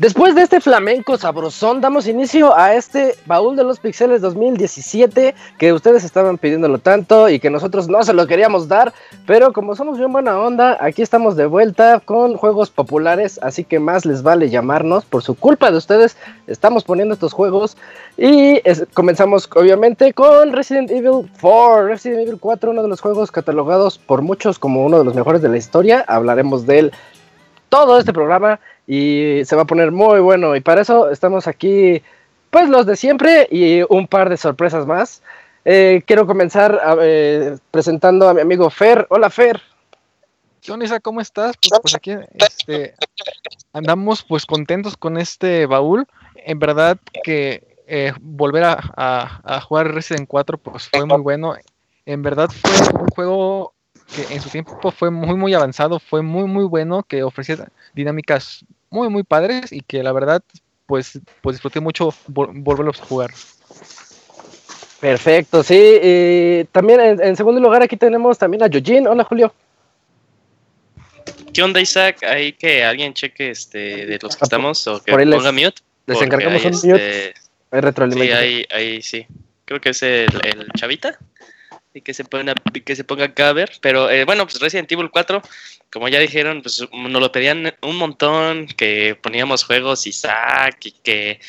Después de este flamenco sabrosón, damos inicio a este baúl de los pixeles 2017 que ustedes estaban pidiéndolo tanto y que nosotros no se lo queríamos dar, pero como somos bien buena onda, aquí estamos de vuelta con juegos populares, así que más les vale llamarnos. Por su culpa de ustedes, estamos poniendo estos juegos y comenzamos obviamente con Resident Evil 4. Resident Evil 4, uno de los juegos catalogados por muchos como uno de los mejores de la historia. Hablaremos de él todo este programa y se va a poner muy bueno. Y para eso estamos aquí, pues los de siempre y un par de sorpresas más. Eh, quiero comenzar eh, presentando a mi amigo Fer. Hola Fer. ¿Qué onda, ¿Cómo estás? Pues, pues aquí este, andamos pues contentos con este baúl. En verdad que eh, volver a, a, jugar Resident 4 pues fue muy bueno. En verdad fue un juego que en su tiempo fue muy muy avanzado, fue muy muy bueno, que ofrecía dinámicas muy, muy padres y que la verdad, pues, pues disfruté mucho volverlos a jugar. Perfecto, sí. también en, segundo lugar aquí tenemos también a Yojin. Hola, Julio. ¿Qué onda, Isaac? Hay que alguien cheque este de los que estamos o que ponga mute. Les encargamos un este, mute. Sí, ahí, ahí sí. Creo que es el, el chavita y que se ponga, que se ponga acá a ver. Pero eh, bueno, pues Resident Evil 4, como ya dijeron, pues nos lo pedían un montón, que poníamos juegos Isaac y que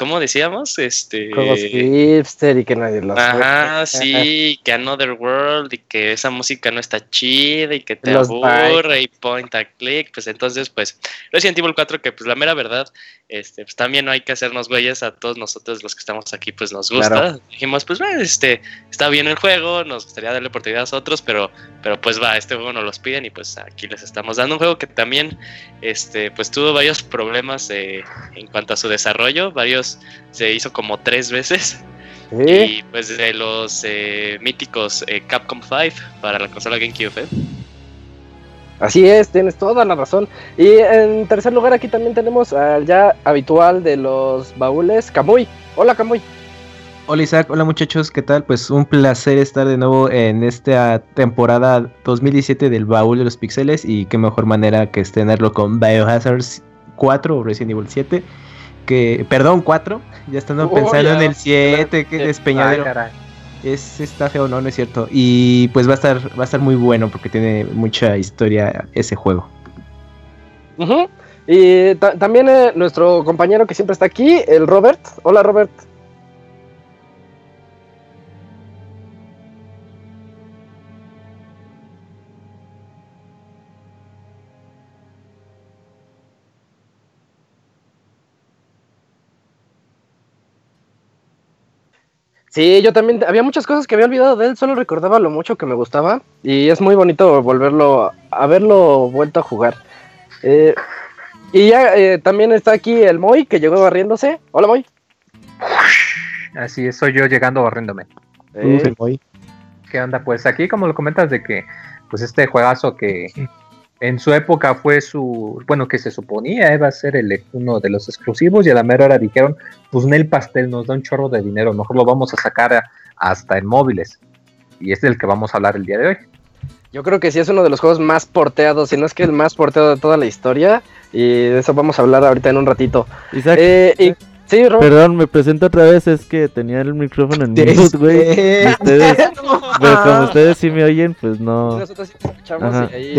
¿cómo decíamos? Este... Juegos hipster y que nadie los Ajá, sí, que Another World y que esa música no está chida y que te aburre y point a click, pues entonces, pues, Resident Evil 4 que pues la mera verdad, este, pues también no hay que hacernos güeyes a todos nosotros los que estamos aquí, pues nos gusta. Dijimos, pues, bueno, este, está bien el juego, nos gustaría darle oportunidad a otros, pero, pero pues va, este juego nos los piden y pues aquí les estamos dando un juego que también, este, pues tuvo varios problemas eh, en cuanto a su desarrollo, varios se hizo como tres veces. Y pues de los eh, míticos eh, Capcom 5 para la consola GameCube. Así es, tienes toda la razón. Y en tercer lugar aquí también tenemos al ya habitual de los baúles, Kamui. Hola Kamui. Hola Isaac, hola muchachos, ¿qué tal? Pues un placer estar de nuevo en esta temporada 2017 del baúl de los pixeles y qué mejor manera que tenerlo con Biohazard 4 o Resident Evil 7 perdón, 4, ya están pensando en el 7, que despeñadero. Es está feo, no, no es cierto. Y pues va a estar va a estar muy bueno porque tiene mucha historia ese juego. Y también eh, nuestro compañero que siempre está aquí, el Robert. Hola, Robert. Sí, yo también, había muchas cosas que había olvidado de él, solo recordaba lo mucho que me gustaba y es muy bonito volverlo, haberlo vuelto a jugar. Eh, y ya eh, también está aquí el Moy que llegó barriéndose. Hola Moy. Así es, soy yo llegando barriéndome. Eh. ¿Qué onda? Pues aquí como lo comentas de que pues este juegazo que en su época fue su, bueno, que se suponía iba a ser el, uno de los exclusivos y a la mera hora dijeron, pues el pastel nos da un chorro de dinero, mejor lo vamos a sacar hasta en móviles. Y es el que vamos a hablar el día de hoy. Yo creo que sí es uno de los juegos más porteados, si no es que el más porteado de toda la historia. Y de eso vamos a hablar ahorita en un ratito. Isaac, eh, Sí, Perdón, me presento otra vez, es que tenía el micrófono en mute, güey. ustedes, pero como ustedes sí me oyen, pues no. Nosotros sí escuchamos ahí.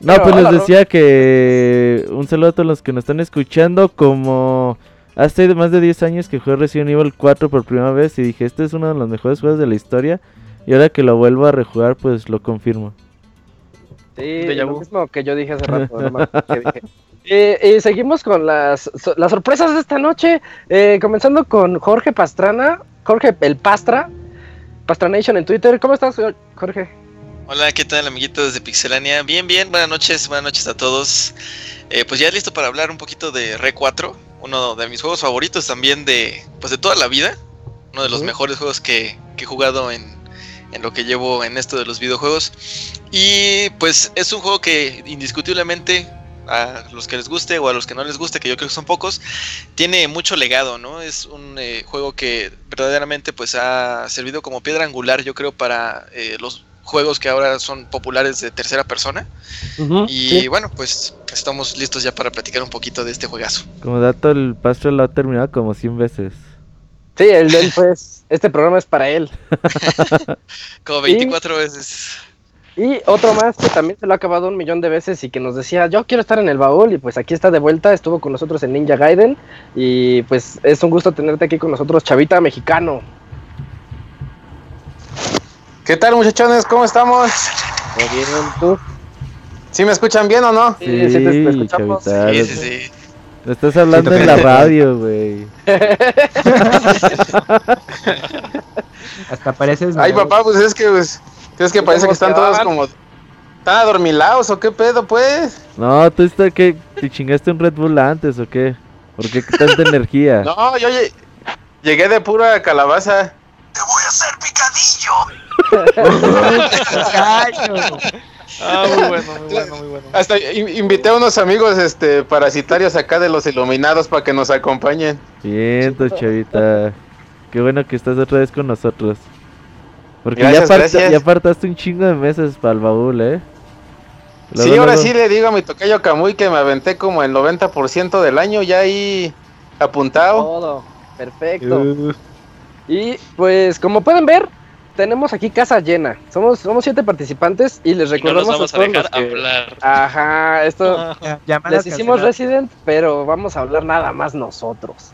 No, pues les decía que un saludo a todos los que nos están escuchando, como hace más de 10 años que jugué Resident Evil 4 por primera vez y dije, este es uno de los mejores juegos de la historia. Y ahora que lo vuelvo a rejugar, pues lo confirmo. Sí, lo mismo que yo dije hace rato, que dije. Eh, seguimos con las, las sorpresas de esta noche, eh, comenzando con Jorge Pastrana, Jorge el Pastra, Pastranation en Twitter. ¿Cómo estás, Jorge? Hola, ¿qué tal, amiguitos de Pixelania? Bien, bien, buenas noches, buenas noches a todos. Eh, pues ya listo para hablar un poquito de Re 4, uno de mis juegos favoritos también de, pues de toda la vida, uno de los mejores juegos que, que he jugado en, en lo que llevo en esto de los videojuegos. Y pues es un juego que indiscutiblemente a los que les guste o a los que no les guste, que yo creo que son pocos, tiene mucho legado, ¿no? Es un eh, juego que verdaderamente pues ha servido como piedra angular, yo creo, para eh, los juegos que ahora son populares de tercera persona. y bueno, pues estamos listos ya para platicar un poquito de este juegazo. Como dato, el Pastor lo ha terminado como 100 veces. Sí, el él pues, este programa es para él. como 24 veces. Y otro más que también se lo ha acabado un millón de veces y que nos decía, yo quiero estar en el baúl y pues aquí está de vuelta, estuvo con nosotros en Ninja Gaiden y pues es un gusto tenerte aquí con nosotros, Chavita Mexicano. ¿Qué tal muchachones? ¿Cómo estamos? Muy bien, ¿tú? ¿Sí me escuchan bien o no? Sí, sí, te, escuchamos. sí, sí, sí. Me estás hablando en la radio, güey. Hasta pareces... Ay, papá, pues es que... Pues, es que parece que están todos como... ¿Están adormilados o qué pedo, pues? No, tú estás que te chingaste un Red Bull antes o qué? ¿Por qué tanta energía? No, yo llegué de pura calabaza. ¡Te voy a hacer picadillo! ah, muy bueno, muy bueno, muy bueno. Hasta invité a unos amigos este parasitarios acá de los iluminados para que nos acompañen. Bien, chavita. Qué bueno que estás otra vez con nosotros. Porque ya, apartaste un chingo de meses para el baúl, ¿eh? sí, ahora sí le digo a mi tocayo Camuy que me aventé como el 90% del año ya ahí apuntado. Todo, perfecto. Y pues como pueden ver, tenemos aquí casa llena. Somos, somos siete participantes y les recordamos no vamos a, dejar hablar. Ajá, esto les hicimos Resident, pero vamos a hablar nada más nosotros.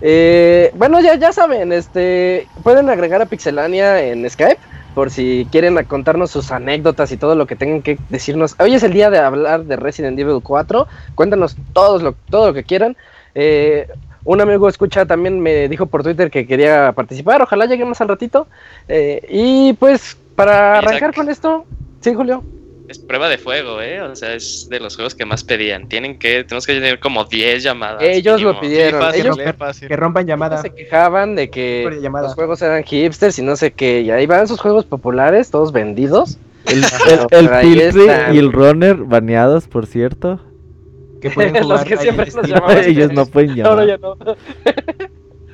Eh, bueno, ya, ya saben, este, pueden agregar a Pixelania en Skype por si quieren contarnos sus anécdotas y todo lo que tengan que decirnos. Hoy es el día de hablar de Resident Evil 4. Cuéntanos todo lo, todo lo que quieran. Eh, un amigo escucha también me dijo por Twitter que quería participar. Ojalá lleguemos al ratito. Eh, y pues para arrancar con esto, sí, Julio es prueba de fuego, ¿eh? O sea, es de los juegos que más pedían. Tienen que, tenemos que tener como 10 llamadas. Ellos lo pidieron. Ellos que rompan llamadas. Se quejaban de que los juegos eran hipsters y no sé qué. Y ahí van sus juegos populares, todos vendidos. El, el, y el Runner baneados, por cierto. Que pueden jugar los que siempre nos llamaban. Ellos no pueden llamar. Ahora ya no.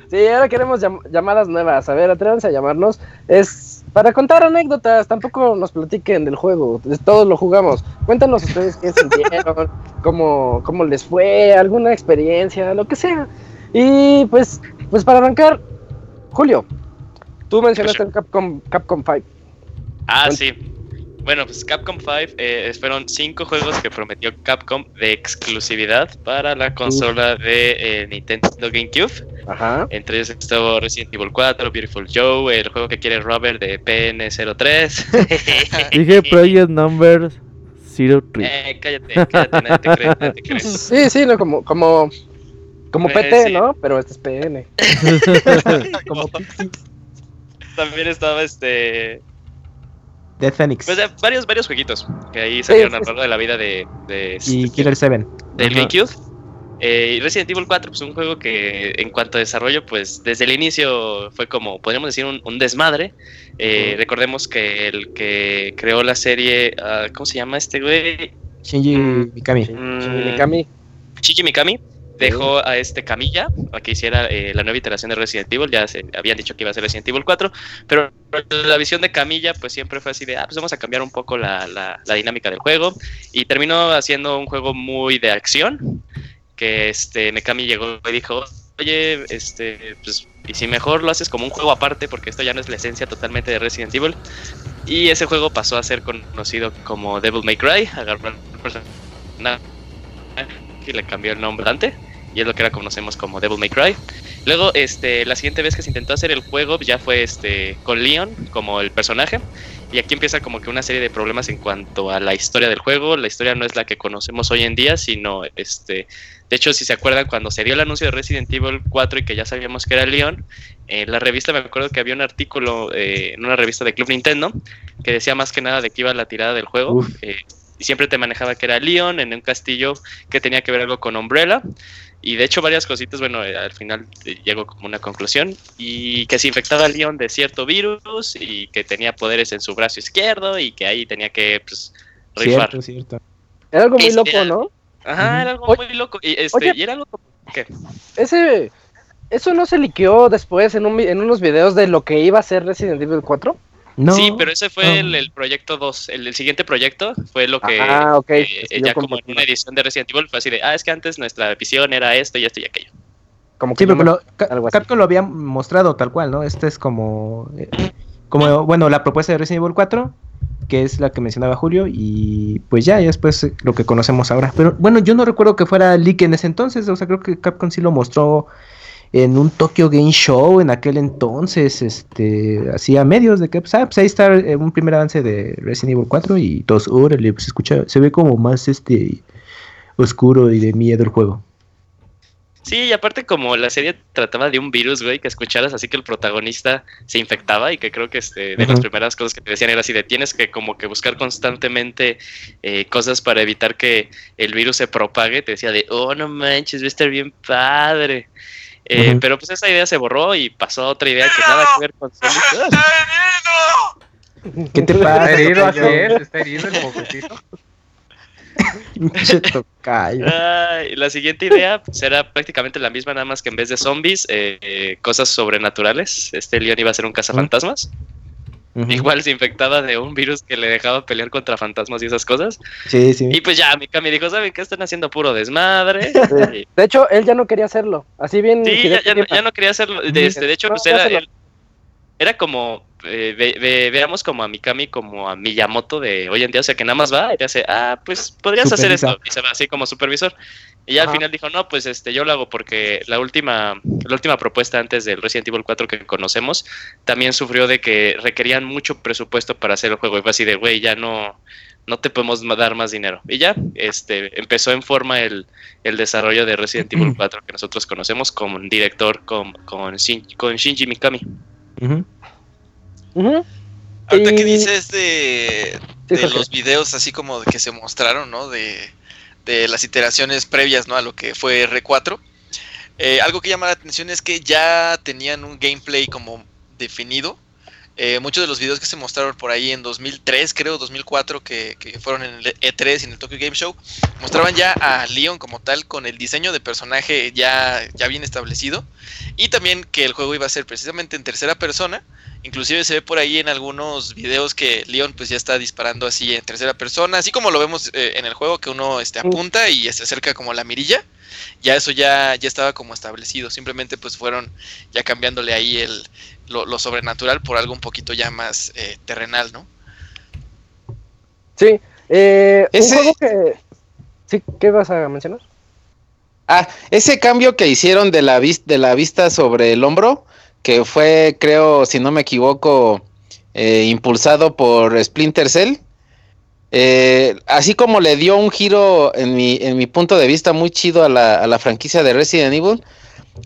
sí, ahora queremos llamadas nuevas. A ver, atrévanse a llamarnos. Es para contar anécdotas, tampoco nos platiquen del juego, todos lo jugamos. Cuéntanos ustedes qué sintieron, cómo, cómo les fue, alguna experiencia, lo que sea. Y pues, pues para arrancar, Julio, tú mencionaste el Capcom, Capcom 5. Ah, sí. Bueno, pues Capcom 5 eh, fueron cinco juegos que prometió Capcom de exclusividad para la consola de eh, Nintendo GameCube. Ajá. Entre ellos estuvo Resident Evil 4, Beautiful Joe, el juego que quiere Robert de PN03. Dije Project Number 03. Eh, cállate, cállate, nadie te cree, nadie te cree. Sí, sí, no, como, como, como eh, PT, ¿no? Pero este es PN. como También estaba este Death Phoenix. Pues varios, varios jueguitos que ahí salieron a lo largo de la vida de. de y este, Killer 7. Del GameCube. Eh, Resident Evil 4, pues un juego que en cuanto a desarrollo, pues desde el inicio fue como, podríamos decir, un, desmadre. Eh, recordemos que el que creó la serie, uh, ¿cómo se llama este güey? Shinji mm, Mikami. Mm, Shinji Mikami. Shinji Mikami dejó a este Camilla a que hiciera eh, la nueva iteración de Resident Evil. Ya se habían dicho que iba a ser Resident Evil 4, pero la visión de Camilla, pues siempre fue así de, ah, pues vamos a cambiar un poco la, la, dinámica del juego. Y terminó haciendo un juego muy de acción. Que este Mikami llegó y dijo, oye, este, pues, y si mejor lo haces como un juego aparte, porque esto ya no es la esencia totalmente de Resident Evil. Y ese juego pasó a ser conocido como Devil May Cry, agarró y le cambió el nombre Dante y es lo que ahora conocemos como Devil May Cry. Luego, este, la siguiente vez que se intentó hacer el juego ya fue este, con Leon como el personaje. Y aquí empieza como que una serie de problemas en cuanto a la historia del juego. La historia no es la que conocemos hoy en día, sino este. De hecho, si se acuerdan, cuando se dio el anuncio de Resident Evil 4 y que ya sabíamos que era Leon, en la revista me acuerdo que había un artículo eh, en una revista de Club Nintendo que decía más que nada de que iba la tirada del juego. Eh, y siempre te manejaba que era Leon en un castillo que tenía que ver algo con Umbrella. Y de hecho varias cositas, bueno, eh, al final eh, llegó como una conclusión. Y que se infectaba a Leon de cierto virus y que tenía poderes en su brazo izquierdo y que ahí tenía que, pues, rifar. Cierto, cierto. Era algo muy loco, ¿no? Ajá, era algo muy loco. Y, este, y era algo ¿Qué? Ese... ¿Eso no se liqueó después en, un, en unos videos de lo que iba a ser Resident Evil 4? Sí, pero ese fue el, proyecto 2. El, siguiente proyecto fue lo que. Ah, ok. Eh, ya como en una edición de Resident Evil fue así de. Ah, es que antes nuestra visión era esto y esto y aquello. Como que sí, pero Capcom lo había mostrado tal cual, ¿no? Este es como. Eh, como, bueno, la propuesta de Resident Evil 4, que es la que mencionaba Julio, y pues ya, ya después lo que conocemos ahora. Pero bueno, yo no recuerdo que fuera leak en ese entonces, o sea, creo que Capcom sí lo mostró en un Tokyo Game Show en aquel entonces, este, hacía medios de que, pues, ah, pues ahí está eh, un primer avance de Resident Evil 4 y todos, órale, pues escucha, se ve como más, este, oscuro y de miedo el juego. Sí, y aparte como la serie trataba de un virus, güey, que escucharas así que el protagonista se infectaba y que creo que este, de las primeras cosas que te decían era así de tienes que como que buscar constantemente eh, cosas para evitar que el virus se propague, te decía de, oh, no manches, va a estar bien padre. Eh, pero pues esa idea se borró y pasó a otra idea que nada que ver con ¿Qué te pasa? ¿Está herido así es? ¿Está herido el mocosito? la siguiente idea será pues, prácticamente la misma, nada más que en vez de zombies, eh, cosas sobrenaturales. Este Leon iba a ser un cazafantasmas. Igual se infectaba de un virus que le dejaba pelear contra fantasmas y esas cosas. Sí, sí. Y pues ya, me dijo, ¿saben qué están haciendo puro desmadre? De hecho, él ya no quería hacerlo. Así bien. Sí, ya, no, quería hacerlo. De, este, de hecho, pues era, era como, eh, veamos como a Mikami como a Miyamoto de hoy en día, o sea que nada más va y te hace, ah, pues podrías hacer esto, y se va así como supervisor. Y ya al final dijo, no, pues este, yo lo hago porque la última, la última propuesta antes del Resident Evil 4 que conocemos también sufrió de que requerían mucho presupuesto para hacer el juego. Y fue así de, güey, ya no, no te podemos dar más dinero. Y ya, este, empezó en forma el, desarrollo de Resident Evil 4 que nosotros conocemos como director con, con, con Shinji Mikami. Ahorita que dices de, de los videos así como que se mostraron, ¿no? De, de las iteraciones previas, ¿no? A lo que fue R4. Eh, algo que llama la atención es que ya tenían un gameplay como definido. Eh, muchos de los videos que se mostraron por ahí en 2003, creo, 2004, que, que, fueron en el E3 y en el Tokyo Game Show, mostraban ya a Leon como tal con el diseño de personaje ya, ya bien establecido y también que el juego iba a ser precisamente en tercera persona Inclusive se ve por ahí en algunos videos que Leon pues ya está disparando así en tercera persona, así como lo vemos eh, en el juego que uno este, apunta y se acerca como la mirilla. Ya eso ya, ya estaba como establecido. Simplemente pues fueron ya cambiándole ahí el, lo, sobrenatural por algo un poquito ya más eh, terrenal, ¿no? Sí. Eh, ese... un juego que... Sí, ¿qué vas a mencionar? Ah, ese cambio que hicieron de la, de la vista sobre el hombro, que fue, creo, si no me equivoco, eh, impulsado por Splinter Cell. Eh, así como le dio un giro, en mi, en mi punto de vista, muy chido a la, a la franquicia de Resident Evil,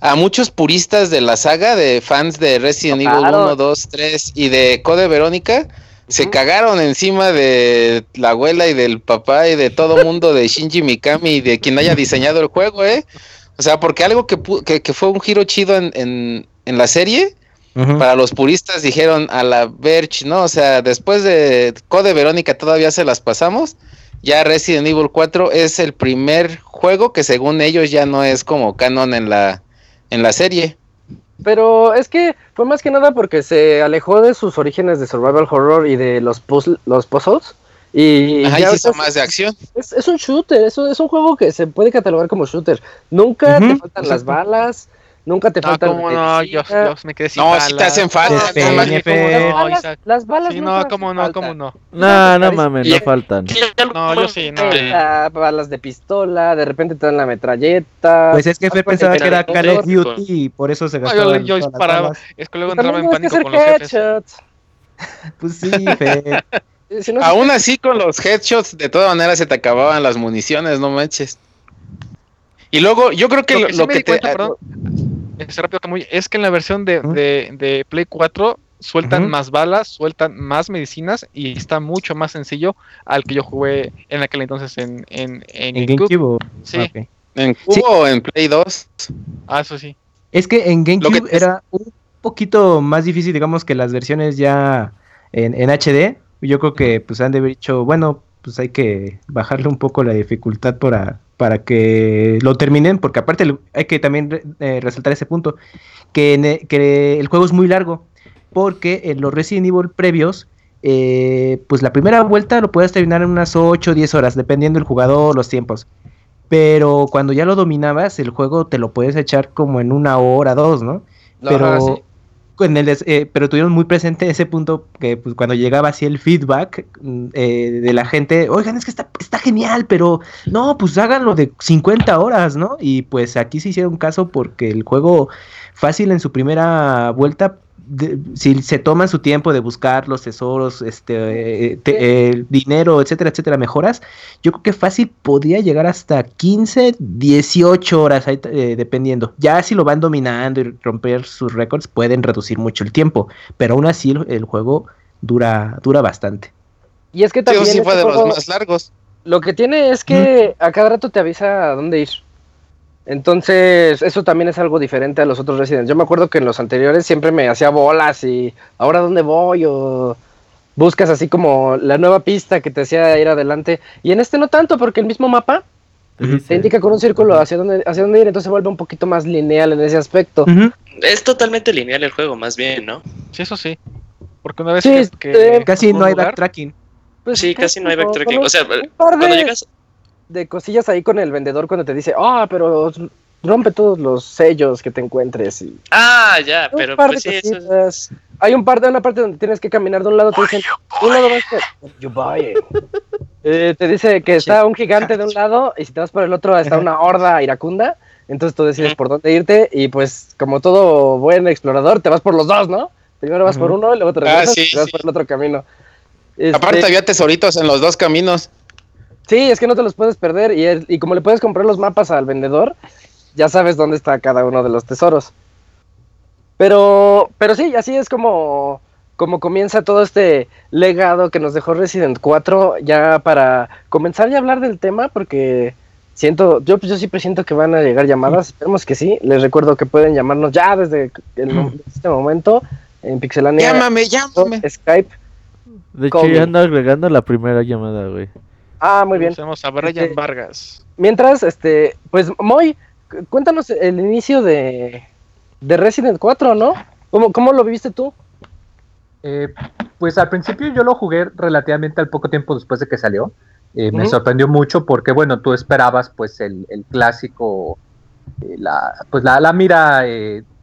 a muchos puristas de la saga, de fans de Resident Evil 1, 2, 3 y de Code Verónica, se cagaron encima de la abuela y del papá y de todo mundo de Shinji Mikami y de quien haya diseñado el juego, ¿eh? O sea, porque algo que, que, fue un giro chido en, en la serie, para los puristas dijeron a la Verge, ¿no? O sea, después de Code Verónica todavía se las pasamos. Ya Resident Evil 4 es el primer juego que según ellos ya no es como canon en la, en la serie. Pero es que fue más que nada porque se alejó de sus orígenes de survival horror y de los, los puzzles. Y ya hizo más de acción. Es, un shooter, es un, es un juego que se puede catalogar como shooter. Nunca te faltan las balas, Nunca te. No, no, yo, yo, me quedé sin No, si te hacen falta. las balas, sí, no, como no, como no. No, no mames, no faltan. No, yo sí, no. Balas de pistola, de repente te dan la metralleta. Pues es que Fe pensaba que era Call of Duty y por eso se gastaba. Yo, disparaba, es que luego entraba en pánico con los jefes. Pues sí, Fe. Aún así, con los headshots, de todas maneras se te acababan las municiones, no manches. Y luego, yo creo que lo, que, te. es, rápido, es que en la versión de, de, Play 4 sueltan más balas, sueltan más medicinas y está mucho más sencillo al que yo jugué en aquel entonces en, en, en, GameCube. Sí. ¿En Cube o en Play 2? Ah, eso sí. Es que en GameCube era un poquito más difícil, digamos, que las versiones ya en, en HD. Yo creo que pues han de haber dicho, bueno, pues hay que bajarle un poco la dificultad para, para que lo terminen, porque aparte hay que también eh, resaltar ese punto, que, que, el juego es muy largo. porque en los Resident Evil previos, eh, pues la primera vuelta lo puedes terminar en unas 8 o 10 horas, dependiendo del jugador, los tiempos. Pero cuando ya lo dominabas, el juego te lo puedes echar como en una hora, dos, ¿no? Pero eh, pero tuvieron muy presente ese punto que pues, cuando llegaba así el feedback mm, eh, de la gente, oigan, es que está, está genial, pero no, pues háganlo de 50 horas, ¿no? Y pues aquí se hicieron caso porque el juego fácil en su primera vuelta si se toman su tiempo de buscar los tesoros, este, eh, dinero, etcétera, etcétera, mejoras, yo creo que fácil podría llegar hasta 15, 18 horas, eh, dependiendo. Ya si lo van dominando y romper sus récords, pueden reducir mucho el tiempo, pero aún así el, juego dura, dura bastante. Y es que también... Sí, fue de los más largos. Lo que tiene es que a cada rato te avisa a dónde ir. Entonces, eso también es algo diferente a los otros Resident. Yo me acuerdo que en los anteriores siempre me hacía bolas y ahora dónde voy o buscas así como la nueva pista que te hacía ir adelante. Y en este no tanto, porque el mismo mapa te indica con un círculo hacia dónde, hacia dónde ir, entonces se vuelve un poquito más lineal en ese aspecto. Es totalmente lineal el juego, más bien, ¿no? Sí, eso sí. Porque una vez que, casi no hay backtracking. Pues sí, casi no hay backtracking. O sea, cuando llegas de cosillas ahí con el vendedor cuando te dice, ah, pero rompe todos los sellos que te encuentres. Y... Ah, ya, pero pues sí, eso Hay un par de una parte donde tienes que caminar de un lado, te dicen, un lado vas you buy eh, te dice que está un gigante de un lado y si te vas por el otro está una horda iracunda. Entonces tú decides por dónde irte y pues como todo buen explorador te vas por los dos, ¿no? Primero vas por uno y luego te ah, regresas y vas por el otro camino. Aparte este había tesoritos en los dos caminos. Sí, es que no te los puedes perder y, y como le puedes comprar los mapas al vendedor, ya sabes dónde está cada uno de los tesoros. Pero, pero sí, así es como, como comienza todo este legado que nos dejó Resident 4, ya para comenzar ya a hablar del tema, porque siento, yo, yo siempre siento que van a llegar llamadas, esperemos que sí, les recuerdo que pueden llamarnos ya desde este momento en Pixelania. Llámame, llámame. Skype. De hecho, ya ando agregando la primera llamada, güey. Ah, muy bien. Conocemos a Brian este, Vargas. Mientras, este, pues, Moy, cuéntanos el inicio de, de Resident 4, ¿no? ¿Cómo, ¿Cómo, lo viviste tú? Eh, pues al principio yo lo jugué relativamente al poco tiempo después de que salió. Eh, me sorprendió mucho porque, bueno, tú esperabas pues el, el clásico, eh, la, pues la, la mira,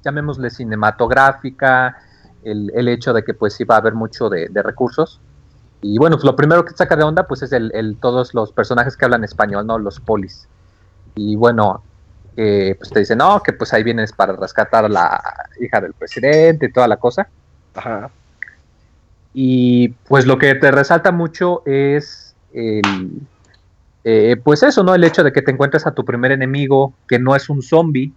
llamémosle cinematográfica, el, el, hecho de que pues iba a haber mucho de, de recursos. Y bueno, pues lo primero que saca de onda pues es el, todos los personajes que hablan español, ¿no? Los polis. Y bueno, pues te dicen, no, que pues ahí vienes para rescatar a la hija del presidente y toda la cosa. Ajá. Y pues lo que te resalta mucho es el, eh, pues eso, ¿no? El hecho de que te encuentres a tu primer enemigo, que no es un zombie,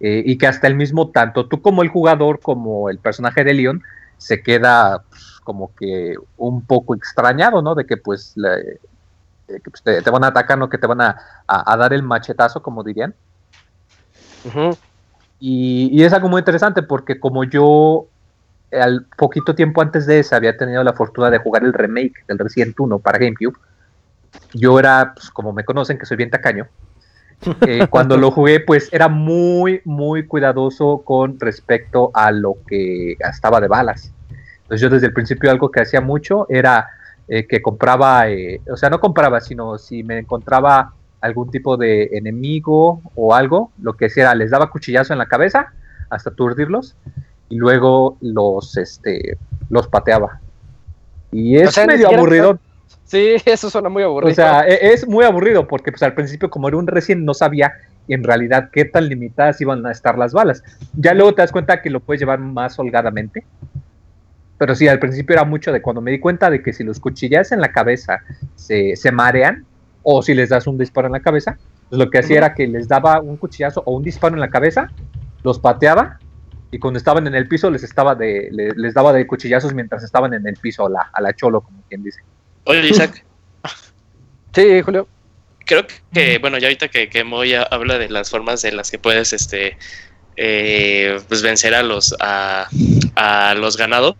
eh, y que hasta el mismo, tanto tú como el jugador, como el personaje de Leon, se queda como que un poco extrañado, ¿no? De que pues, pues te, van a atacar, ¿no? Que te van a, dar el machetazo, como dirían. y, es algo muy interesante porque como yo al poquito tiempo antes de eso había tenido la fortuna de jugar el remake del Resident 1 para GameCube, yo era, pues, como me conocen, que soy bien tacaño. Eh, cuando lo jugué, pues era muy, muy cuidadoso con respecto a lo que gastaba de balas. Entonces yo desde el principio algo que hacía mucho era eh, que compraba, eh, o sea, no compraba, sino si me encontraba algún tipo de enemigo o algo, lo que hacía era les daba cuchillazo en la cabeza hasta aturdirlos y luego los, este, los pateaba. Y es medio aburrido. Sí, eso suena muy aburrido. O sea, e, es muy aburrido porque pues al principio como era un recién no sabía en realidad qué tan limitadas iban a estar las balas. Ya luego te das cuenta que lo puedes llevar más holgadamente pero sí, al principio era mucho de cuando me di cuenta de que si los cuchillas en la cabeza se, marean, o si les das un disparo en la cabeza, pues lo que hacía era que les daba un cuchillazo o un disparo en la cabeza, los pateaba, y cuando estaban en el piso les estaba de, les, daba de cuchillazos mientras estaban en el piso a la, a la cholo, como quien dice. Oye, Isaac. sí, Julio. Creo que, bueno, ya ahorita que, que Moy habla de las formas en las que puedes este, eh, pues vencer a los, a, los ganados.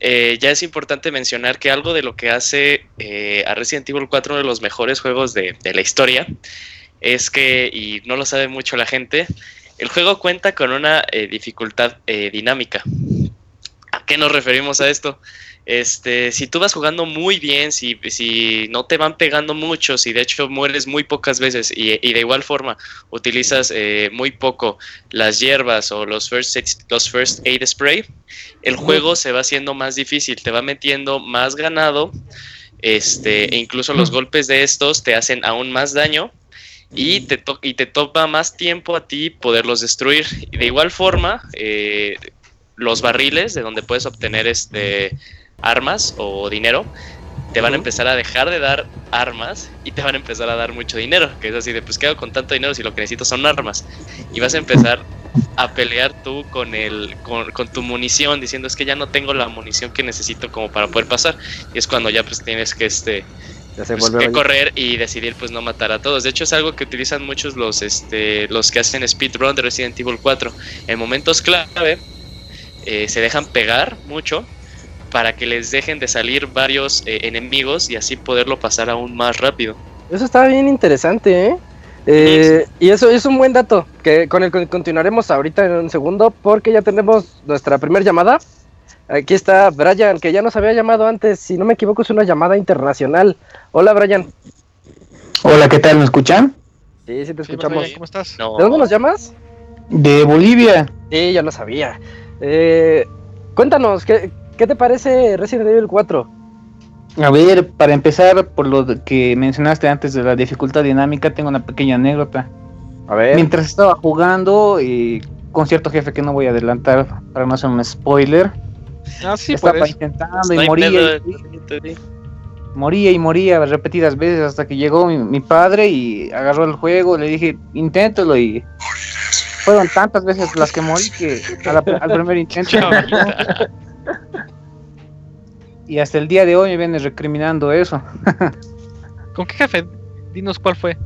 Eh, ya es importante mencionar que algo de lo que hace eh, a Resident Evil 4 uno de los mejores juegos de, la historia es que, y no lo sabe mucho la gente, el juego cuenta con una dificultad dinámica. qué nos referimos a esto? Este, si tú vas jugando muy bien, si, si no te van pegando mucho, si de hecho mueres muy pocas veces y, de igual forma utilizas eh, muy poco las hierbas o los first, aid, los first aid spray, el juego se va haciendo más difícil, te va metiendo más ganado, este, e incluso los golpes de estos te hacen aún más daño y te, y te toma más tiempo a ti poderlos destruir. Y de igual forma, eh, los barriles de donde puedes obtener este armas o dinero, te van a empezar a dejar de dar armas y te van a empezar a dar mucho dinero, que es así de pues hago con tanto dinero si lo que necesito son armas. Y vas a empezar a pelear tú con el con, tu munición diciendo es que ya no tengo la munición que necesito como para poder pasar y es cuando ya pues tienes que este pues, que correr y decidir pues no matar a todos. De hecho es algo que utilizan muchos los este los que hacen speedrun de Resident Evil 4. En momentos clave eh, se dejan pegar mucho para que les dejen de salir varios eh, enemigos y así poderlo pasar aún más rápido. Eso está bien interesante, ¿eh? eh y eso es un buen dato, que con el que continuaremos ahorita en un segundo, porque ya tenemos nuestra primera llamada. Aquí está Brian, que ya nos había llamado antes, si no me equivoco es una llamada internacional. Hola Brian. Hola, ¿qué tal? ¿Me escuchan? Sí, sí te escuchamos. ¿Cómo estás? ¿De dónde nos llamas? De Bolivia. Sí, ya lo sabía. Eh, cuéntanos, ¿qué, ¿Qué te parece Resident Evil 4? A ver, para empezar, por lo que mencionaste antes de la dificultad dinámica, tengo una pequeña anécdota. A ver. Mientras estaba jugando y con cierto jefe que no voy a adelantar para no hacer un spoiler. Ah, sí, estaba intentando y moría. Y, moría y moría repetidas veces hasta que llegó mi, padre y agarró el juego. Le dije, inténtalo y fueron tantas veces las que morí que al primer intento. y hasta el día de hoy me viene recriminando eso. ¿Con qué jefe? Dinos cuál fue.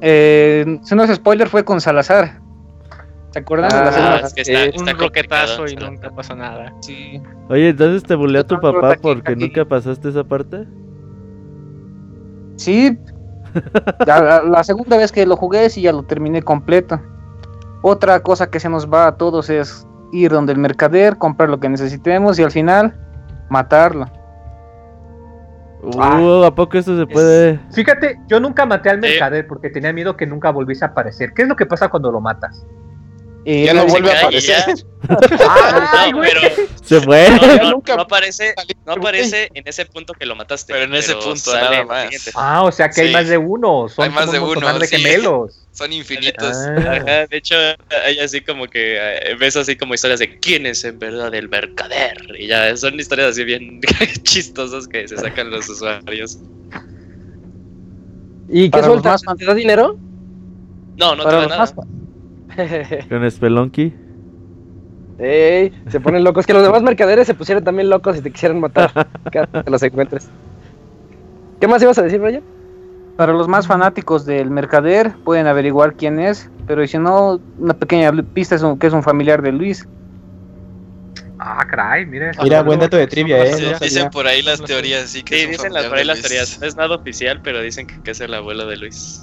Eh, si no es spoiler, fue con Salazar. ¿Te acuerdas de la ah, es que está, un roquetazo y nunca pasa nada. Sí. Oye, entonces te buleó tu papá porque nunca pasaste esa parte. Sí. la, la, segunda vez que lo jugué, sí ya lo terminé completo. Otra cosa que se nos va a todos es ir donde el mercader, comprar lo que necesitemos y al final matarlo. Uh, ¿a poco esto se puede? Fíjate, yo nunca maté al mercader porque tenía miedo que nunca volviese a aparecer. ¿Qué es lo que pasa cuando lo matas? Y ya no vuelve a aparecer. se fue. No, aparece, no aparece en ese punto que lo mataste. Pero en ese punto nada más. Ah, o sea que hay más de uno. Son hay más de uno. De gemelos. Son infinitos. Ah. de hecho, hay así como que eh, ves así como historias de quién es en verdad el mercader. Y ya son historias así bien chistosas que se sacan los usuarios. ¿Y qué sueltas? ¿Te da dinero? No, no te da nada. Con Spelunky. Ey, se ponen locos. Que los demás mercaderes se pusieran también locos y te quisieran matar. que los encuentres. ¿Qué más ibas a decir, Brian? Para los más fanáticos del mercader, pueden averiguar quién es, pero si no, una pequeña pista es que es un familiar de Luis. Ah, caray, mira. Mira, buen dato de trivia, eh. dicen por ahí las teorías, sí que Sí, dicen por ahí las teorías. No es nada oficial, pero dicen que, es el abuelo de Luis.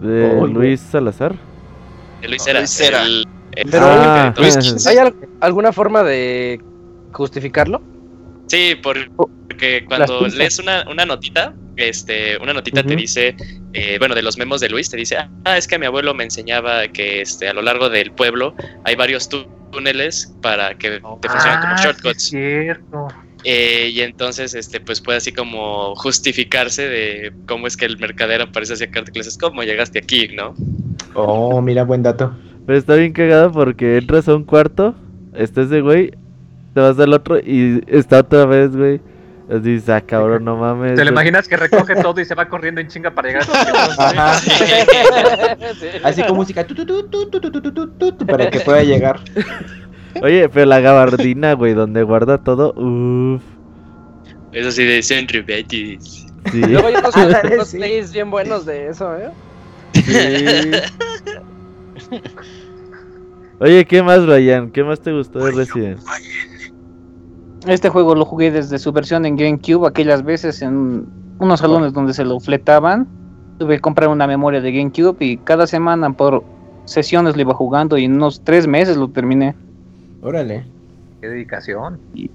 ¿De Luis Salazar? De Luis era. Luis era. El, ah, ¿Hay alguna forma de justificarlo? Sí, porque cuando lees una, una notita, este, una notita te dice, eh, bueno, de los memos de Luis, te dice, ah, es que mi abuelo me enseñaba que este, a lo largo del pueblo hay varios túneles para que te funcionen como ah, shortcuts. cierto. Eh, y entonces, este, pues puede así como justificarse de cómo es que el mercader aparece hacia acá, es ¿cómo llegaste aquí, no? Oh, mira, buen dato. Pero está bien cagado porque entras a un cuarto, este ese güey, te vas al otro y está otra vez, güey. Dices, ah, cabrón, no mames. ¿Te lo imaginas que recoge todo y se va corriendo en chinga para llegar a Así con música para que pueda llegar. Oye, pero la gabardina, güey, donde guarda todo, uff. Eso sí de Century Betis. Sí. Luego hay unos plays bien buenos de eso, ¿eh? Sí. Oye, ¿qué más, Ryan? ¿Qué más te gustó de Resident? Este juego lo jugué desde su versión en GameCube, aquellas veces en unos salones donde se lo fletaban. Tuve que comprar una memoria de GameCube y cada semana por sesiones lo iba jugando y en unos tres meses lo terminé. Órale. Qué dedicación. Y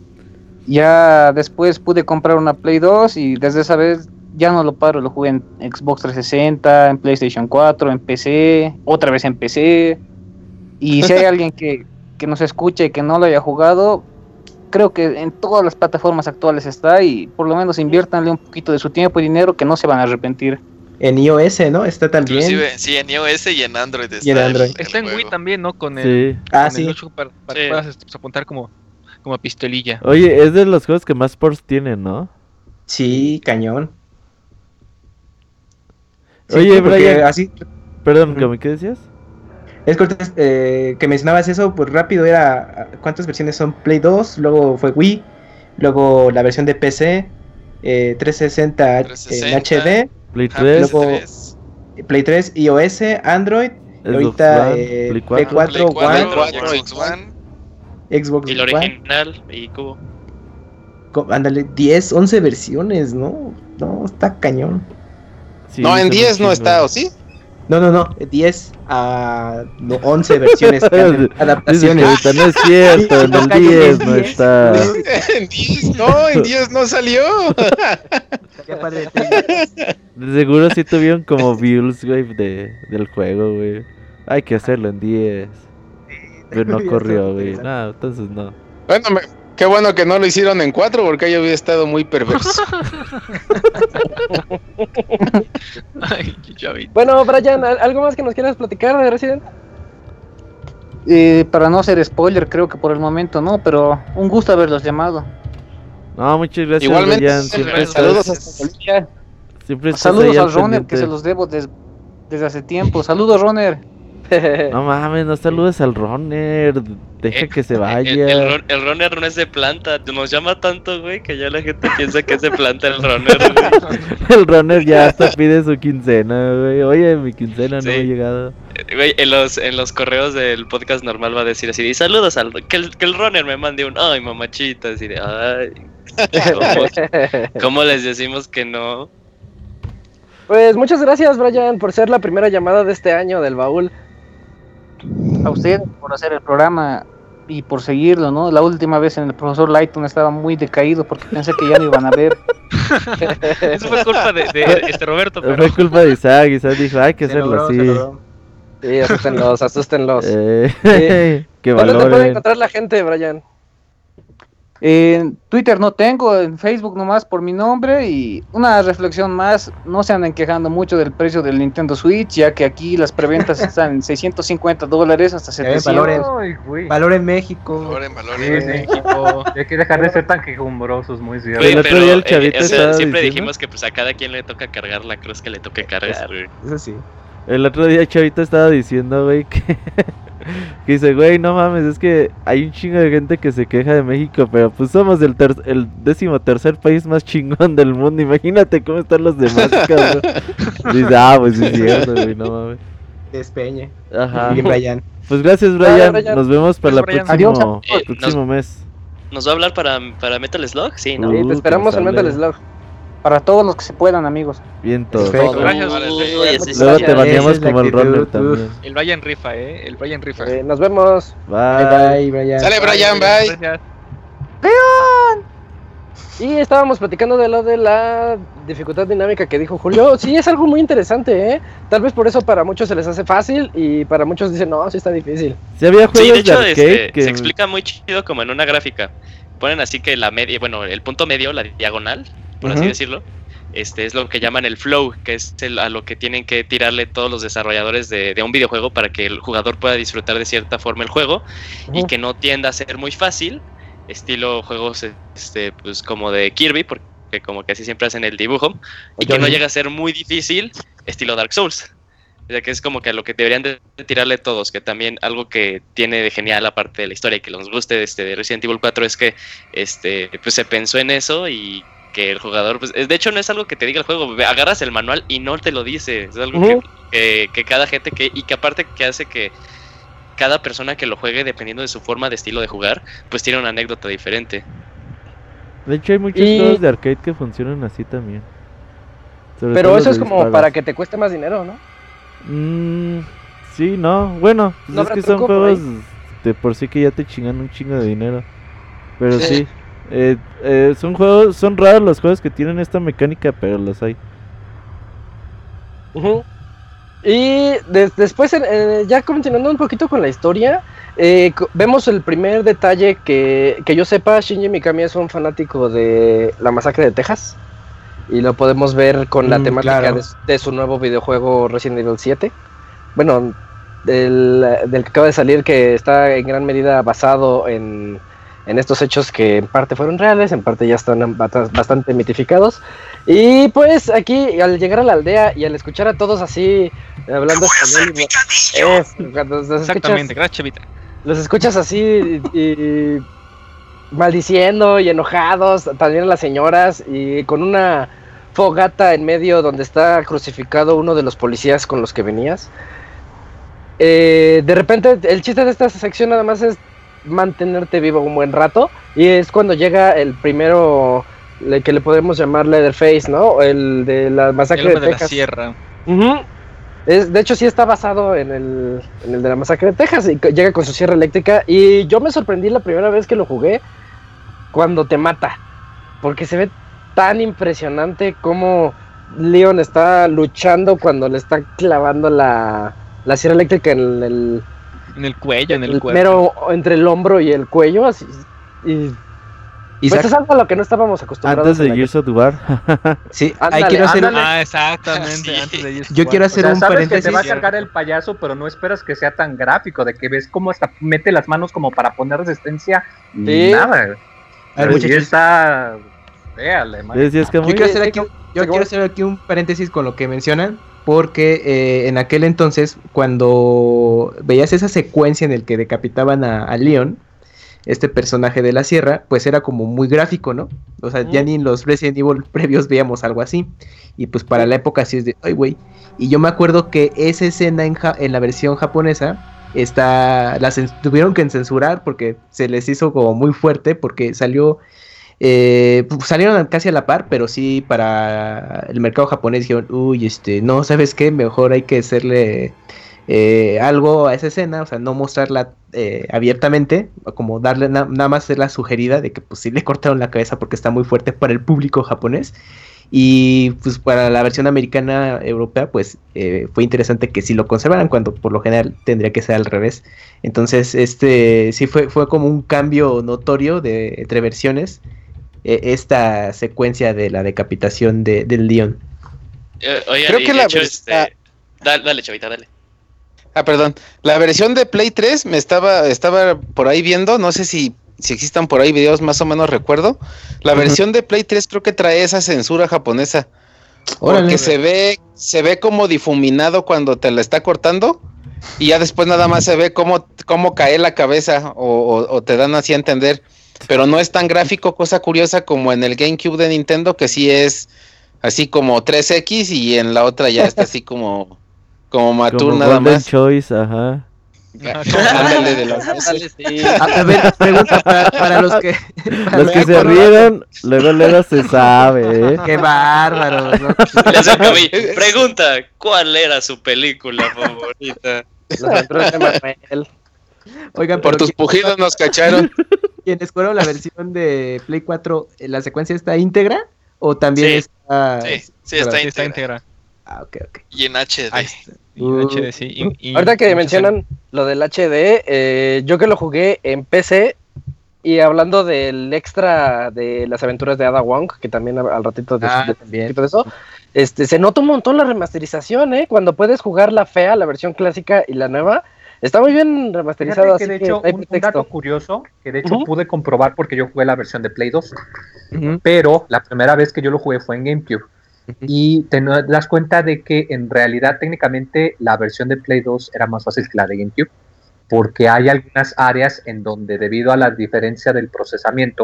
ya después pude comprar una Play 2 y desde esa vez ya no lo paro, lo jugué en Xbox 360, en PlayStation 4, en PC, otra vez en PC. Y si hay alguien que, que nos escuche y que no lo haya jugado, creo que en todas las plataformas actuales está y por lo menos inviértanle un poquito de su tiempo y dinero que no se van a arrepentir. En iOS, ¿no? Está también. sí, en iOS y en Android está. en Android. Está en Wii también, ¿no? Con el, sí. ah, sí. para, que puedas este, apuntar como, como pistolilla. Oye, es de los juegos que más ports tienen, ¿no? Sí, cañón. Oye, Brian. Así... Perdón, ¿qué decías? Es eh, que mencionabas eso, pues rápido era, ¿cuántas versiones son? Play 2, luego fue Wii, luego la versión de PC, 360, en HD, Play 3, luego Play 3, iOS, Android, ahorita eh, Play 4, Play 4, Xbox One, Xbox y el original y Cubo. Ándale, 10, 11 versiones, ¿no? No, está cañón. no, en 10 no está, ¿o sí? No, no, no, 10 a 11 versiones, adaptaciones. no es cierto, en el 10 no está. En 10, no, en 10 no salió. De seguro sí tuvieron como views, güey, de, del juego, güey. Hay que hacerlo en 10. Pero no corrió, güey. No, entonces no. Bueno, me, Qué bueno que no lo hicieron en cuatro porque yo había estado muy perverso. bueno, Brian, ¿algo más que nos quieras platicar de Resident? Eh, para no hacer spoiler, creo que por el momento no, pero un gusto haberlos llamado. No, muchas gracias. Igualmente, Brian. Siempre saludos hasta Siempre Saludos al Roner, que se los debo desde hace tiempo. Saludos, Roner. no mames, no saludes al runner. Deja eh, que se vaya. El, el, runner no es de planta. Nos llama tanto, güey, que ya la gente piensa que es de planta el runner, el runner ya hasta pide su quincena, güey. Oye, mi quincena no ha llegado. Eh, güey, en los, en los correos del podcast normal va a decir así: y saludos al. Que el, que el runner me mande un. Ay, mamachita. Así de. Ay. ¿Cómo les decimos que no? Pues muchas gracias, Brian, por ser la primera llamada de este año del baúl a usted por hacer el programa y por seguirlo, ¿no? La última vez en el profesor Lighton estaba muy decaído porque pensé que ya no iban a ver. Eso fue culpa de, este Roberto. Pero... Fue culpa de Isaac. Isaac dijo, hay que hacerlo así. Sí, asústenlos, asústenlos. Eh, ¿Dónde te puede encontrar la gente, Brian? En Twitter no tengo, en Facebook nomás por mi nombre y una reflexión más, no se anden quejando mucho del precio del Nintendo Switch, ya que aquí las preventas están en 650 dólares hasta 700. Eh, valor, en, México. Valor en, valor en México. Hay que dejar de ser tan quejumbrosos, muy cierto. el otro día el chavito eh, siempre dijimos que pues a cada quien le toca cargar la cruz que le toque cargar. Eso sí. El otro día el chavito estaba diciendo, güey, que que dice, güey, no mames, es que hay un chingo de gente que se queja de México, pero pues somos el, el décimo tercer país más chingón del mundo. Imagínate cómo están los demás, cabrón. Dice, ah, pues es cierto, güey, no mames. Despeñe. Ajá. Bien, Brian. Pues gracias, Brian. Nos vemos para el próximo, eh, próximo mes. ¿Nos va a hablar para, para Metal Slug? Sí, ¿no? Sí, te esperamos en Metal Slug. Para todos los que se puedan, amigos. Bien, todo. Luego te baneamos como el runner también. El Brian rifa, eh. El Brian rifa. Eh, nos vemos. Bye, bye, Brian. Sale, Brian, bye. ¡Vean! Y estábamos platicando de lo de la dificultad dinámica que dijo Julio. Sí, es algo muy interesante, ¿eh? Tal vez por eso para muchos se les hace fácil y para muchos dicen, no, sí está difícil. Sí, había juegos de, hecho, este, se explica muy chido como en una gráfica. Ponen así que la media, bueno, el punto medio, la diagonal, por así decirlo, este es lo que llaman el flow, que es a lo que tienen que tirarle todos los desarrolladores de, un videojuego para que el jugador pueda disfrutar de cierta forma el juego y que no tienda a ser muy fácil, estilo juegos este, pues como de Kirby, porque como que así siempre hacen el dibujo, y que no llega a ser muy difícil, estilo Dark Souls. O sea que es como que a lo que deberían de tirarle todos, que también algo que tiene de genial aparte de la historia y que nos guste este, de Resident Evil 4 es que este, pues se pensó en eso y que el jugador, pues, de hecho no es algo que te diga el juego, agarras el manual y no te lo dice, es algo que, cada gente que, y que aparte que hace que cada persona que lo juegue, dependiendo de su forma de estilo de jugar, pues tiene una anécdota diferente. De hecho hay muchos juegos de arcade que funcionan así también. Pero eso es como para que te cueste más dinero, ¿no? Mm, sí, no, bueno, pues es que son juegos de por sí que ya te chingan un chingo de dinero. Pero sí, eh, eh, son juegos, son raros los juegos que tienen esta mecánica, pero los hay. Y después, ya continuando un poquito con la historia, eh, vemos el primer detalle que, que yo sepa, Shinji Mikami es un fanático de la masacre de Texas. Y lo podemos ver con la mm, temática de, su nuevo videojuego Resident Evil 7. Bueno, del, del, que acaba de salir, que está en gran medida basado en, en estos hechos que en parte fueron reales, en parte ya están bastante mitificados. Y pues aquí al llegar a la aldea y al escuchar a todos así hablando español, Exactamente, gracias Los escuchas así y, maldiciendo y enojados, también las señoras y con una fogata en medio donde está crucificado uno de los policías con los que venías. Eh, de repente el chiste de esta sección nada más es mantenerte vivo un buen rato. Y es cuando llega el primero que le podemos llamar Leatherface, ¿no? El de la masacre de, Texas. la sierra. es, de hecho, sí está basado en el, en el de la masacre de Texas. Y llega con su sierra eléctrica. Y yo me sorprendí la primera vez que lo jugué cuando te mata. Porque se ve tan impresionante como Leon está luchando cuando le está clavando la, la sierra eléctrica en el en el cuello, en el, el Pero entre el hombro y el cuello, así. Y, pues es algo a lo que no estábamos acostumbrados. Antes de Gears of War. sí, ahí quiero hacer Ah, exactamente, antes de Yo quiero hacer un sabes paréntesis. que te va a sacar el payaso, pero no esperas que sea tan gráfico, de que ves cómo hasta mete las manos como para poner resistencia y nada. A ver, está... Véale, yo quiero hacer aquí, yo quiero hacer aquí un paréntesis con lo que mencionan porque eh, en aquel entonces, cuando veías esa secuencia en el que decapitaban a, Leon, este personaje de la sierra, pues era como muy gráfico, ¿no? O sea, ya ni en los Resident Evil previos veíamos algo así. Y pues para la época sí es de, ay, güey. Y yo me acuerdo que esa escena en, en la versión japonesa, está, la tuvieron que censurar porque se les hizo como muy fuerte, porque salió eh, salieron casi a la par, pero sí para el mercado japonés dijeron, uy, este, no, ¿sabes qué? Mejor hay que hacerle eh, algo a esa escena, o sea, no mostrarla eh, abiertamente, como darle nada más la sugerida de que pues sí le cortaron la cabeza porque está muy fuerte para el público japonés. Y pues para la versión americana europea, pues fue interesante que sí lo conservaran, cuando por lo general tendría que ser al revés. Entonces, este sí fue, fue como un cambio notorio entre versiones e, esta secuencia de la decapitación de, del León. Eh, Creo que la este, dale, chavita, dale. Ah, perdón. La versión de Play 3 me estaba, estaba por ahí viendo, no sé si, si existan por ahí videos, más o menos recuerdo. La versión de Play 3 creo que trae esa censura japonesa. Porque se ve, se ve como difuminado cuando te la está cortando. Y ya después nada más se ve cómo, cómo cae la cabeza. O, o te dan así a entender pero no es tan gráfico, cosa curiosa como en el GameCube de Nintendo, que sí es así como 3X y en la otra ya está así como, como Matur nada más. Choice, ajá. A ver, pregunta para, los que los que se rieron, luego luego se sabe, ¿eh? Qué bárbaro. Pregunta, ¿cuál era su película favorita? Oigan, por tus pujidos nos cacharon. ¿Quienes fueron la versión de Play 4, eh, la secuencia está íntegra o también está Sí, sí está, íntegra. Ah, ok, ok. Y en HD. y en HD, sí. Ahorita que mencionan lo del HD, eh, yo que lo jugué en PC y hablando del extra de las aventuras de Ada Wong, que también al ratito de, ah, de, eso, este, se nota un montón la remasterización, ¿eh? Cuando puedes jugar la fea, la versión clásica y la nueva, Está muy bien remasterizado. que de hecho, un, dato curioso que de hecho pude comprobar porque yo jugué la versión de Play 2, pero la primera vez que yo lo jugué fue en GameCube. Y te das cuenta de que en realidad técnicamente la versión de Play 2 era más fácil que la de GameCube, porque hay algunas áreas en donde debido a la diferencia del procesamiento,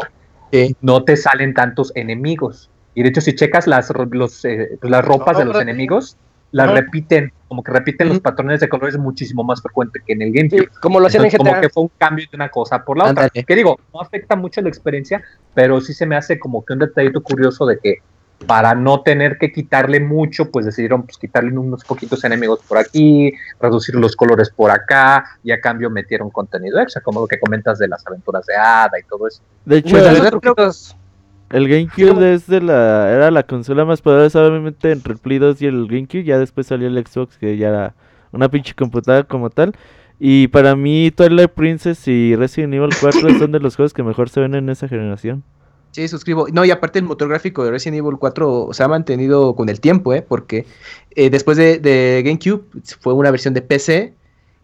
no te salen tantos enemigos. Y de hecho si checas las, los, eh, las ropas de los enemigos, las repiten, como que repiten los patrones de colores muchísimo más frecuente que en el GameCube. como lo hacían en GTA. Como que fue un cambio de una cosa por la otra. Que digo, no afecta mucho la experiencia, pero sí se me hace como que un detallito curioso de que para no tener que quitarle mucho, pues decidieron pues, quitarle unos poquitos enemigos por aquí, reducir los colores por acá, y a cambio metieron contenido extra, como lo que comentas de las aventuras de Ada y todo eso. De hecho, el GameCube es de la, era la consola más poderosa, obviamente, entre el Play 2 y el GameCube. Ya después salió el Xbox, que ya era una pinche computadora como tal. Y para mí, Twilight Princess y Resident Evil 4 son de los juegos que mejor se ven en esa generación. Sí, suscribo. No, y aparte el motor gráfico de Resident Evil 4 se ha mantenido con el tiempo, ¿eh? Porque eh, después de, GameCube fue una versión de PC,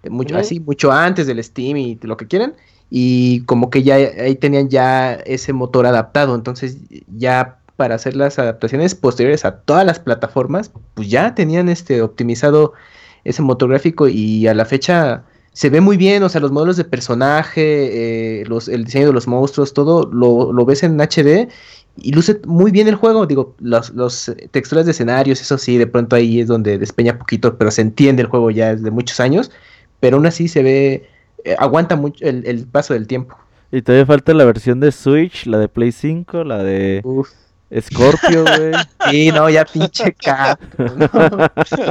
mucho, así, mucho antes del Steam y lo que quieran y como que ya ahí tenían ya ese motor adaptado, entonces ya para hacer las adaptaciones posteriores a todas las plataformas, pues ya tenían este optimizado ese motor gráfico y a la fecha se ve muy bien, o sea, los modelos de personaje, eh, los, el diseño de los monstruos, todo lo, lo, ves en HD y luce muy bien el juego, digo, los texturas de escenarios, eso sí, de pronto ahí es donde despeña poquito, pero se entiende el juego ya desde muchos años, pero aún así se ve eh, aguanta mucho el, paso del tiempo. Y todavía falta la versión de Switch, la de Play 5, la de Scorpio, güey. Sí, no, ya pinche cap.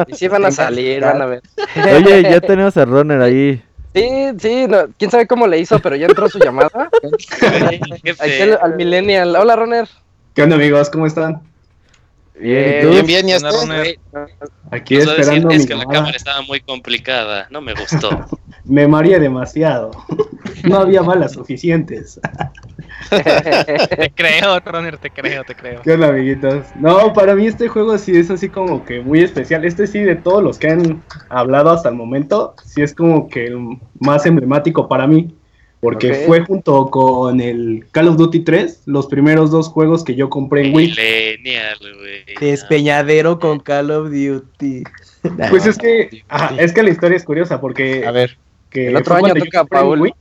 y sí van a salir, van a ver. Oye, ya tenemos a Runner ahí. Sí, sí, quién sabe cómo le hizo, pero ya entró su llamada. al, al Millennial. Hola, Runner. ¿Qué onda, amigos? ¿Cómo están? Bien, bien, bien, ya está. Aquí esperando. Es que la cámara estaba muy complicada, no me gustó. me mareé demasiado. No había balas suficientes. te creo, Runner, te creo, te creo. ¿Qué onda, amiguitos? No, para mí este juego sí es así como que muy especial. Este sí, de todos los que han hablado hasta el momento, sí es como que el más emblemático para mí. Porque fue junto con el Call of Duty 3, los primeros dos juegos que yo compré en Wii. Despeñadero con Call of Duty. Pues es que, es que la historia es curiosa porque. A ver, que el otro año toca Paul.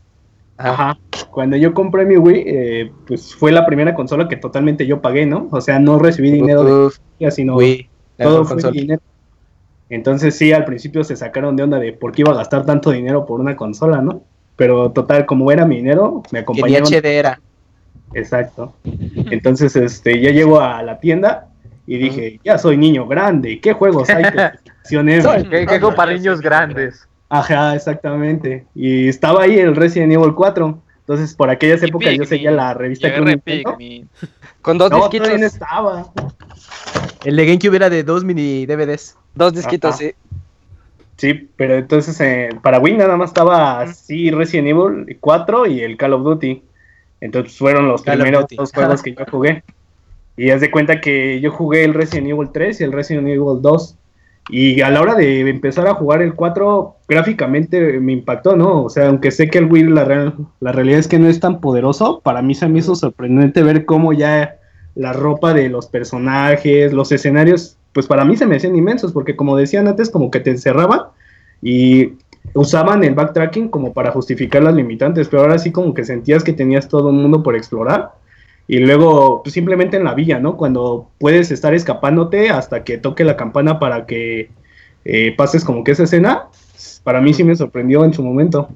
Ajá. Cuando yo compré mi Wii, eh, pues fue la primera consola que totalmente yo pagué, ¿no? O sea, no recibí dinero de sino todo fue dinero. Entonces sí, al principio se sacaron de onda de por qué iba a gastar tanto dinero por una consola, ¿no? Pero total, como era mi dinero, me acompañaron. HD era. Exacto. Entonces, este, ya llego a la tienda y dije, ya soy niño grande, ¿qué juegos hay? ¿Qué, ¿Qué para niños grandes? Ajá, exactamente. Y estaba ahí el Resident Evil 4. Entonces, por aquellas épocas yo seguía la revista que Con dos no, disquitos. estaba. El de GameCube era de dos mini DVDs. Dos disquitos, sí. Sí, pero entonces eh, para Wii nada más estaba así Resident Evil 4 y el Call of Duty. Entonces fueron los primeros dos juegos que yo jugué. Y haz de cuenta que yo jugué el Resident Evil 3 y el Resident Evil 2. Y a la hora de empezar a jugar el 4, gráficamente me impactó, ¿no? O sea, aunque sé que el Wii, la, la realidad es que no es tan poderoso, para mí se me hizo sorprendente ver cómo ya la ropa de los personajes, los escenarios pues para mí se me hacían inmensos, porque como decían antes, como que te encerraban y usaban el backtracking como para justificar las limitantes, pero ahora sí como que sentías que tenías todo un mundo por explorar. Y luego, pues simplemente en la villa, ¿no? Cuando puedes estar escapándote hasta que toque la campana para que eh, pases como que esa escena, para mí sí me sorprendió en su momento.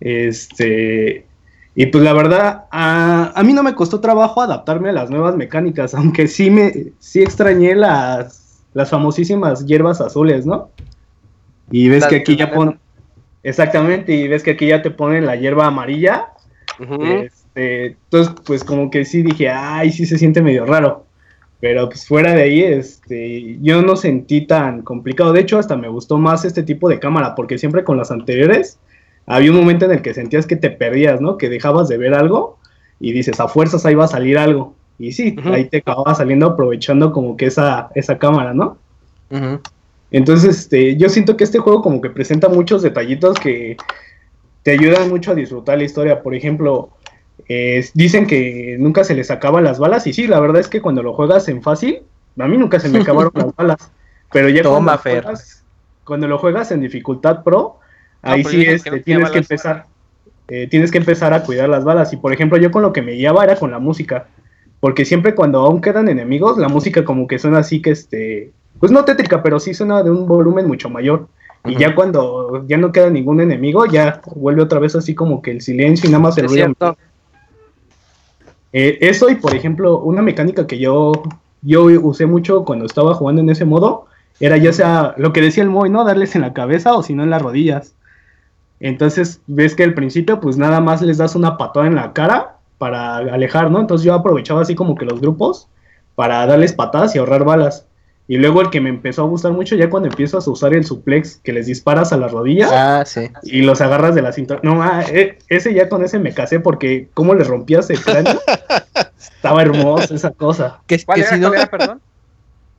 Este, y pues la verdad, a, a, mí no me costó trabajo adaptarme a las nuevas mecánicas, aunque sí me sí extrañé las, las famosísimas hierbas azules, ¿no? Y ves que aquí ya ponen... Exactamente, y ves que aquí ya te ponen la hierba amarilla. este, entonces, pues como que sí dije, ay, sí se siente medio raro. Pero pues fuera de ahí, este, yo no sentí tan complicado. De hecho, hasta me gustó más este tipo de cámara, porque siempre con las anteriores había un momento en el que sentías que te perdías, ¿no? Que dejabas de ver algo y dices, a fuerzas ahí va a salir algo. Y sí, ahí te acababa saliendo aprovechando como que esa, esa cámara, ¿no? Entonces, este, yo siento que este juego como que presenta muchos detallitos que te ayudan mucho a disfrutar la historia. Por ejemplo, dicen que nunca se les acaban las balas y sí, la verdad es que cuando lo juegas en fácil, a mí nunca se me acabaron las balas. Pero ya Toma, cuando, cuando lo juegas en dificultad pro, ahí sí este, tienes que empezar, eh, tienes que empezar a cuidar las balas. Y por ejemplo, yo con lo que me guiaba era con la música, porque siempre cuando aún quedan enemigos, la música como que suena así que este, pues no tétrica, pero sí suena de un volumen mucho mayor. Y ya cuando ya no queda ningún enemigo, ya vuelve otra vez así como que el silencio y nada más el ruido. Eh, eso y, por ejemplo, una mecánica que yo, yo usé mucho cuando estaba jugando en ese modo, era ya sea lo que decía el Moy, ¿no? Darles en la cabeza o si no en las rodillas. Entonces, ves que al principio, pues nada más les das una patada en la cara para alejar, ¿no? Entonces yo aprovechaba así como que los grupos para darles patadas y ahorrar balas. Y luego el que me empezó a gustar mucho ya cuando empiezas a usar el suplex que les disparas a las rodillas ah, sí. y los agarras de la cintura. No, ah, eh, ese ya con ese me casé porque cómo les rompías el cráneo. Estaba hermoso esa cosa. ¿Cuál era, si no... perdón?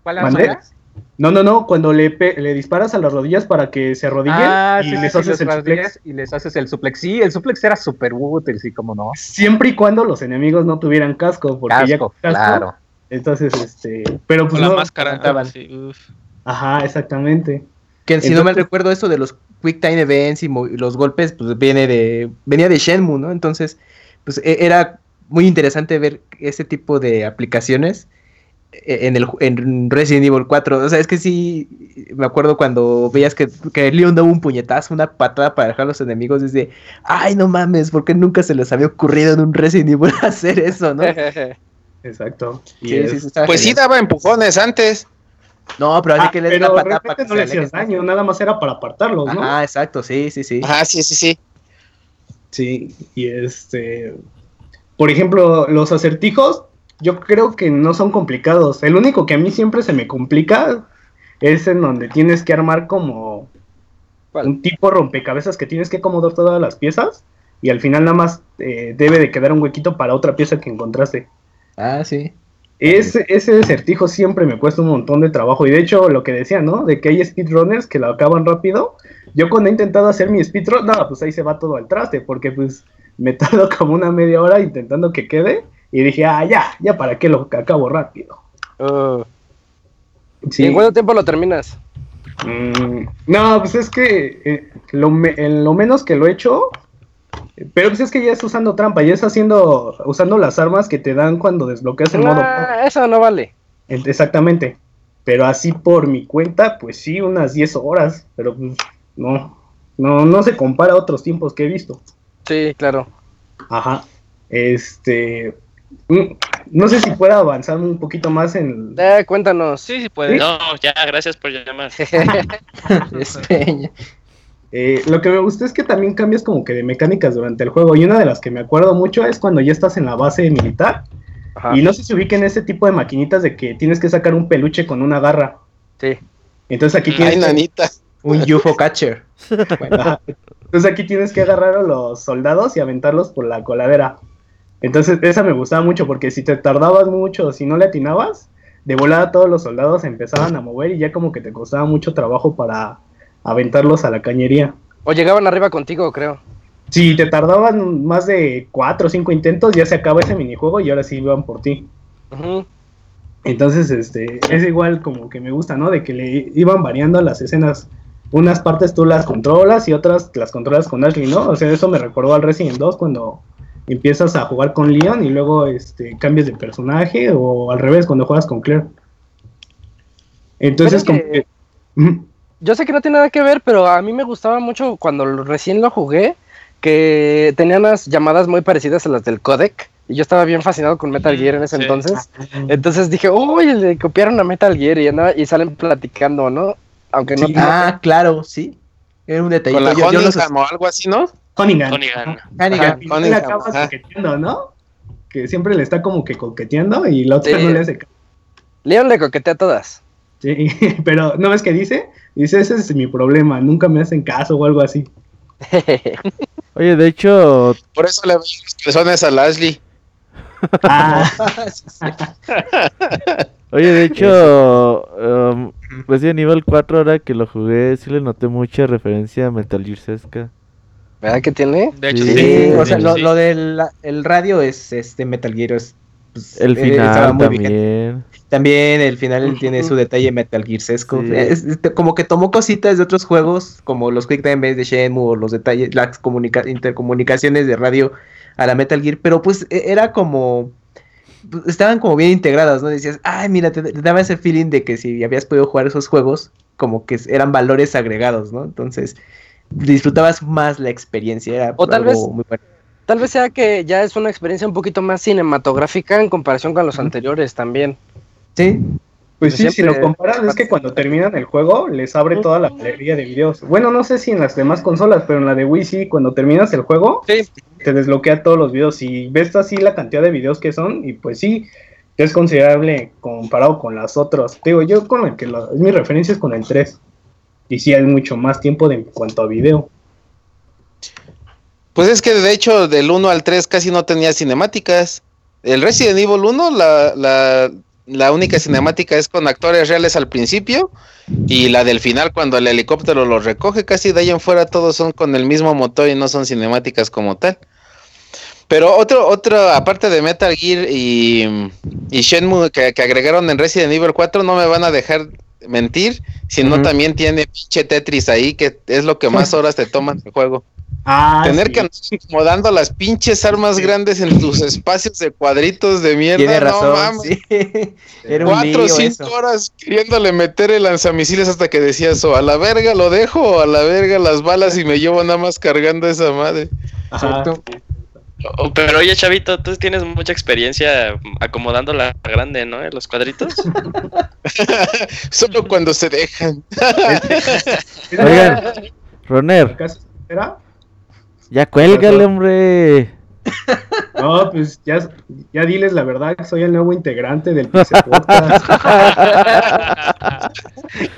¿Cuál era? No, no, no, cuando le, le disparas a las rodillas para que se arrodillen ah, y les haces el suplex. Y les haces el suplex. Sí, el suplex era súper útil, sí, como no. Siempre y cuando los enemigos no tuvieran casco, porque ya casco, claro. Entonces, este, pero pues la no, máscara. Ajá, exactamente. Que si no me recuerdo eso de los Quick Time Events y los golpes, pues viene de, venía de Shenmue, ¿no? Entonces, pues e, era muy interesante ver ese tipo de aplicaciones en, el, en Resident Evil 4. O sea, es que sí, me acuerdo cuando veías que, que Leon daba un puñetazo, una patada para dejar a los enemigos, desde, ay, no mames, ¿por qué nunca se les había ocurrido en un Resident Evil hacer eso, no? Exacto. pues sí daba empujones antes. No, pero así ah, que le pero patada para no le hacías daño, nada más era para apartarlos, ¿no? Ah, exacto, sí, sí, sí. Ah, sí, sí, sí. Sí, y este. Por ejemplo, los acertijos, yo creo que no son complicados. El único que a mí siempre se me complica es en donde tienes que armar como un tipo rompecabezas que tienes que acomodar todas las piezas y al final nada más eh, debe de quedar un huequito para otra pieza que encontraste. Ah, sí. Ese, ese acertijo siempre me cuesta un montón de trabajo. Y de hecho, lo que decía, ¿no? De que hay speedrunners que lo acaban rápido. Yo cuando he intentado hacer mi speedrun, no, pues ahí se va todo al traste, porque pues me tardo como una media hora intentando que quede. Y dije, ah, ya, ya para qué lo acabo rápido. Uh. ¿En cuánto tiempo lo terminas? Mm, no, pues es que eh, lo, lo menos que lo he hecho pero pues es que ya es usando trampa, ya es haciendo, usando las armas que te dan cuando desbloqueas el modo. Ah, eso no vale. Exactamente. Pero así por mi cuenta, pues sí, unas 10 horas. Pero pues no, no, no se compara a otros tiempos que he visto. Sí, claro. Ajá. Este. Mm, no sé si pueda avanzar un poquito más en. Eh, cuéntanos. Sí, sí puede. No, ya, gracias por llamar. Eh, lo que me gustó es que también cambias como que de mecánicas durante el juego. Y una de las que me acuerdo mucho es cuando ya estás en la base militar. Y no sé si ubiquen ese tipo de maquinitas de que tienes que sacar un peluche con una garra. Sí. Entonces aquí tienes. nanita. Un UFO catcher. entonces aquí tienes que agarrar a los soldados y aventarlos por la coladera. Entonces esa me gustaba mucho porque si te tardabas mucho, si no le atinabas, de volada todos los soldados empezaban a mover y ya como que te costaba mucho trabajo para aventarlos a la cañería. O llegaban arriba contigo, creo. Si te tardaban más de cuatro o cinco intentos, ya se acaba ese minijuego y ahora sí iban por ti. Entonces, este, es igual como que me gusta, ¿no? De que le iban variando las escenas. Unas partes tú las controlas y otras las controlas con Ashley, ¿no? O sea, eso me recordó al Resident 2 cuando empiezas a jugar con Leon y luego este, cambias de personaje o al revés cuando juegas con Claire. Entonces, como que yo sé que no tiene nada que ver, pero a mí me gustaba mucho cuando recién lo jugué, que tenía unas llamadas muy parecidas a las del codec. Y yo estaba bien fascinado con Metal Gear en ese entonces. Entonces dije, uy, le copiaron a Metal Gear y, y salen platicando, ¿no? Aunque no. ah, claro, sí. Era un detalle. Con la yo, o algo así, ¿no? Conigan. Conigan. Le acaba coqueteando, ¿no? Que siempre le está como que coqueteando y la otra no le hace Leon le coquetea a todas. Sí, pero ¿no ves qué dice? Dice, ese es mi problema, nunca me hacen caso o algo así. Oye, de hecho... Por eso le personas a Lashley. Ah. Oye, de hecho, um, Resident Evil 4, ahora que lo jugué, sí le noté mucha referencia a Metal Gear Sesca. ¿Verdad que tiene? De hecho, sí. o sea, lo, lo, del el radio es este Metal Gear. Es, pues, el eh, final también. También el final tiene su detalle Metal Gear Sesco. como que tomó cositas de otros juegos, como los Quick Time de Shenmue o los detalles, las intercomunicaciones de radio a la Metal Gear, pero pues e, era como pues, estaban como bien integradas, ¿no? Decías, ay, mira, te, daba ese feeling de que si habías podido jugar esos juegos, como que eran valores agregados, ¿no? Entonces, disfrutabas más la experiencia, era o tal vez, muy bueno. tal vez sea que ya es una experiencia un poquito más cinematográfica en comparación con los anteriores también. Sí. Pues sí, si lo comparan, es que cuando terminan el juego les abre toda la galería de videos. Bueno, no sé si en las demás consolas, pero en la de Wii sí, cuando terminas el juego, te desbloquea todos los videos. Y ves así la cantidad de videos que son, y pues sí, es considerable comparado con las otras. Digo, yo con el que es mi referencia es con el 3. Y sí hay mucho más tiempo de, en cuanto a video. Pues es que de hecho del 1 al 3 casi no tenía cinemáticas. El Resident Evil 1, la, la única cinemática es con actores reales al principio y la del final cuando el helicóptero los recoge, casi de ahí en fuera todos son con el mismo motor y no son cinemáticas como tal. Pero otro, otro, aparte de Metal Gear y, y Shenmue que, agregaron en Resident Evil 4, no me van a dejar mentir, si no también tiene pinche Tetris ahí, que es lo que más horas te toman el juego. Ah, Tener que andar incomodando las pinches armas grandes en tus espacios de cuadritos de mierda. Tiene razón, no mames. Cuatro o cinco horas queriéndole meter el lanzamisiles hasta que decías, o a la verga lo dejo, o a la verga las balas y me llevo nada más cargando esa madre. Pero oye, Chavito, tú tienes mucha experiencia acomodando la grande, ¿no? Los cuadritos. Solo cuando se dejan. Oigan, Roner. Ya cuélgale, hombre. No, pues ya, ya diles la verdad, que soy el nuevo integrante del Pixel Podcast.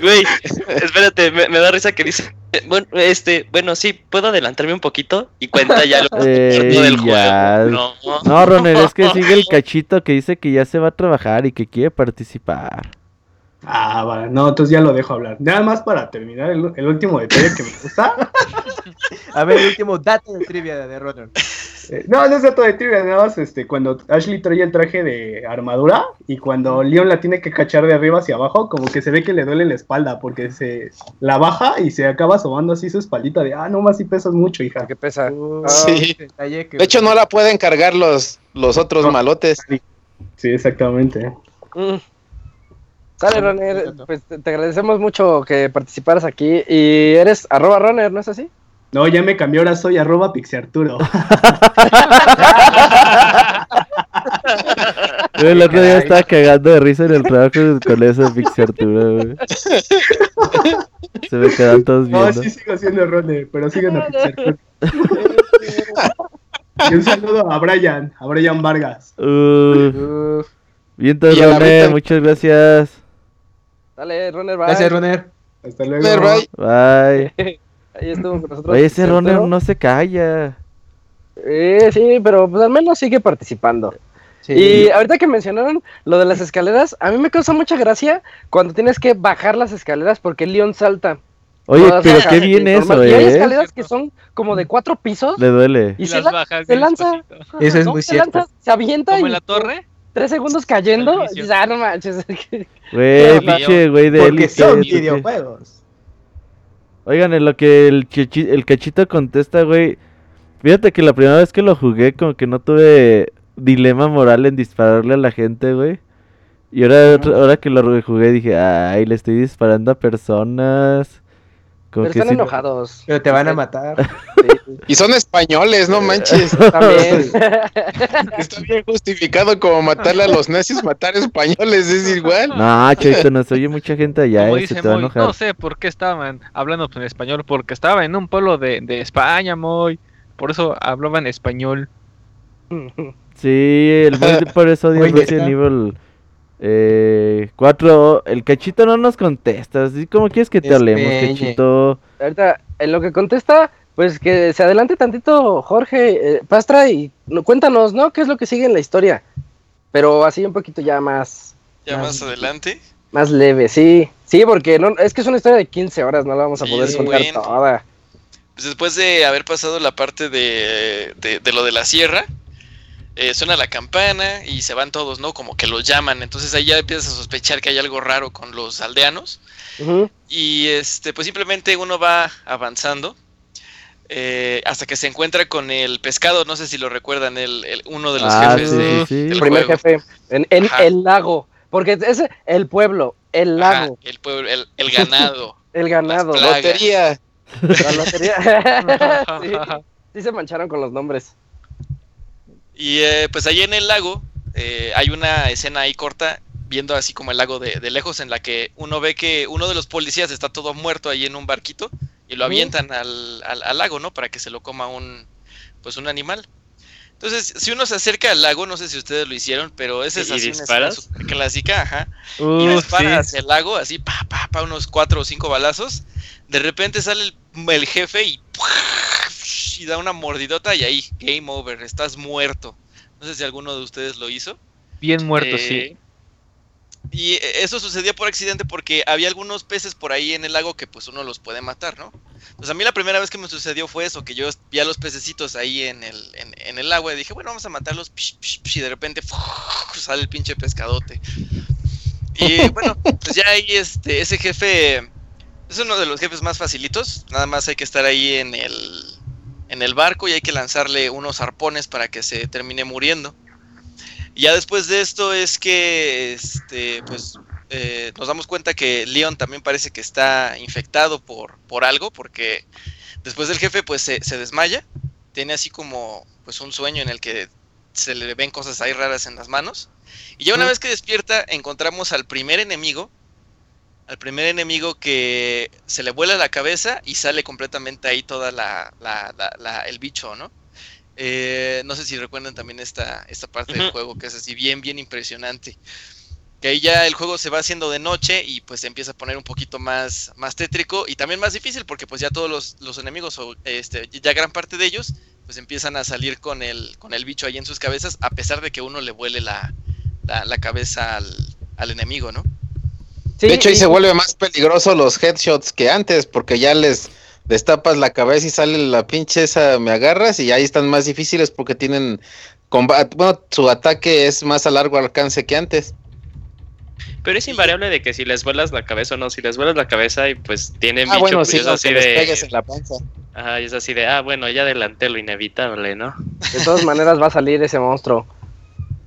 Güey, espérate, me, da risa que dice, bueno, este, bueno, sí, puedo adelantarme un poquito y cuenta ya lo eh, del juego. No, no, Roner, es que sigue el cachito que dice que ya se va a trabajar y que quiere participar. Ah, vale, no, entonces ya lo dejo hablar. Nada más para terminar el, último detalle que me gusta. A ver, el último dato de trivia de Roger. Eh, no, no es dato de trivia, nada más este, cuando Ashley trae el traje de armadura y cuando Leon la tiene que cachar de arriba hacia abajo, como que se ve que le duele la espalda porque se la baja y se acaba asomando así su espaldita de, ah, no más si pesas mucho, hija. ¿Qué pesa? sí. De hecho, no la pueden cargar los, los otros malotes. Sí, exactamente. Mm. Sale, Runner, pues te agradecemos mucho que participaras aquí. Y eres arroba runner, ¿no es así? No, ya me cambió, ahora soy arroba pixiarturo. el otro día estaba cagando de risa en el trabajo con eso Pixiarturo, Se me quedan todos viendo. No, sí sigo siendo Runner, pero sigan a Pixiarturo. y un saludo a Brian, a Brian Vargas. Uh, bien, Runner, muchas gracias. Dale, Runner, bye. Gracias, Runner. Hasta luego. Bye. Bye. Ahí estuvo con nosotros. Oye, ese Runner no se calla. Eh, sí, pero pues al menos sigue participando. Sí. Y ahorita que mencionaron lo de las escaleras, a mí me causa mucha gracia cuando tienes que bajar las escaleras porque el León salta. Oye, pero qué bien eso, ¿eh? Y hay escaleras que son como de cuatro pisos. Le duele. Y, se, se lanza. Eso es muy se cierto. Lanza, se avienta. ¿Como en la torre? Tres segundos cayendo, y ah, no manches. Güey, pinche güey de Porque son videojuegos. Oigan, en lo que el, el cachito contesta, güey. Fíjate que la primera vez que lo jugué, como que no tuve dilema moral en dispararle a la gente, güey. Y ahora, ahora que lo jugué dije, ay, le estoy disparando a personas. Pero están enojados. Pero te van a matar. Y son españoles, no manches. También. Está bien justificado como matarle a los nazis, matar españoles, es igual. No, Cheito, nos oye mucha gente allá. Eh, te va a no sé por qué estaban hablando en español, porque estaba en un pueblo de, de España, muy. Por eso hablaban español. Sí, el por eso dio Resident Evil eh, cuatro, el cachito no nos contesta. ¿Cómo quieres que te hablemos, cachito? Ahorita, en lo que contesta, pues que se adelante tantito Jorge eh, Pastra y cuéntanos, ¿no? ¿Qué es lo que sigue en la historia? Pero así un poquito ya más. ¿Ya más, adelante? Más leve, sí. Sí, porque no, es que es una historia de 15 horas, no la vamos a poder contar toda. Pues después de haber pasado la parte de, de lo de la sierra, eh, suena la campana y se van todos, ¿no? Como que los llaman. Entonces ahí ya empiezas a sospechar que hay algo raro con los aldeanos. Y este, pues simplemente uno va avanzando. Eh, hasta que se encuentra con el pescado, no sé si lo recuerdan, el, uno de los ah, jefes de, el primer jefe en, el lago, porque es el pueblo, el lago, el pueblo, el, ganado, el ganado, lotería, la lotería, sí, sí se mancharon con los nombres. Y eh, pues ahí en el lago eh, hay una escena ahí corta, viendo así como el lago de, lejos, en la que uno ve que uno de los policías está todo muerto ahí en un barquito y lo avientan al, al, lago, ¿no? Para que se lo coma un, pues un animal. Entonces, si uno se acerca al lago, no sé si ustedes lo hicieron, pero esa es así una clásica, ajá. y dispara hacia el lago, así, pa, pa, pa, unos cuatro o cinco balazos. De repente sale el, jefe y, y da una mordidota y ahí, game over, estás muerto. No sé si alguno de ustedes lo hizo. Bien muerto, sí. Eh, y eso sucedía por accidente porque había algunos peces por ahí en el lago que pues uno los puede matar, ¿no? Pues a mí la primera vez que me sucedió fue eso, que yo vi a los pececitos ahí en el, en, el agua y dije, bueno, vamos a matarlos, y de repente sale el pinche pescadote. Y bueno, pues ya ahí este, ese jefe es uno de los jefes más facilitos, nada más hay que estar ahí en el, en el barco y hay que lanzarle unos arpones para que se termine muriendo. Y ya después de esto es que este, pues, eh, nos damos cuenta que Leon también parece que está infectado por, por algo, porque después del jefe pues se, desmaya, tiene así como pues un sueño en el que se le ven cosas ahí raras en las manos. Y ya una vez que despierta encontramos al primer enemigo, al primer enemigo que se le vuela la cabeza y sale completamente ahí toda la, la, el bicho, ¿no? Eh, no sé si recuerdan también esta, esta parte del juego que es así bien, bien impresionante. Que ahí ya el juego se va haciendo de noche y pues se empieza a poner un poquito más, más tétrico y también más difícil porque pues ya todos los, los enemigos o este, ya gran parte de ellos pues empiezan a salir con el, con el bicho ahí en sus cabezas a pesar de que uno le vuele la, la, cabeza al, al enemigo, ¿no? De hecho, ahí se vuelve más peligroso los headshots que antes, porque ya les destapas la cabeza y sale la pinche esa, me agarras, y ahí están más difíciles porque tienen combate, bueno, su ataque es más a largo alcance que antes. Pero es invariable de que si les vuelas la cabeza o no, si les vuelas la cabeza y pues tienen ah, bueno, pues, es así de... en la panza. Ajá, y es así de, ah, bueno, ya adelanté lo inevitable, ¿no? De todas maneras va a salir ese monstruo.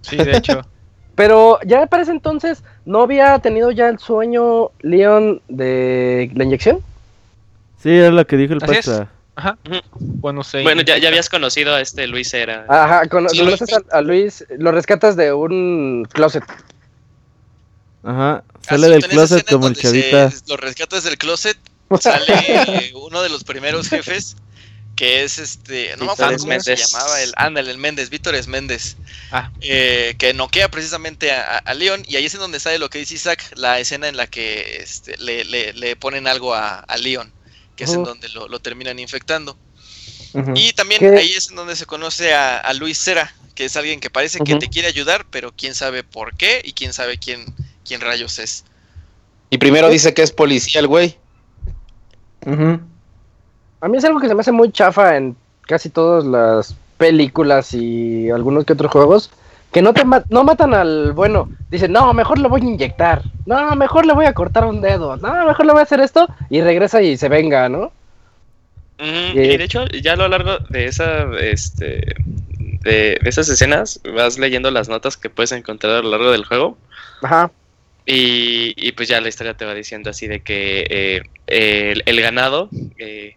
Sí, de hecho. Pero ya para ese entonces, ¿no había tenido ya el sueño Leon de la inyección? Sí, era lo que dijo el pasta. Ajá. Bueno. Bueno, ya, ya habías conocido a este Luis Era. Ajá, conoces a, Luis, lo rescatas de un closet. Ajá, sale del closet como el chavita. lo rescatas del closet, sale uno de los primeros jefes que es este, no me acuerdo cómo se llamaba, el Ándale, el Méndez, Víctor es Méndez, ah. eh, que noquea precisamente a, Leon, y ahí es en donde sale lo que dice Isaac, la escena en la que este, le, le, ponen algo a, Leon, que es en donde lo, terminan infectando. Y también ahí es en donde se conoce a, Luis Cera, que es alguien que parece que te quiere ayudar, pero quién sabe por qué y quién sabe quién, quién rayos es. Y primero dice que es policía el güey. A mí es algo que se me hace muy chafa en casi todas las películas y algunos que otros juegos. Que no te no matan al bueno. Dicen, no, mejor lo voy a inyectar. No, mejor le voy a cortar un dedo. No, mejor le voy a hacer esto. Y regresa y se venga, ¿no? y, de hecho, ya a lo largo de esa, este, de, esas escenas, vas leyendo las notas que puedes encontrar a lo largo del juego. Ajá. Y, pues ya la historia te va diciendo así de que eh, el, el, ganado eh,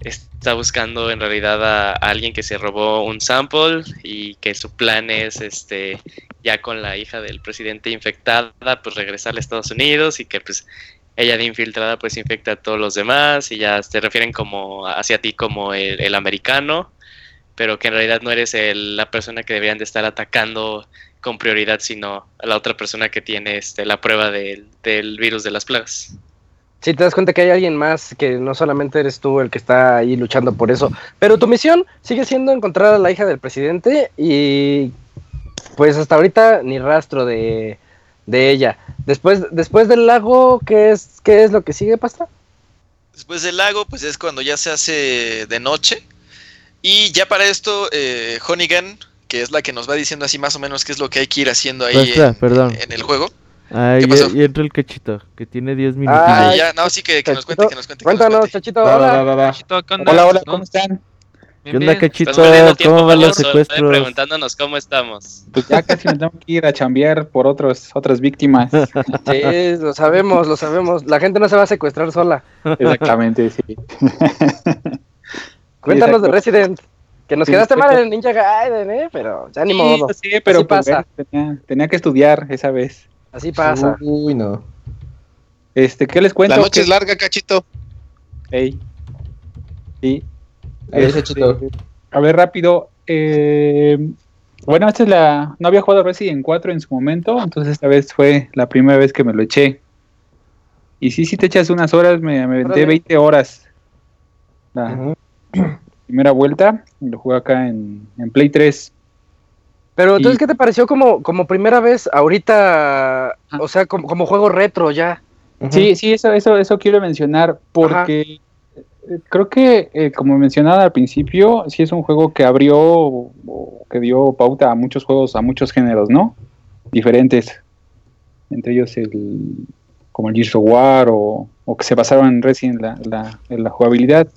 está buscando en realidad a, alguien que se robó un sample y que su plan es este ya con la hija del presidente infectada pues regresar a Estados Unidos y que pues ella de infiltrada pues infecta a todos los demás y ya te refieren como hacia ti como el, americano pero que en realidad no eres la persona que deberían de estar atacando con prioridad sino a la otra persona que tiene este, la prueba del virus de las plagas. Si te das cuenta que hay alguien más, que no solamente eres tú el que está ahí luchando por eso. Pero tu misión sigue siendo encontrar a la hija del presidente y pues hasta ahorita ni rastro de, ella. Después, después del lago, ¿qué es, ¿qué es lo que sigue, Pasta? Después del lago, pues es cuando ya se hace de noche. Y ya para esto, eh, Honigan, que es la que nos va diciendo así más o menos qué es lo que hay que ir haciendo ahí en el juego. Ay, Y, entra el cachito, que tiene 10 minutos. Ah, ya, no, sí, que, que nos cuente, que nos cuente. Cuéntanos, Chachito, hola. hola, hola, ¿cómo están? ¿Qué onda, Cachito? ¿Cómo van los secuestros? Preguntándonos cómo estamos. Pues ya casi nos tenemos que ir a chambear por otros, otras víctimas. Sí, lo sabemos, lo sabemos. La gente no se va a secuestrar sola. Exactamente, sí. Cuéntanos de Resident. Que nos quedaste mal en el Ninja Gaiden, ¿eh? Pero ya ni modo. Sí, pero pues, pasa. tenía, que estudiar esa vez. Así pasa. Uy, no. Este, ¿qué les cuento? La noche es larga, cachito. Ey. Sí. Este, a ver, rápido. Eh, bueno, esta es la. No había jugado Resident 4 en su momento, entonces esta vez fue la primera vez que me lo eché. Y sí, si te echas unas horas, me, me 20 horas. La primera vuelta, lo jugué acá en, Play 3. Pero entonces, ¿qué te pareció como, como primera vez ahorita? O sea, como, como juego retro ya. Sí, sí, eso, eso, eso quiero mencionar porque eh, creo que, eh, como mencionaba al principio, sí es un juego que abrió o que dio pauta a muchos juegos, a muchos géneros, ¿no? Diferentes. Entre ellos el como el Gears of War o, que se basaron en Resident la, en la jugabilidad.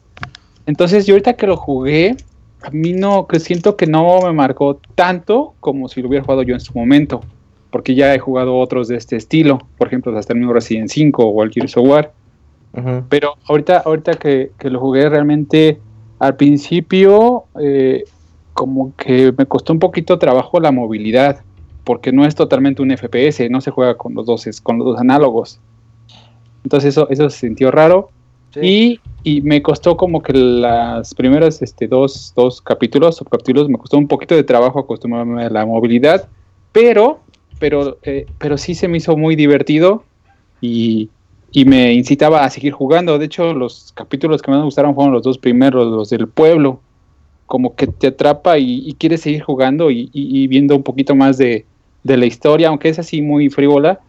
Entonces yo ahorita que lo jugué, a mí no, que siento que no me marcó tanto como si lo hubiera jugado yo en su momento, porque ya he jugado otros de este estilo, por ejemplo, hasta el mismo Resident 5 o el Gears of War. Pero ahorita, ahorita que, lo jugué realmente al principio eh, como que me costó un poquito trabajo la movilidad, porque no es totalmente un FPS, no se juega con los dos, con los dos análogos. Entonces eso, eso se sintió raro. Y, me costó como que las primeras este, dos, dos capítulos, subcapítulos, me costó un poquito de trabajo acostumbrarme a la movilidad, pero, pero, eh, pero sí se me hizo muy divertido y, me incitaba a seguir jugando. De hecho, los capítulos que más me gustaron fueron los dos primeros, los del pueblo, como que te atrapa y, quieres seguir jugando y, viendo un poquito más de, de la historia, aunque es así muy frívola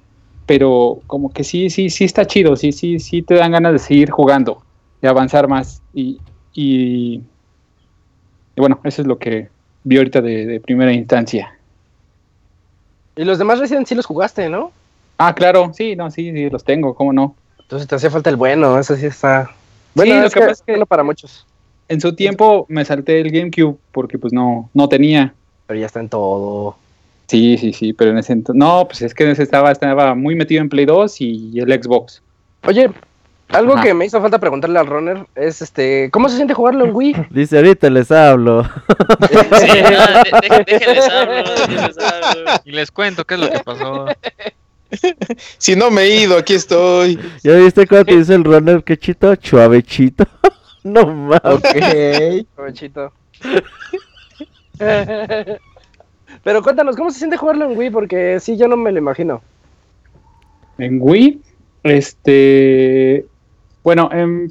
pero como que sí, sí, sí está chido, sí, sí, sí te dan ganas de seguir jugando, de avanzar más. Y, y, bueno, eso es lo que vi ahorita de, primera instancia. Y los demás Resident sí los jugaste, ¿no? Ah, claro, sí, no, sí, sí, los tengo, ¿cómo no? Entonces te hacía falta el bueno, eso sí está. Bueno, lo que, pasa es que bueno para muchos. En su tiempo me salté el GameCube porque pues no, no tenía. Pero ya está en todo. Sí, sí, sí, pero en ese entonces, no, pues es que en ese estaba, estaba muy metido en Play 2 y el Xbox. Oye, algo que me hizo falta preguntarle al runner es este, ¿cómo se siente jugarlo en Wii? Dice, ahorita les hablo. sí, déjenles hablo, Y les cuento qué es lo que pasó. si no me he ido, aquí estoy. ¿Ya viste cuando te dice el runner qué chito? Chuavechito. no mames. Ok. Chuavechito. Pero cuéntanos, ¿cómo se siente jugarlo en Wii? Porque sí, yo no me lo imagino. En Wii, este. Bueno, en,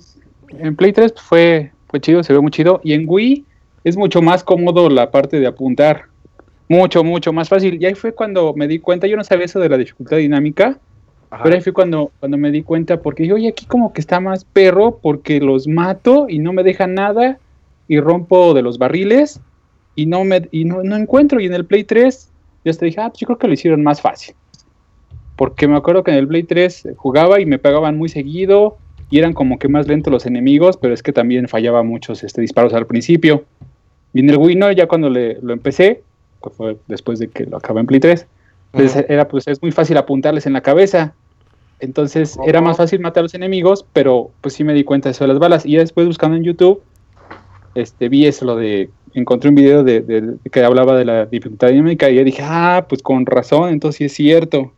Play 3 fue, fue chido, se ve muy chido. Y en Wii es mucho más cómodo la parte de apuntar. Mucho, mucho más fácil. Y ahí fue cuando me di cuenta, yo no sabía eso de la dificultad dinámica. Pero ahí fue cuando, cuando me di cuenta, porque yo, oye, aquí como que está más perro, porque los mato y no me dejan nada, y rompo de los barriles, y no me y no, encuentro. Y en el Play 3 yo hasta dije, ah, pues yo creo que lo hicieron más fácil. Porque me acuerdo que en el Play 3 jugaba y me pegaban muy seguido y eran como que más lentos los enemigos, pero es que también fallaba muchos este, disparos al principio. Y en el Wii no, ya cuando le, lo empecé, fue después de que lo acabé en Play 3, pues era pues es muy fácil apuntarles en la cabeza. Entonces era más fácil matar a los enemigos, pero pues sí me di cuenta de eso de las balas. Y después buscando en YouTube, este, vi eso lo de encontré un video de, que hablaba de la dificultad dinámica y yo dije, ah, pues con razón, entonces sí es cierto.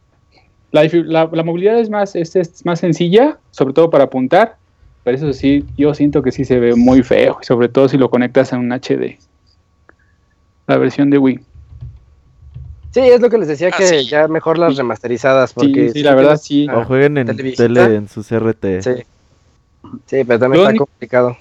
La, la, movilidad es más, es, es, más sencilla, sobre todo para apuntar, pero eso sí, yo siento que sí se ve muy feo, sobre todo si lo conectas a un HD. La versión de Wii. Sí, es lo que les decía, ah, que ya mejor las remasterizadas. Porque sí, la verdad sí. O jueguen en tele en sus RT. Sí. sí, pero también está complicado.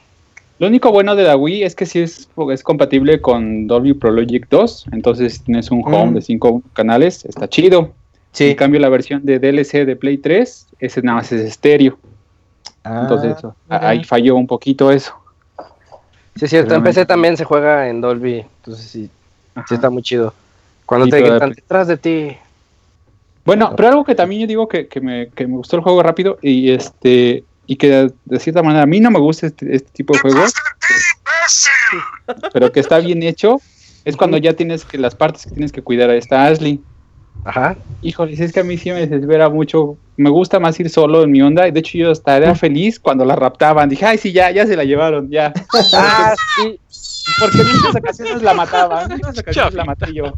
Lo único bueno de la Wii es que sí es, es compatible con Dolby Pro Logic 2, entonces tienes un home mm. de 5 canales, está chido. Sí. En cambio, la versión de DLC de Play 3, ese nada más es estéreo. Ah, entonces, ahí falló un poquito eso. Sí, es cierto. En PC también se juega en Dolby. Entonces, sí, sí está muy chido. Cuando te quitan detrás de ti. Bueno, pero algo que también yo digo que, que, me, que me gustó el juego rápido y este y que de, cierta manera a mí no me gusta este, este tipo de juegos, pero que está bien hecho, es cuando ya tienes que las partes que tienes que cuidar a esta Ashley. Ajá. Híjole, es que a mí sí me desespera mucho. Me gusta más ir solo en mi onda. De hecho, yo estaría feliz cuando la raptaban. Dije, ay, sí, ya, ya se la llevaron, ya. ah, sí. Porque en muchas ocasiones la mataba. En muchas ocasiones la maté yo.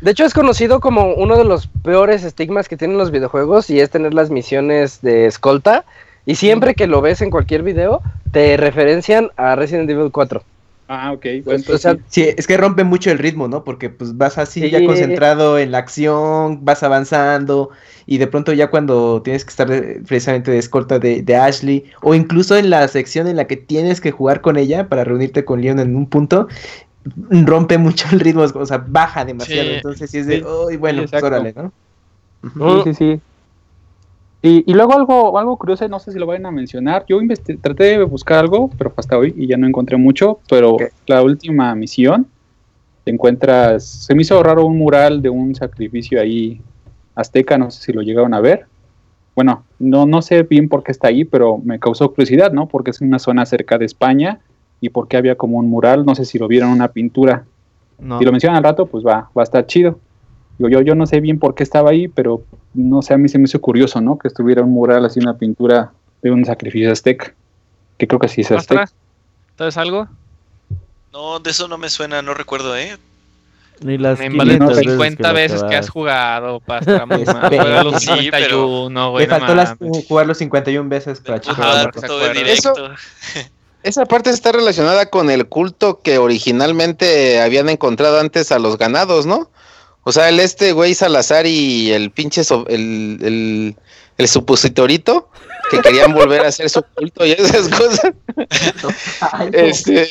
De hecho, es conocido como uno de los peores estigmas que tienen los videojuegos y es tener las misiones de escolta. Y siempre que lo ves en cualquier video, te referencian a Resident Evil 4. Ah, ok. Bueno, o sea, sí. es que rompe mucho el ritmo, ¿no? Porque pues vas así ya concentrado en la acción, vas avanzando y de pronto ya cuando tienes que estar precisamente de escolta de, de, Ashley o incluso en la sección en la que tienes que jugar con ella para reunirte con Leon en un punto, rompe mucho el ritmo, o sea, baja demasiado. Entonces sí es de, uy, bueno, pues, órale, ¿no? Sí, sí, sí. Y, luego algo, algo curioso, no sé si lo vayan a mencionar. Yo traté de buscar algo, pero hasta hoy y ya no encontré mucho. Pero la última misión, te encuentras. Se me hizo raro un mural de un sacrificio ahí azteca, no sé si lo llegaron a ver. Bueno, no, no sé bien por qué está ahí, pero me causó curiosidad, ¿no? Porque es una zona cerca de España y porque había como un mural, no sé si lo vieron una pintura. Si lo mencionan al rato, pues va, va a estar chido. Yo, yo no sé bien por qué estaba ahí, pero no sé, a mí se me hizo curioso, ¿no? Que estuviera un mural así, una pintura de un sacrificio azteca. Que creo que sí es azteca. ¿Sabes algo? No, de eso no me suena, no recuerdo, ¿eh? Ni las 50 veces que, has jugado, Pastra. Juega los 51, güey. Me faltó jugar los 51 veces para Eso, esa parte está relacionada con el culto que originalmente habían encontrado antes a los ganados, ¿no? O sea, el este güey Salazar y el pinche el, el, supositorito que querían volver a hacer su culto y esas cosas. este,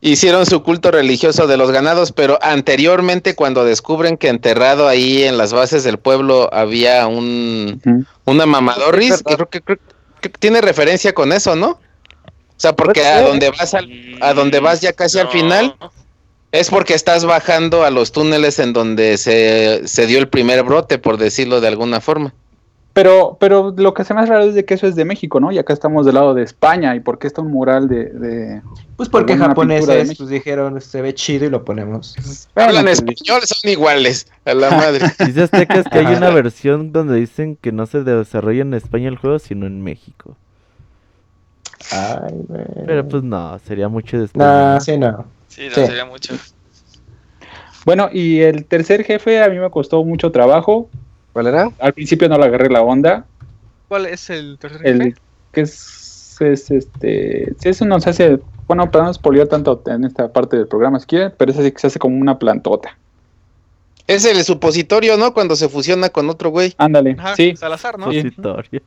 hicieron su culto religioso de los ganados, pero anteriormente cuando descubren que enterrado ahí en las bases del pueblo había un una mamadorris, creo que, tiene referencia con eso, ¿no? O sea, porque a donde vas a donde vas ya casi al final es porque estás bajando a los túneles en donde se, se, dio el primer brote, por decirlo de alguna forma. Pero, pero lo que se me hace raro es de que eso es de México, ¿no? Y acá estamos del lado de España. ¿Y por qué está un mural de...? pues porque japoneses pues dijeron, se ve chido y lo ponemos. Hablan español, son iguales, a la madre. Dice Azteca es que hay una versión donde dicen que no se desarrolla en España el juego, sino en México. Ay, Pero pues no, sería mucho después. No, sí, no. Sí, no sería mucho. Bueno, y el tercer jefe a mí me costó mucho trabajo. ¿Cuál era? Al principio no le agarré la onda. ¿Cuál es el tercer jefe? El que es, es este. Si eso no se hace. Bueno, para no expoliar tanto en esta parte del programa si quieren, pero es así que se hace como una plantota. Es el supositorio, ¿no? Cuando se fusiona con otro güey. Ándale, sí. Salazar, ¿no? Supositorio.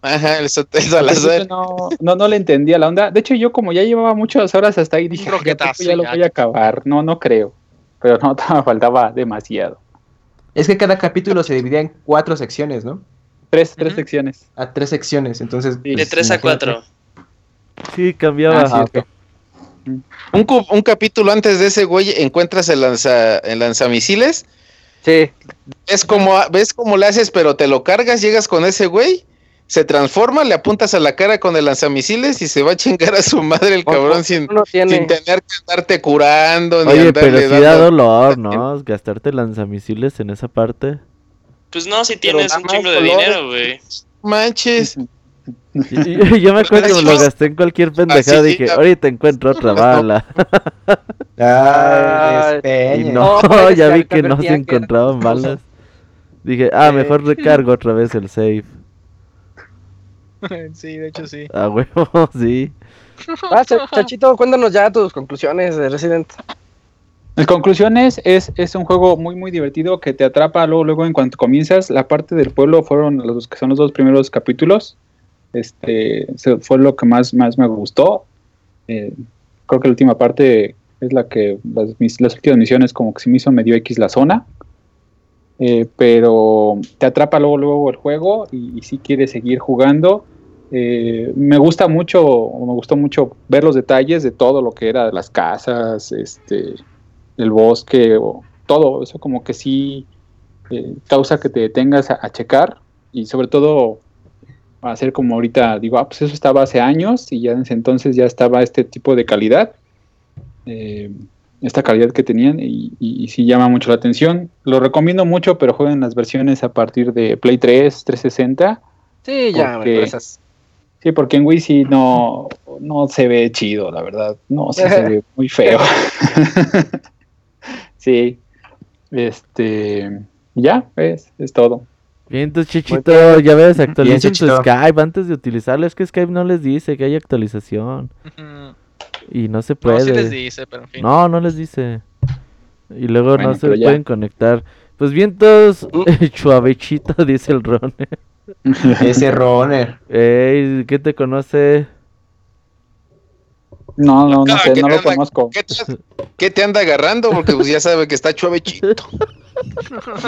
Ajá, el, Salazar. No, no, no, le entendía la onda. De hecho, yo como ya llevaba muchas horas hasta ahí, dije, ya, ya lo voy a acabar. No, no creo. Pero no, me faltaba demasiado. Es que cada capítulo se dividía en cuatro secciones, ¿no? Tres, tres secciones. A tres secciones, entonces... de pues, tres a cuatro. Sí, cambiaba. Ah, un, capítulo antes de ese güey encuentras el, lanza, el lanzamisiles. Sí. ¿Ves cómo, ves cómo le haces, pero te lo cargas, llegas con ese güey, se transforma, le apuntas a la cara con el lanzamisiles y se va a chingar a su madre el cabrón sin, sin, tener que estarte curando. Oye, pero si da dolor, ¿no? Gastarte lanzamisiles en esa parte. Pues no, si tienes un chingo de dinero, güey. Manches. Yo me acuerdo que me lo gasté en cualquier pendejada. Dije, ahorita encuentro otra bala. Ay, y no, ya vi que no se encontraban balas. Dije, ah, mejor recargo otra vez el save. Sí, de hecho sí. A huevo, sí. Ah, Chachito, cuéntanos ya tus conclusiones de Resident. Mis conclusiones es, es un juego muy muy divertido que te atrapa luego, luego en cuanto comienzas. La parte del pueblo fueron los que son los dos primeros capítulos. Este fue lo que más, más me gustó. Eh, creo que la última parte es la que las, últimas misiones como que se me hizo medio X la zona. Eh, pero te atrapa luego, luego el juego y, si quieres seguir jugando. Eh, me gusta mucho, me gustó mucho ver los detalles de todo lo que era las casas, este, el bosque, o todo, eso como que sí causa que te detengas a, a checar y sobre todo hacer como ahorita, digo, ah, pues eso estaba hace años y ya en ese entonces ya estaba este tipo de calidad, eh, esta calidad que tenían y, y, sí llama mucho la atención. Lo recomiendo mucho, pero jueguen las versiones a partir de Play 3, 360. Sí, ya, porque, Sí, porque en Wii sí no, no se ve chido, la verdad. No, sí se ve muy feo. sí. Este. Ya, es, es todo. Bien, entonces Chichito, ya ves, actualicen tu Skype antes de utilizarlo. Es que Skype no les dice que hay actualización. Y no se puede. No, les dice, pero en fin. No, no les dice. Y luego no se pueden conectar. Pues bien, todos, chuavechito, dice el Roner. Ese Roner. Ey, ¿qué te conoce? No, no, no sé, no lo conozco. ¿qué te, anda agarrando? Porque pues ya sabe que está chuavechito.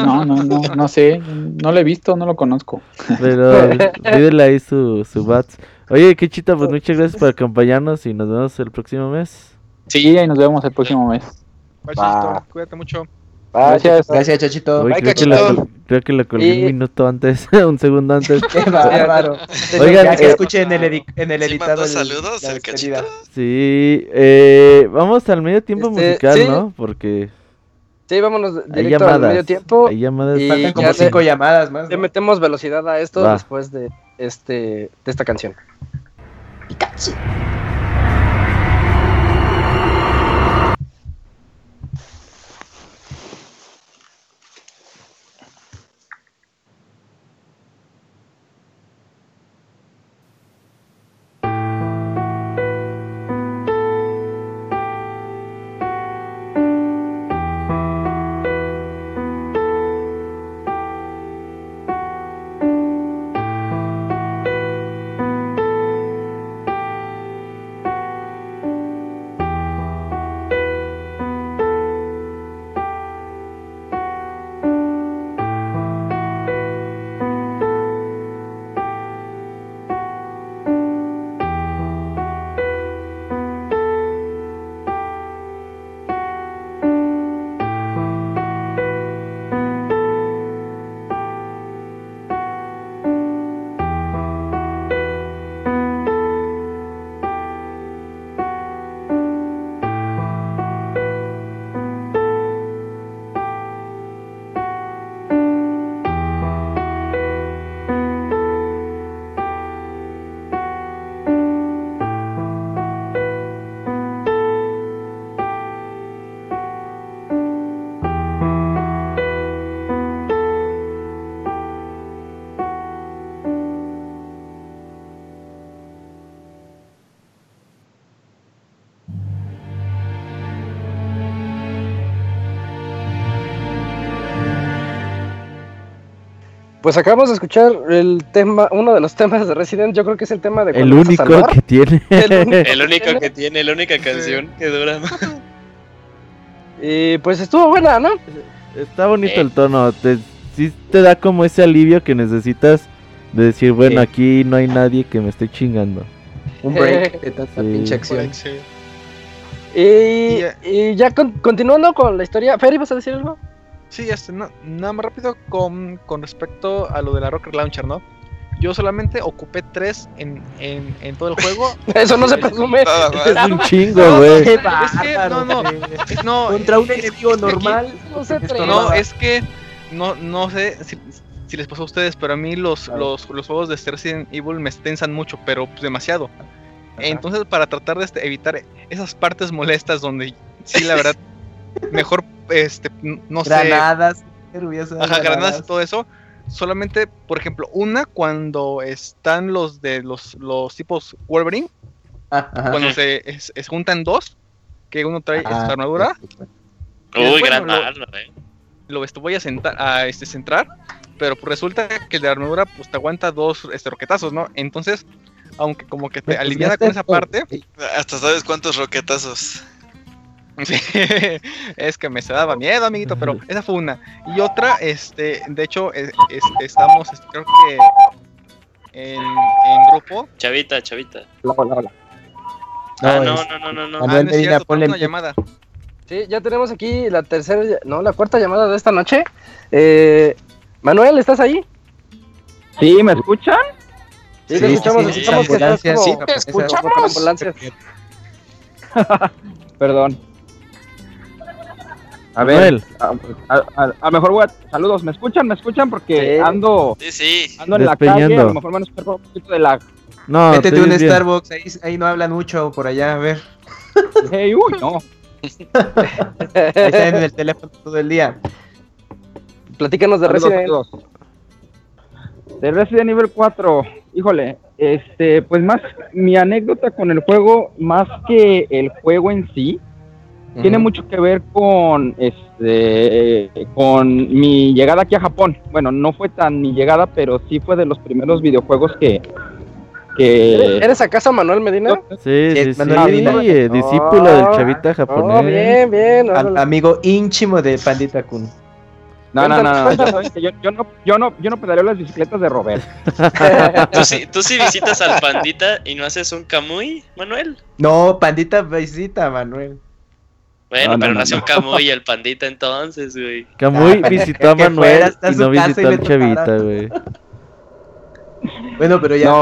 No, no, no, no sé, no lo he visto, no lo conozco. Pero pídele ahí su, su bats. Oye, qué chita, pues muchas gracias por acompañarnos y nos vemos el próximo mes. Sí, ahí nos vemos el próximo mes. cuídate mucho. Gracias, gracias, Chachito. creo, Que la, creo, que lo colgué un minuto antes, un segundo antes. Qué bárbaro. Oigan, que escuchen en el, en el editado. saludos, el cachito. Sí, eh, vamos al medio tiempo este, musical, ¿no? Porque. Sí, vámonos directo al medio tiempo. Hay llamadas. Y Faltan como cinco llamadas más. Le metemos velocidad a esto después de este de esta canción. Pikachu. Pues acabamos de escuchar el tema, uno de los temas de Resident, yo creo que es el tema de El único que tiene. El único, que tiene, la única canción que dura. y pues estuvo buena, ¿no? Está bonito el tono, te, sí te da como ese alivio que necesitas de decir, bueno, aquí no hay nadie que me esté chingando. Un break de tanta pinche acción. Y, ya continuando con la historia, Ferry, ¿vas a decir algo? Sí, este, nada más rápido con, respecto a lo de la Rocket Launcher, ¿no? Yo solamente ocupé tres en, en, en todo el juego. Eso no se presume. es un chingo, güey. es que, no, no, no. Contra un enemigo normal. no, es que no, no sé si, si, les pasó a ustedes, pero a mí los, los, los juegos de Resident Evil me tensan mucho, pero pues, demasiado. Entonces, para tratar de este, evitar esas partes molestas donde sí, la verdad, mejor este, no granadas, sé. Ajá, granadas y todo eso. Solamente, por ejemplo, una cuando están los de los, los tipos Wolverine. Ah, cuando se, juntan dos, que uno trae esta armadura. Uy, gran eh. Lo voy a, sentar, a este, centrar, pero pues resulta que el de armadura pues te aguanta dos este, roquetazos, ¿no? Entonces, aunque como que te pues, aliviana con esa parte. Hasta sabes cuántos roquetazos. Es que me se daba miedo, amiguito, pero esa fue una. Y otra, este, de hecho, estamos, este, creo que en, grupo. Chavita, chavita. Hola, hola. Ah, no, no, no, no, no. Ah, no es cierto, una llamada. Sí, ya tenemos aquí la tercera, no, la cuarta llamada de esta noche. Eh, Manuel, ¿estás ahí? Sí, ¿me escuchan? Sí, te escuchamos, sí, escuchamos que estás como, sí, te escuchamos. Perdón. A ver, a, mejor voy saludos, ¿me escuchan? ¿Me escuchan? Porque ando, ando en la calle, a lo mejor me han un poquito de la No, Métete un Starbucks, ahí, ahí no hablan mucho por allá, a ver. Hey, uy, no. Está en el teléfono todo el día. Platícanos de Resident Evil. De Resident Evil 4, híjole, este, pues más mi anécdota con el juego, más que el juego en sí, tiene mucho que ver con este con mi llegada aquí a Japón. Bueno, no fue tan mi llegada, pero sí fue de los primeros videojuegos que, ¿Eres acaso Manuel Medina? Sí, sí, sí, eh, discípulo del chavita japonés. Oh, bien, bien. amigo íntimo de Pandita Kun. No, no, no, no, yo, yo, no, yo no, yo no pedaleo las bicicletas de Robert. ¿Tú sí, ¿Tú sí visitas al Pandita y no haces un Kamui, Manuel? No, Pandita visita, Manuel. Bueno, pero no, nació Kamui el Pandita entonces, güey. Kamui ah, visitó a Manuel y no visitó al chavita, güey. Bueno, pero ya.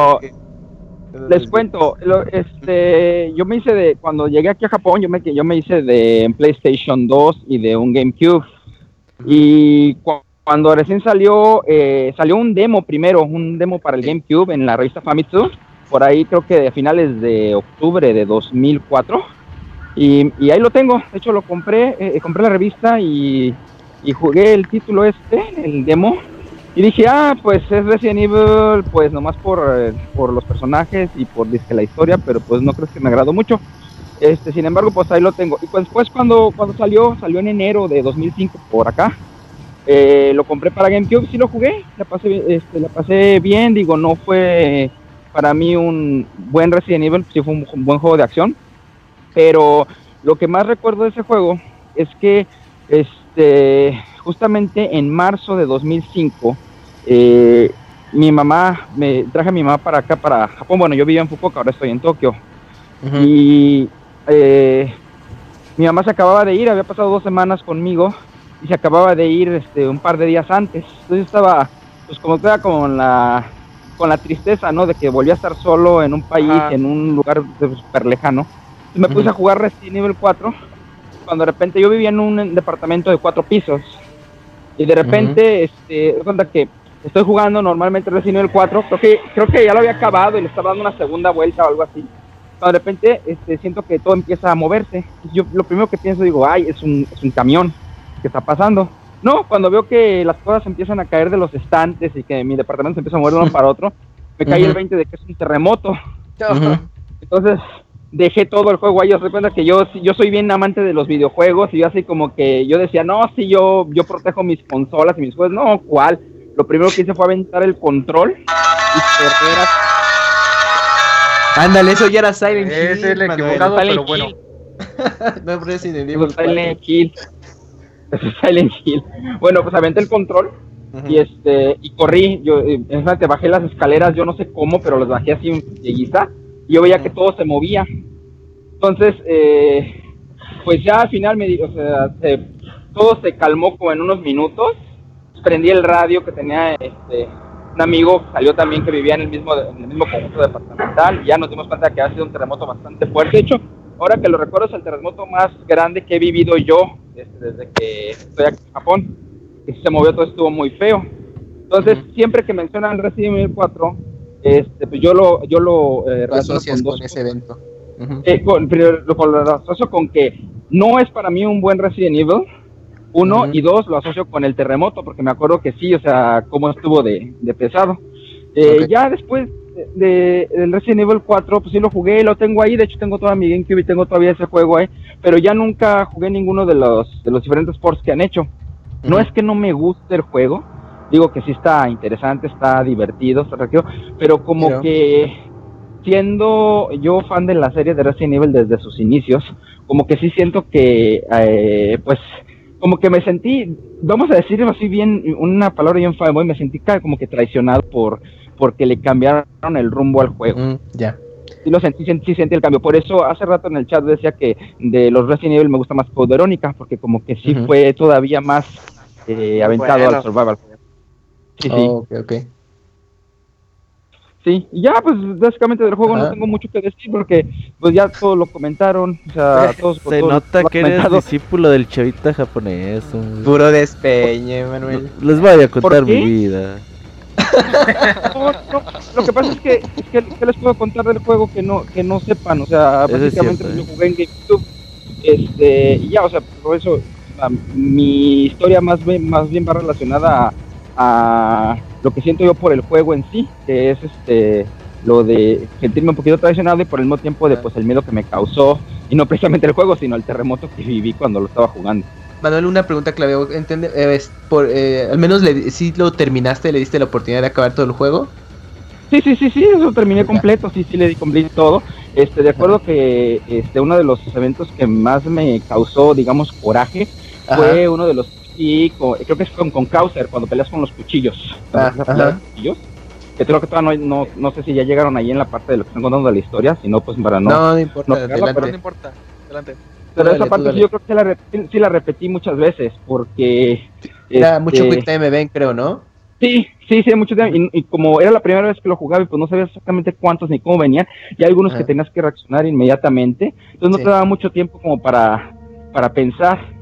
Les cuento, este, yo me hice de, cuando llegué aquí a Japón, yo me, yo me hice de PlayStation 2 y de un GameCube. Y cuando recién salió, eh, salió un demo primero, un demo para el GameCube en la revista Famitsu, por ahí creo que a finales de octubre de 2004. Y, ahí lo tengo, de hecho lo compré, eh, compré la revista y, jugué el título este, el demo, y dije, ah, pues es Resident Evil, pues nomás por, por los personajes y por la historia, pero pues no creo que me agradó mucho. Este, sin embargo, pues ahí lo tengo. Y pues después cuando, cuando salió, salió en enero de 2005 por acá. Eh, lo compré para GameCube, sí lo jugué, la pasé, este, la pasé bien, digo, no fue para mí un buen Resident Evil, sí fue un, buen juego de acción, pero lo que más recuerdo de ese juego es que este, justamente en marzo de 2005 eh, mi mamá, me traje a mi mamá para acá, para Japón. Bueno, yo vivía en Fukuoka, ahora estoy en Tokio. Y eh, mi mamá se acababa de ir, había pasado dos semanas conmigo y se acababa de ir este, un par de días antes. Entonces estaba, pues como queda con la, con la tristeza, ¿no? De que volví a estar solo en un país, en un lugar súper lejano. Me puse a jugar Resident Evil 4 cuando de repente yo vivía en un departamento de cuatro pisos y de repente, este, cuenta que estoy jugando normalmente Resident Evil 4, creo que, creo que ya lo había acabado y le estaba dando una segunda vuelta o algo así. Pero de repente este, siento que todo empieza a moverse. Yo lo primero que pienso digo, ay, es un, es un camión que está pasando. No, cuando veo que las cosas empiezan a caer de los estantes y que mi departamento se empieza a mover de uno para otro, me cae el 20 de que es un terremoto. Entonces dejé todo el juego ahí. Os cuenta que yo, yo soy bien amante de los videojuegos y yo así como que yo decía, no, si yo, yo protejo mis consolas y mis juegos. No, ¿cuál? lo primero que hice fue aventar el control y correr Ándale, eso ya era Silent Hill. Es el equivocado, pero bueno. no es Resident Evil. Silent Hill. Silent Hill. Bueno, pues aventé el control y este y corrí. Yo, eh, en te bajé las escaleras, yo no sé cómo, pero las bajé así de guisa. Y yo veía que todo se movía. Entonces, eh, pues ya al final me o sea, todo se calmó como en unos minutos prendí el radio que tenía este, un amigo, salió también que vivía en el mismo, en el mismo conjunto departamental, y ya nos dimos cuenta que ha sido un terremoto bastante fuerte. De hecho, ahora que lo recuerdo, es el terremoto más grande que he vivido yo este, desde, que estoy aquí en Japón. Que se movió todo, estuvo muy feo. Entonces, siempre que mencionan Resident Evil 4, este, pues yo lo, yo lo eh, con, con, ese evento. Eh, con, lo asocio con que no es para mí un buen Resident Evil, uno, y dos, lo asocio con el terremoto, porque me acuerdo que sí, o sea, cómo estuvo de, pesado. Eh, ya después de, del Resident Evil 4, pues sí lo jugué, lo tengo ahí, de hecho tengo toda mi GameCube y tengo todavía ese juego ahí, pero ya nunca jugué ninguno de los, de los diferentes ports que han hecho. No es que no me guste el juego, digo que sí está interesante, está divertido, está pero como que siendo yo fan de la serie de Resident Evil desde sus inicios, como que sí siento que, eh, pues, como que me sentí, vamos a decir así bien, una palabra bien fanboy, me sentí como que traicionado por porque le cambiaron el rumbo al juego. Mm, ya. Sí lo sentí, sí sentí el cambio. Por eso hace rato en el chat decía que de los Resident Evil me gusta más Code Verónica, porque como que sí fue todavía más eh, aventado al survival. Sí, sí. ok, ok. Sí, y ya pues básicamente del juego no tengo mucho que decir porque pues ya todos lo comentaron, o sea, todos Se nota que eres discípulo del chavita japonés. Puro despeñe, Manuel. Les voy a contar mi vida. lo que pasa es que, ¿qué les puedo contar del juego que no, que no sepan? O sea, básicamente yo ¿eh? jugué en GameCube este, y ya, o sea, por eso mi historia más bien, más bien va relacionada a, lo que siento yo por el juego en sí, que es este lo de sentirme un poquito traicionado y por el mismo tiempo de pues el miedo que me causó y no precisamente el juego sino el terremoto que viví cuando lo estaba jugando. Manuel, una pregunta clave, ¿entiende? Eh, por, eh, al menos le, si lo terminaste, le diste la oportunidad de acabar todo el juego. Sí, sí, sí, sí, eso terminé completo, sí, sí le di completo todo. Este, de acuerdo que este uno de los eventos que más me causó, digamos, coraje fue uno de los sí, creo que es con, con Krauser, cuando peleas con los cuchillos. cuchillos. Que creo que todavía no, no, sé si ya llegaron ahí en la parte de lo que están contando de la historia, si no, pues para no. No, no importa, adelante. no importa, adelante. Pero esa parte sí, yo creo que la, sí la repetí muchas veces, porque. Era este, mucho Quick Time Event, creo, ¿no? Sí, sí, sí, mucho tiempo. Y, como era la primera vez que lo jugaba y pues no sabía exactamente cuántos ni cómo venían, y hay algunos que tenías que reaccionar inmediatamente, entonces no te daba mucho tiempo como para, para pensar.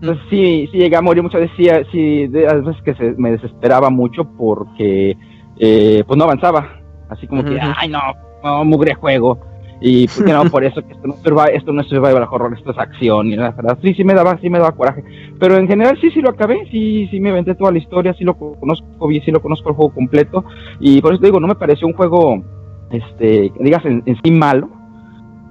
Entonces sí, sí llegué a morir muchas veces, sí, sí de, a veces que se, me desesperaba mucho porque eh, pues no avanzaba. Así como que, ay no, no, mugre juego. Y pues, no, por eso que esto no, es esto no es survival horror, esto es acción. Y la verdad, sí, sí me daba, sí me daba coraje. Pero en general sí, sí lo acabé, sí, sí me aventé toda la historia, sí lo conozco bien, sí lo conozco el juego completo. Y por eso te digo, no me pareció un juego, este, digas en sí malo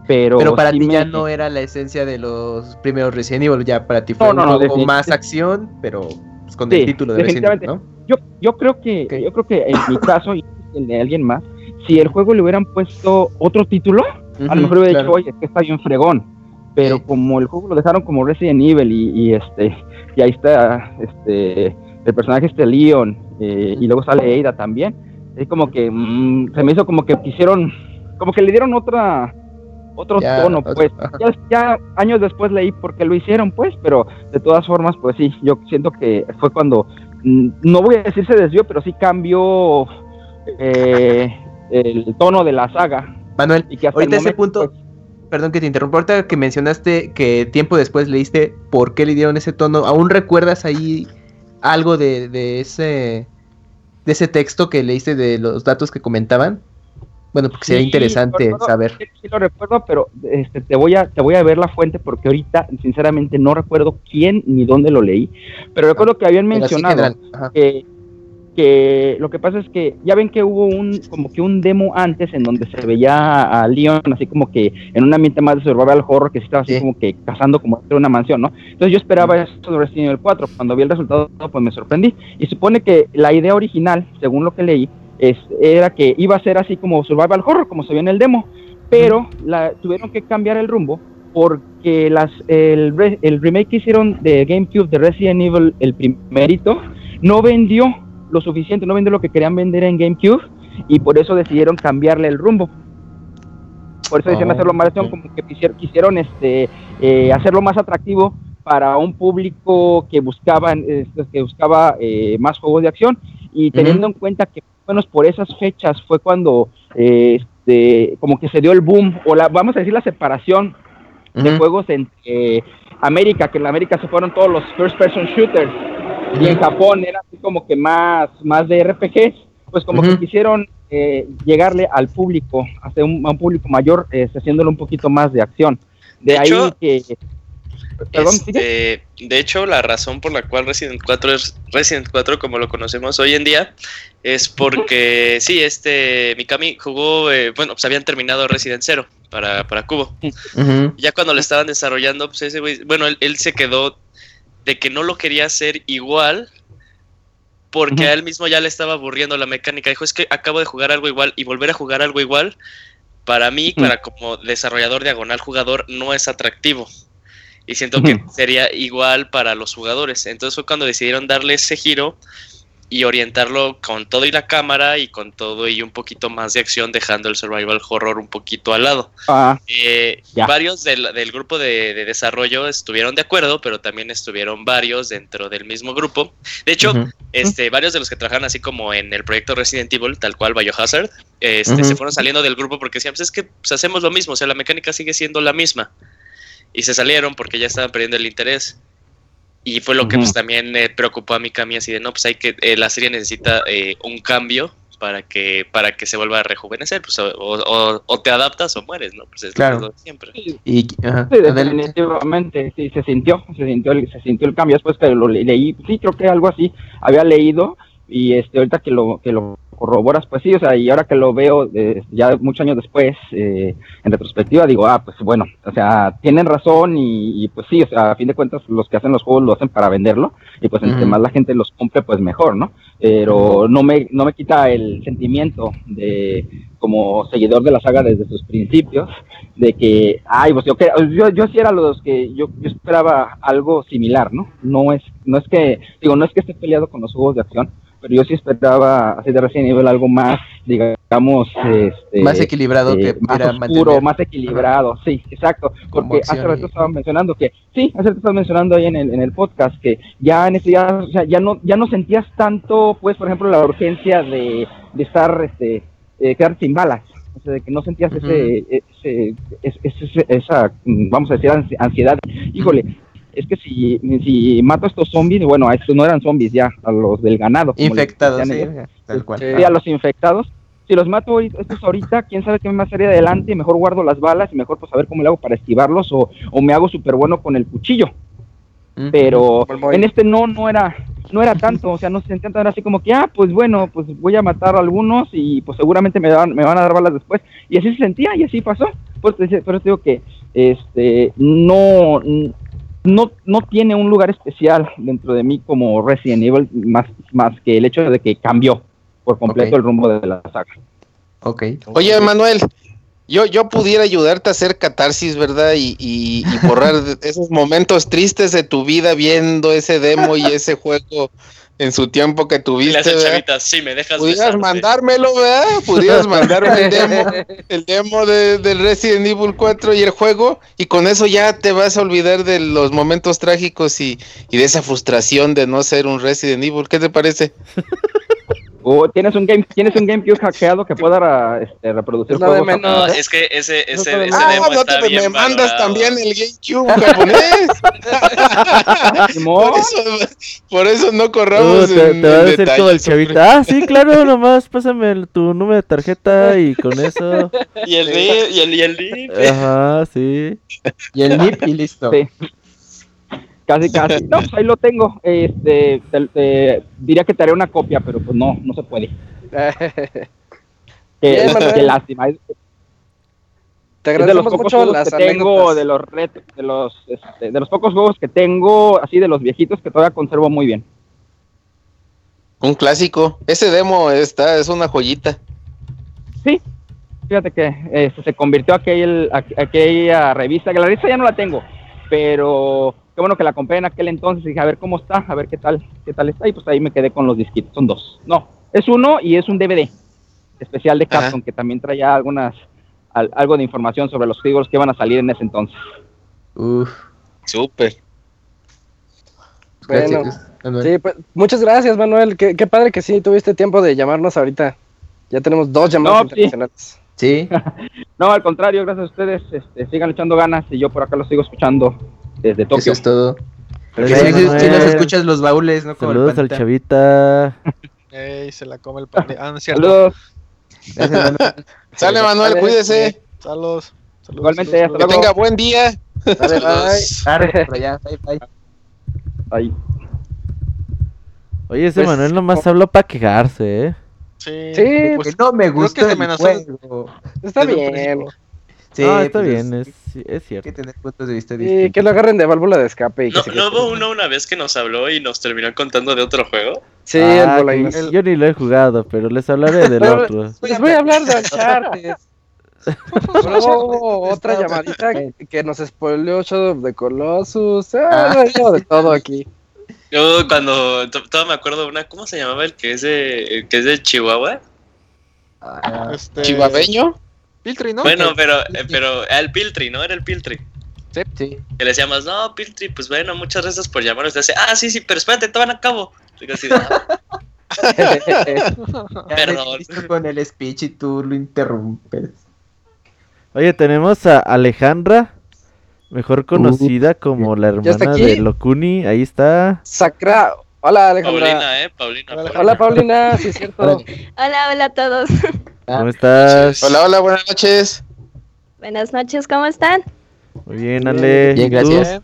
pero, para ti ya no era la esencia de los primeros Resident Evil, ya para ti fue un poco más acción, pero pues, con el título de Resident Evil, ¿no? Yo, yo creo que, yo creo que en mi caso y el de alguien más, si el juego le hubieran puesto otro título, a lo mejor hubiera dicho, oye, es que está bien fregón. Pero como el juego lo dejaron como Resident Evil y, este y ahí está este el personaje este Leon eh, y luego sale Ada también, es como que mm, se me hizo como que quisieron, como que le dieron otra otro tono, pues. Ya, años después leí por qué lo hicieron, pues, pero de todas formas, pues sí, yo siento que fue cuando, mm, no voy a decir se desvió, pero sí cambió eh, el tono de la saga. Manuel, y que ahorita ese punto, pues, perdón que te interrumpa, ahorita que mencionaste que tiempo después leíste por qué le dieron ese tono, ¿aún recuerdas ahí algo de, de ese de ese texto que leíste de los datos que comentaban? Bueno, porque sería interesante saber. Sí, lo recuerdo, pero este, te voy a te voy a ver la fuente porque ahorita sinceramente no recuerdo quién ni dónde lo leí, pero recuerdo que habían mencionado que, que lo que pasa es que ya ven que hubo un como que un demo antes en donde se veía a Leon así como que en un ambiente más de survival horror que estaba así como que cazando como en una mansión, ¿no? Entonces yo esperaba eso de Resident Evil 4, cuando vi el resultado pues me sorprendí y supone que la idea original, según lo que leí, era que iba a ser así como Survival Horror, como se vio en el demo, pero la, tuvieron que cambiar el rumbo porque las, el, remake que hicieron de GameCube de Resident Evil, el primerito, no vendió lo suficiente, no vendió lo que querían vender en GameCube y por eso decidieron cambiarle el rumbo. Por eso decidieron hacerlo más como que quisieron, este, eh, hacerlo más atractivo para un público que buscaba, este, que buscaba eh, más juegos de acción. Y teniendo en cuenta que menos por esas fechas fue cuando eh, este, como que se dio el boom, o la, vamos a decir la separación de juegos entre América, que en América se fueron todos los first person shooters, y en Japón era así como que más, más de RPGs, pues como que quisieron eh, llegarle al público, hacia un, a un público mayor, eh, haciéndolo un poquito más de acción. De, ahí que este, de hecho, la razón por la cual Resident 4 es Resident 4 como lo conocemos hoy en día es porque, sí, este Mikami jugó, eh, bueno, pues habían terminado Resident 0 para, para Cubo. Ya cuando lo estaban desarrollando, pues ese bueno, él, se quedó de que no lo quería hacer igual porque a él mismo ya le estaba aburriendo la mecánica. Dijo, es que acabo de jugar algo igual y volver a jugar algo igual, para mí, para como desarrollador diagonal jugador, no es atractivo y siento que sería igual para los jugadores. Entonces fue cuando decidieron darle ese giro y orientarlo con todo y la cámara y con todo y un poquito más de acción, dejando el survival horror un poquito al lado. Ah, eh, varios del, grupo de, desarrollo estuvieron de acuerdo, pero también estuvieron varios dentro del mismo grupo. De hecho, este, varios de los que trabajan así como en el proyecto Resident Evil, tal cual Biohazard, este, se fueron saliendo del grupo porque decían, pues es que pues, hacemos lo mismo, o sea, la mecánica sigue siendo la misma y se salieron porque ya estaban perdiendo el interés. Y fue lo que pues también me preocupó a mi Cami así de, no, pues hay que, eh, la serie necesita eh, un cambio para que para que se vuelva a rejuvenecer, pues o, te adaptas o mueres, ¿no? Pues es claro. lo siempre. Y, definitivamente sí se sintió, se sintió el, se sintió el cambio después que lo leí, sí creo que algo así había leído y este ahorita que lo que lo corroboras, pues sí, o sea, y ahora que lo veo eh, ya muchos años después, eh, en retrospectiva, digo, ah, pues bueno, o sea, tienen razón y, pues sí, o sea, a fin de cuentas los que hacen los juegos lo hacen para venderlo y pues entre más la gente los compre, pues mejor, ¿no? Pero no me, no me quita el sentimiento de, como seguidor de la saga desde sus principios, de que, ay, pues yo, yo, yo sí era los que, yo, yo esperaba algo similar, ¿no? No es, no es que, digo, no es que esté peleado con los juegos de acción, pero yo sí esperaba así de recién nivel algo más, digamos, este, más equilibrado eh, que más oscuro, más equilibrado, sí, exacto, porque hace rato estaban mencionando que, sí, hace rato estaban mencionando ahí en el, en el podcast que ya en ese ya, o sea, ya no, ya no sentías tanto, pues, por ejemplo, la urgencia de, de estar, este, eh, quedar sin balas, o sea, de que no sentías ese, ese, ese, esa, vamos a decir, ansiedad, híjole, es que si, si mato a estos zombies, bueno, a estos no eran zombies ya, a los del ganado. Infectados, sí, tal cual. Sí, a los infectados. Si los mato estos ahorita, quién sabe qué más haría adelante, mejor guardo las balas y mejor pues a ver cómo le hago para esquivarlos o, o me hago súper bueno con el cuchillo. Pero en este no, no era, no era tanto, o sea, no se sentía tan así como que, ah, pues bueno, pues voy a matar a algunos y pues seguramente me, van, me van a dar balas después. Y así se sentía y así pasó. Pues por eso digo que este no no, no tiene un lugar especial dentro de mí como Resident Evil, más, más que el hecho de que cambió por completo el rumbo de la saga. Ok. Oye, Manuel, yo, yo pudiera ayudarte a hacer catarsis, ¿verdad? Y, y, y borrar esos momentos tristes de tu vida viendo ese demo y ese juego en su tiempo que tuviste. Las sí, me dejas Pudieras mandármelo, ¿verdad? Pudieras mandarme el demo, el demo de, del Resident Evil 4 y el juego, y con eso ya te vas a olvidar de los momentos trágicos y, y de esa frustración de no ser un Resident Evil. ¿Qué te parece? O tienes un game, tienes un GameCube hackeado que pueda este, reproducir no, no, es que ese, ese, ese ah, demo no está te, me mandas también el GameCube japonés. por, eso, por eso no corramos. Uh, te, te va a decir como el chavita. Ah, sí, claro, nomás pásame tu número de tarjeta y con eso. y el NIP, y el, y el NIP. Ajá, sí. Y el NIP y listo. Sí. Casi, casi. No, pues ahí lo tengo. Este, diría que te haré una copia, pero pues no, no se puede. qué, lástima. Te agradezco mucho las que tengo, de los, de, los, este, de los pocos juegos que tengo, así de los viejitos, que todavía conservo muy bien. Un clásico. Ese demo está, es una joyita. Sí, fíjate que este, se convirtió aquel, aquella revista, que la revista ya no la tengo, pero qué bueno que la compré en aquel entonces y dije, a ver cómo está, a ver qué tal, qué tal está, y pues ahí me quedé con los disquitos, son dos. No, es uno y es un DVD especial de Capcom que también traía algunas, algo de información sobre los juegos que iban a salir en ese entonces. Uf, súper. Bueno, sí, pues, muchas gracias, Manuel. Qué, padre que sí tuviste tiempo de llamarnos ahorita. Ya tenemos dos llamadas internacionales. Sí. no, al contrario, gracias a ustedes. Este, sigan echando ganas y yo por acá los sigo escuchando desde Tokio. Eso es todo. si, nos escuchas los baúles, ¿no? Saludos al chavita. Ey, se la come el pan. Ah, no Saludos. Sale Manuel, cuídese. Saludos. Igualmente, que tenga buen día. Dale, bye. bye. Oye, ese pues, Manuel nomás habló para quejarse, ¿eh? Sí, sí pues, no me gusta el juego. Está bien. Sí, está pues, bien, es, es, cierto. Hay que tener puntos de vista que lo agarren de válvula de escape. Y no, ¿no hubo uno una vez que nos habló y nos terminó contando de otro juego? Sí, ah, el Yo ni lo he jugado, pero les hablaré del otro. Les voy a hablar de Uncharted. Luego otra llamadita que nos spoileó Shadow of the Colossus. Ah, ah. de todo aquí. Yo cuando todo me acuerdo de una, ¿cómo se llamaba el que es de, que es de Chihuahua? Ah, este... ¿Chihuahueño? Piltri, ¿no? Bueno, pero, eh, pero el Piltri, ¿no? Era el Piltri. Sí, sí. Que le decíamos, no, Piltri, pues bueno, muchas gracias por llamarnos. Y ah, sí, sí, pero espérate, te van a cabo. Perdón. Con el speech y tú lo interrumpes. Oye, tenemos a Alejandra Mejor conocida como la hermana de Locuni, ahí está. Sacra. Hola Alejandra. Paulina, eh, Paulina. Hola, Paulina, sí es cierto. Hola, hola a todos. ¿Cómo estás? Hola, hola, buenas noches. Buenas noches, ¿cómo están? Muy bien, Ale. Bien, gracias.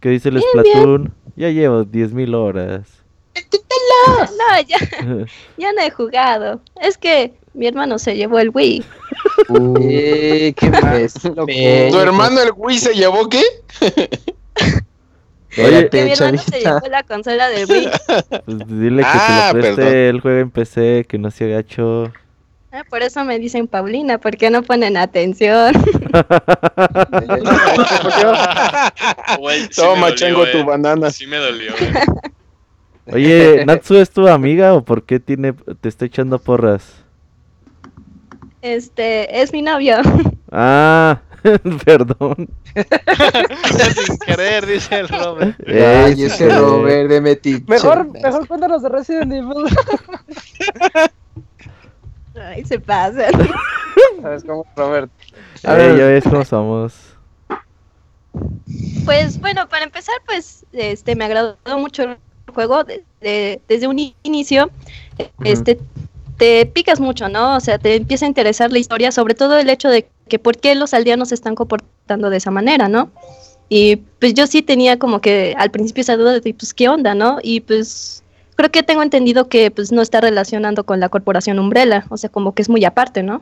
¿Qué dice el Splatoon? Ya llevo 10.000 horas. No, ya, ya no he jugado. Es que mi hermano se llevó el Wii. ¿Qué más? ¿Tu hermano el Wii se llevó qué? Oye, que mi hermano se llevó la consola del Wii. Pues dile que ah, te lo preste el juego en PC, que no se agacho. Ah, por eso me dicen Paulina, porque no ponen atención. Toma, chango, tu eh. banana. Sí me dolió. Eh. Oye, ¿Natsu es tu amiga o por qué tiene, te está echando porras? Este, es mi novio. Ah, perdón. Sin querer, dice el Robert. Ay, ese Robert de metiche. Mejor, mejor cuéntanos de Resident Evil. Ay, se pasa. ¿Sabes cómo, Robert? A ver, ya ves cómo somos. Pues bueno, para empezar, pues este me agradó mucho el juego desde un inicio. Este te picas mucho, ¿no? O sea, te empieza a interesar la historia, sobre todo el hecho de que por qué los aldeanos se están comportando de esa manera, ¿no? Y pues yo sí tenía como que al principio esa duda de, pues, ¿qué onda, no? Y pues creo que tengo entendido que pues no está relacionando con la corporación Umbrella, o sea, como que es muy aparte, ¿no?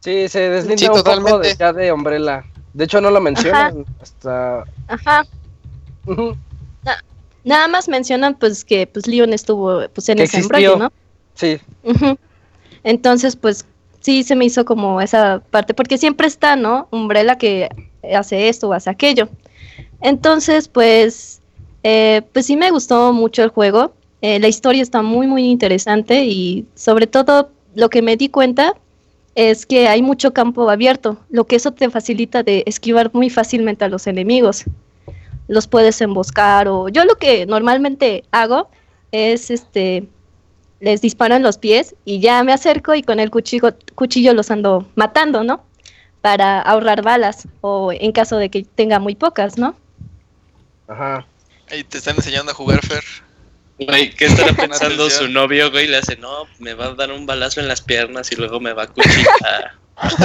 Sí, se deslinda un poco de, ya de Umbrella. De hecho, no lo mencionan hasta... Ajá. nada más mencionan pues que pues Leon estuvo pues en ese embrollo, ¿no? Sí. Entonces, pues sí se me hizo como esa parte, porque siempre está, ¿no? Umbrella que hace esto o hace aquello. Entonces, pues, eh, pues sí me gustó mucho el juego. Eh, la historia está muy, muy interesante y sobre todo lo que me di cuenta es que hay mucho campo abierto, lo que eso te facilita de esquivar muy fácilmente a los enemigos. Los puedes emboscar o yo lo que normalmente hago es este les disparan los pies y ya me acerco y con el cuchillo, cuchillo los ando matando, ¿no? Para ahorrar balas o en caso de que tenga muy pocas, ¿no? Ajá. Ahí te están enseñando a jugar, Fer. Güey, ¿qué estará pensando su novio, güey? Le hace, no, me va a dar un balazo en las piernas y luego me va a cuchillar.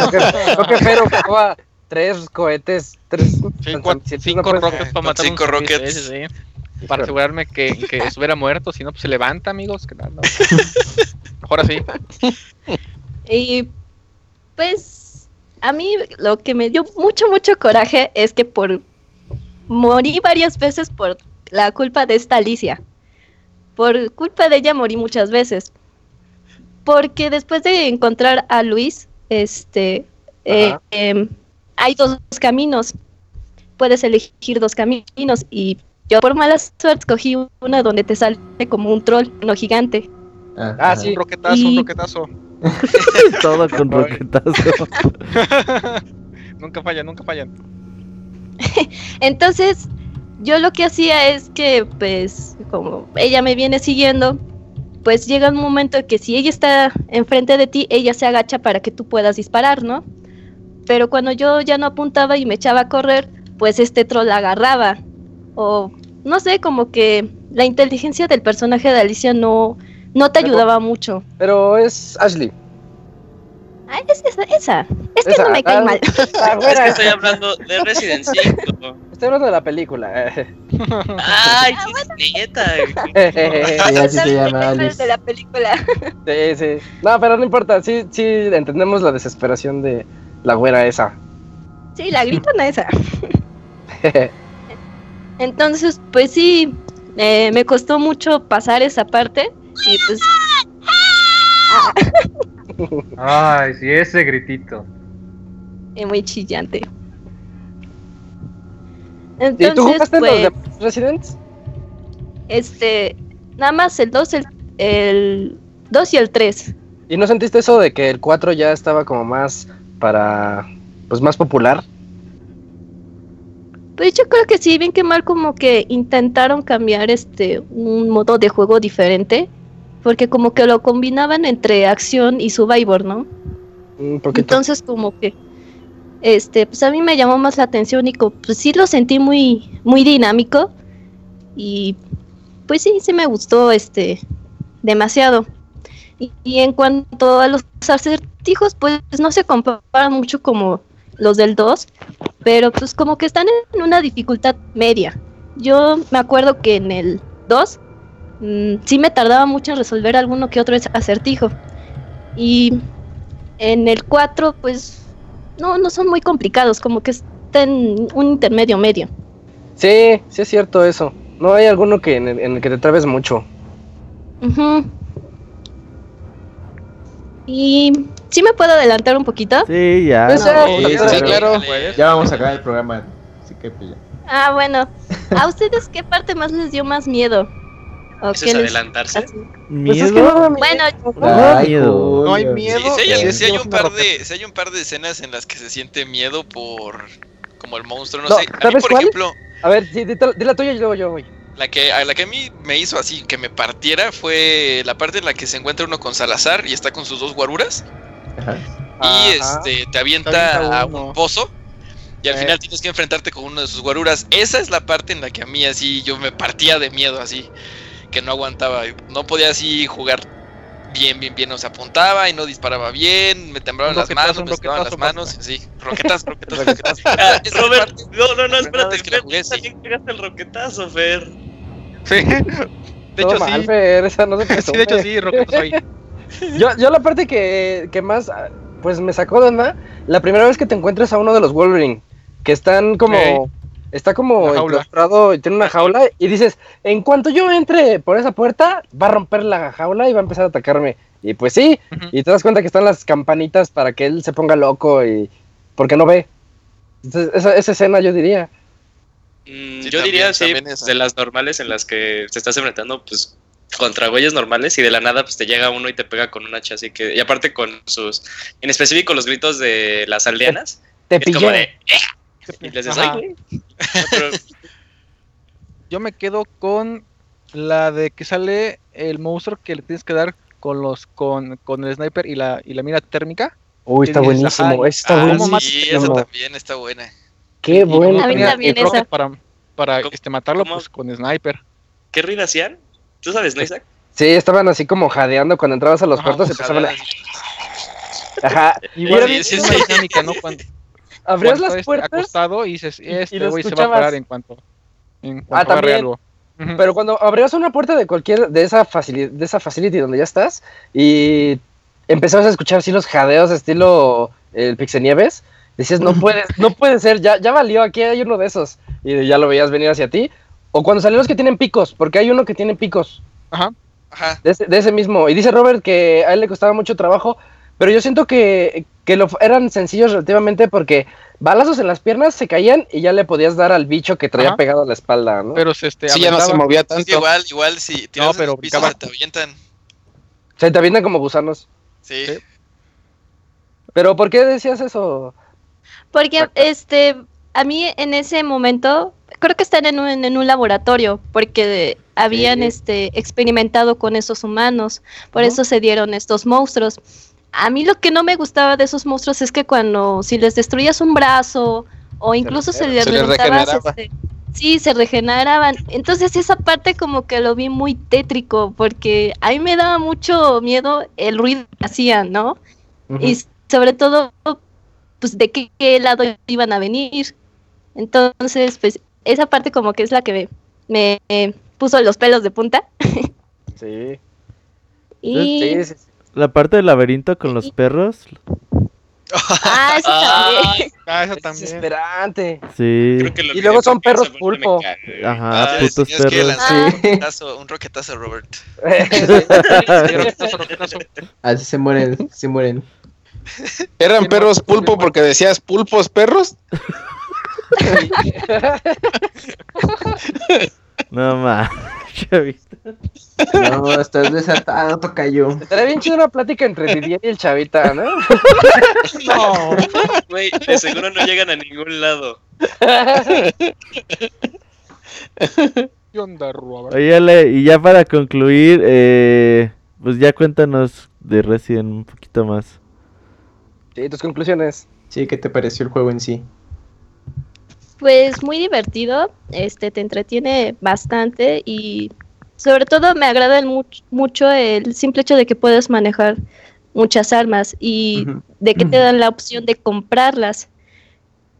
Creo que Fer ocupaba tres cohetes, tres... Cinco, cinco rockets para matar cinco rockets. Sí, para asegurarme que, que estuviera muerto, si no, pues se levanta, amigos. Que no, Mejor así. Y pues a mí lo que me dio mucho, mucho coraje es que por morí varias veces por la culpa de esta Alicia. Por culpa de ella morí muchas veces. Porque después de encontrar a Luis, este, eh, em, hay dos caminos. Puedes elegir dos caminos y yo por mala suerte cogí una donde te sale como un troll, no gigante. Ah, ah sí. Un roquetazo, un roquetazo. Todo con roquetazo. nunca fallan, nunca fallan. Entonces, yo lo que hacía es que, pues, como ella me viene siguiendo, pues llega un momento en que si ella está enfrente de ti, ella se agacha para que tú puedas disparar, ¿no? Pero cuando yo ya no apuntaba y me echaba a correr, pues este troll la agarraba. O no sé, como que la inteligencia del personaje de Alicia no, no te ayudaba mucho. Pero es Ashley. Ah, es esa, esa. Es que no me cae mal. es que estoy hablando de Resident. Estoy hablando de la película. Ay, ah, sí, neta. sí, así se llama Alice. de la película. Sí, sí. No, pero no importa. Sí, sí, entendemos la desesperación de la güera esa. Sí, la gritona esa. Entonces, pues sí, eh, me costó mucho pasar esa parte y pues... Ay, sí, ese gritito. Es muy chillante. Entonces, ¿Y tú jugaste pues, los de Residents? Este, nada más el 2, el, el 2 y el 3. ¿Y no sentiste eso de que el 4 ya estaba como más para, pues más popular? Pues yo creo que sí, bien que mal como que intentaron cambiar este un modo de juego diferente, porque como que lo combinaban entre acción y Survivor, ¿no? Entonces como que este, pues a mí me llamó más la atención y pues sí lo sentí muy, muy dinámico y pues sí, sí me gustó este demasiado. Y, en cuanto a los acertijos, pues no se comparan mucho como los del 2, pero pues como que están en una dificultad media. Yo me acuerdo que en el 2 mm, sí me tardaba mucho en resolver alguno que otro acertijo. Y en el 4 pues no, no son muy complicados, como que está en un intermedio medio. Sí, sí es cierto eso. No hay alguno que en el, que te trabes mucho. Y ¿sí me puedo adelantar un poquito? Sí, ya. Pues, sí, claro. Ya vamos a acabar el programa. Así que pues Ah, bueno. ¿A ustedes qué parte más les dio más miedo? ¿O es adelantarse? ¿Miedo? bueno, no, miedo. no hay miedo. Sí, si, hay, un par de, si hay un par de escenas en las que se siente miedo por como el monstruo, no, sé. A mí, por ejemplo, a ver, sí, di, la tuya y luego yo voy. La que, a la que a mí me hizo así, que me partiera, fue la parte en la que se encuentra uno con Salazar y está con sus dos guaruras. Y este te avienta a un pozo. Y al eh. final tienes que enfrentarte con uno de sus guaruras. Esa es la parte en la que a mí así yo me partía de miedo así. Que no aguantaba. No podía así jugar bien, bien, bien. O sea, apuntaba y no disparaba bien. Me temblaban las manos, me temblaban las manos. Sí, roquetas, roquetas, roquetas. Ah, Robert, no, no, no, espérate. Es que la jugué, sí. el roquetazo, Fer. Sí. De hecho, sí. Fer, esa no se Sí, de hecho, sí, roquetazo ahí. yo, yo la parte que, que más pues me sacó de onda la primera vez que te encuentras a uno de los Wolverine, que están como... Está como enclaustrado y tiene una jaula y dices, en cuanto yo entre por esa puerta, va a romper la jaula y va a empezar a atacarme. Y pues sí, y te das cuenta que están las campanitas para que él se ponga loco y porque no ve. esa, escena yo diría. Mm, yo diría, sí, de las normales en las que te estás enfrentando, pues contra güeyes normales y de la nada pues te llega uno y te pega con un hacha, así que, y aparte con sus, en específico los gritos de las aldeanas, te, es como de, Yo me quedo con la de que sale el monstruo que le tienes que dar con los con, con el sniper y la, y la mira térmica. Uy, está buenísimo, está buenísimo. Sí, esa también está buena. Qué buena. Para, para este, matarlo pues, con sniper. ¿Qué ruido hacían? ¿Tú sabes, no, Isaac? Sí, estaban así como jadeando cuando entrabas a los cuartos y empezaban a... Ajá. Igual sí, es dinámica, ¿no? Cuando, abrías las puertas acostado y dices, este güey se va a parar en cuanto, en ah, también. algo. Pero cuando abrías una puerta de cualquier, de esa facility, de esa facility donde ya estás, y empezabas a escuchar así los jadeos estilo el Pixenieves, decías, no puedes, no puede ser, ya, ya valió, aquí hay uno de esos. Y ya lo veías venir hacia ti. O cuando salieron los que tienen picos, porque hay uno que tiene picos. Ajá. Ajá. De, ese, de ese mismo. Y dice Robert que a él le costaba mucho trabajo, pero yo siento que, que lo, eran sencillos relativamente porque balazos en las piernas se caían y ya le podías dar al bicho que traía pegado a la espalda, ¿no? Pero este, sí, ya no se movía tanto. igual, igual, si no, pero se te avientan. Se te avientan como gusanos. Sí. Pero ¿por qué decías eso? Porque, este, a mí en ese momento, creo que están en un, en un laboratorio, porque habían este, experimentado con esos humanos, por eso se dieron estos monstruos a mí lo que no me gustaba de esos monstruos es que cuando si les destruías un brazo o incluso se, les este, sí, se regeneraban. Entonces esa parte como que lo vi muy tétrico porque a mí me daba mucho miedo el ruido que hacían, ¿no? Y sobre todo, pues de qué, lado iban a venir. Entonces, pues esa parte como que es la que me, puso los pelos de punta. sí. Y... La parte del laberinto con los perros. Ah, eso también. Ah, eso también. Desesperante. Sí. y luego son perros pulpo. Ajá, ah, putos perros. sí. un roquetazo, Robert. Así se mueren, se mueren. ¿Eran perros pulpo porque decías pulpos perros? no más. No, estás desatado, tocayo. Estaría bien chido una plática entre Didier y el chavita, ¿no? No, güey, de seguro no llegan a ningún lado. ¿Qué onda, Robert? Oye, y ya para concluir, eh, pues ya cuéntanos de Resident un poquito más. Sí, tus conclusiones. Sí, ¿qué te pareció el juego en sí? Pues muy divertido, este te entretiene bastante y sobre todo me agrada mucho el simple hecho de que puedes manejar muchas armas y de que te dan la opción de comprarlas.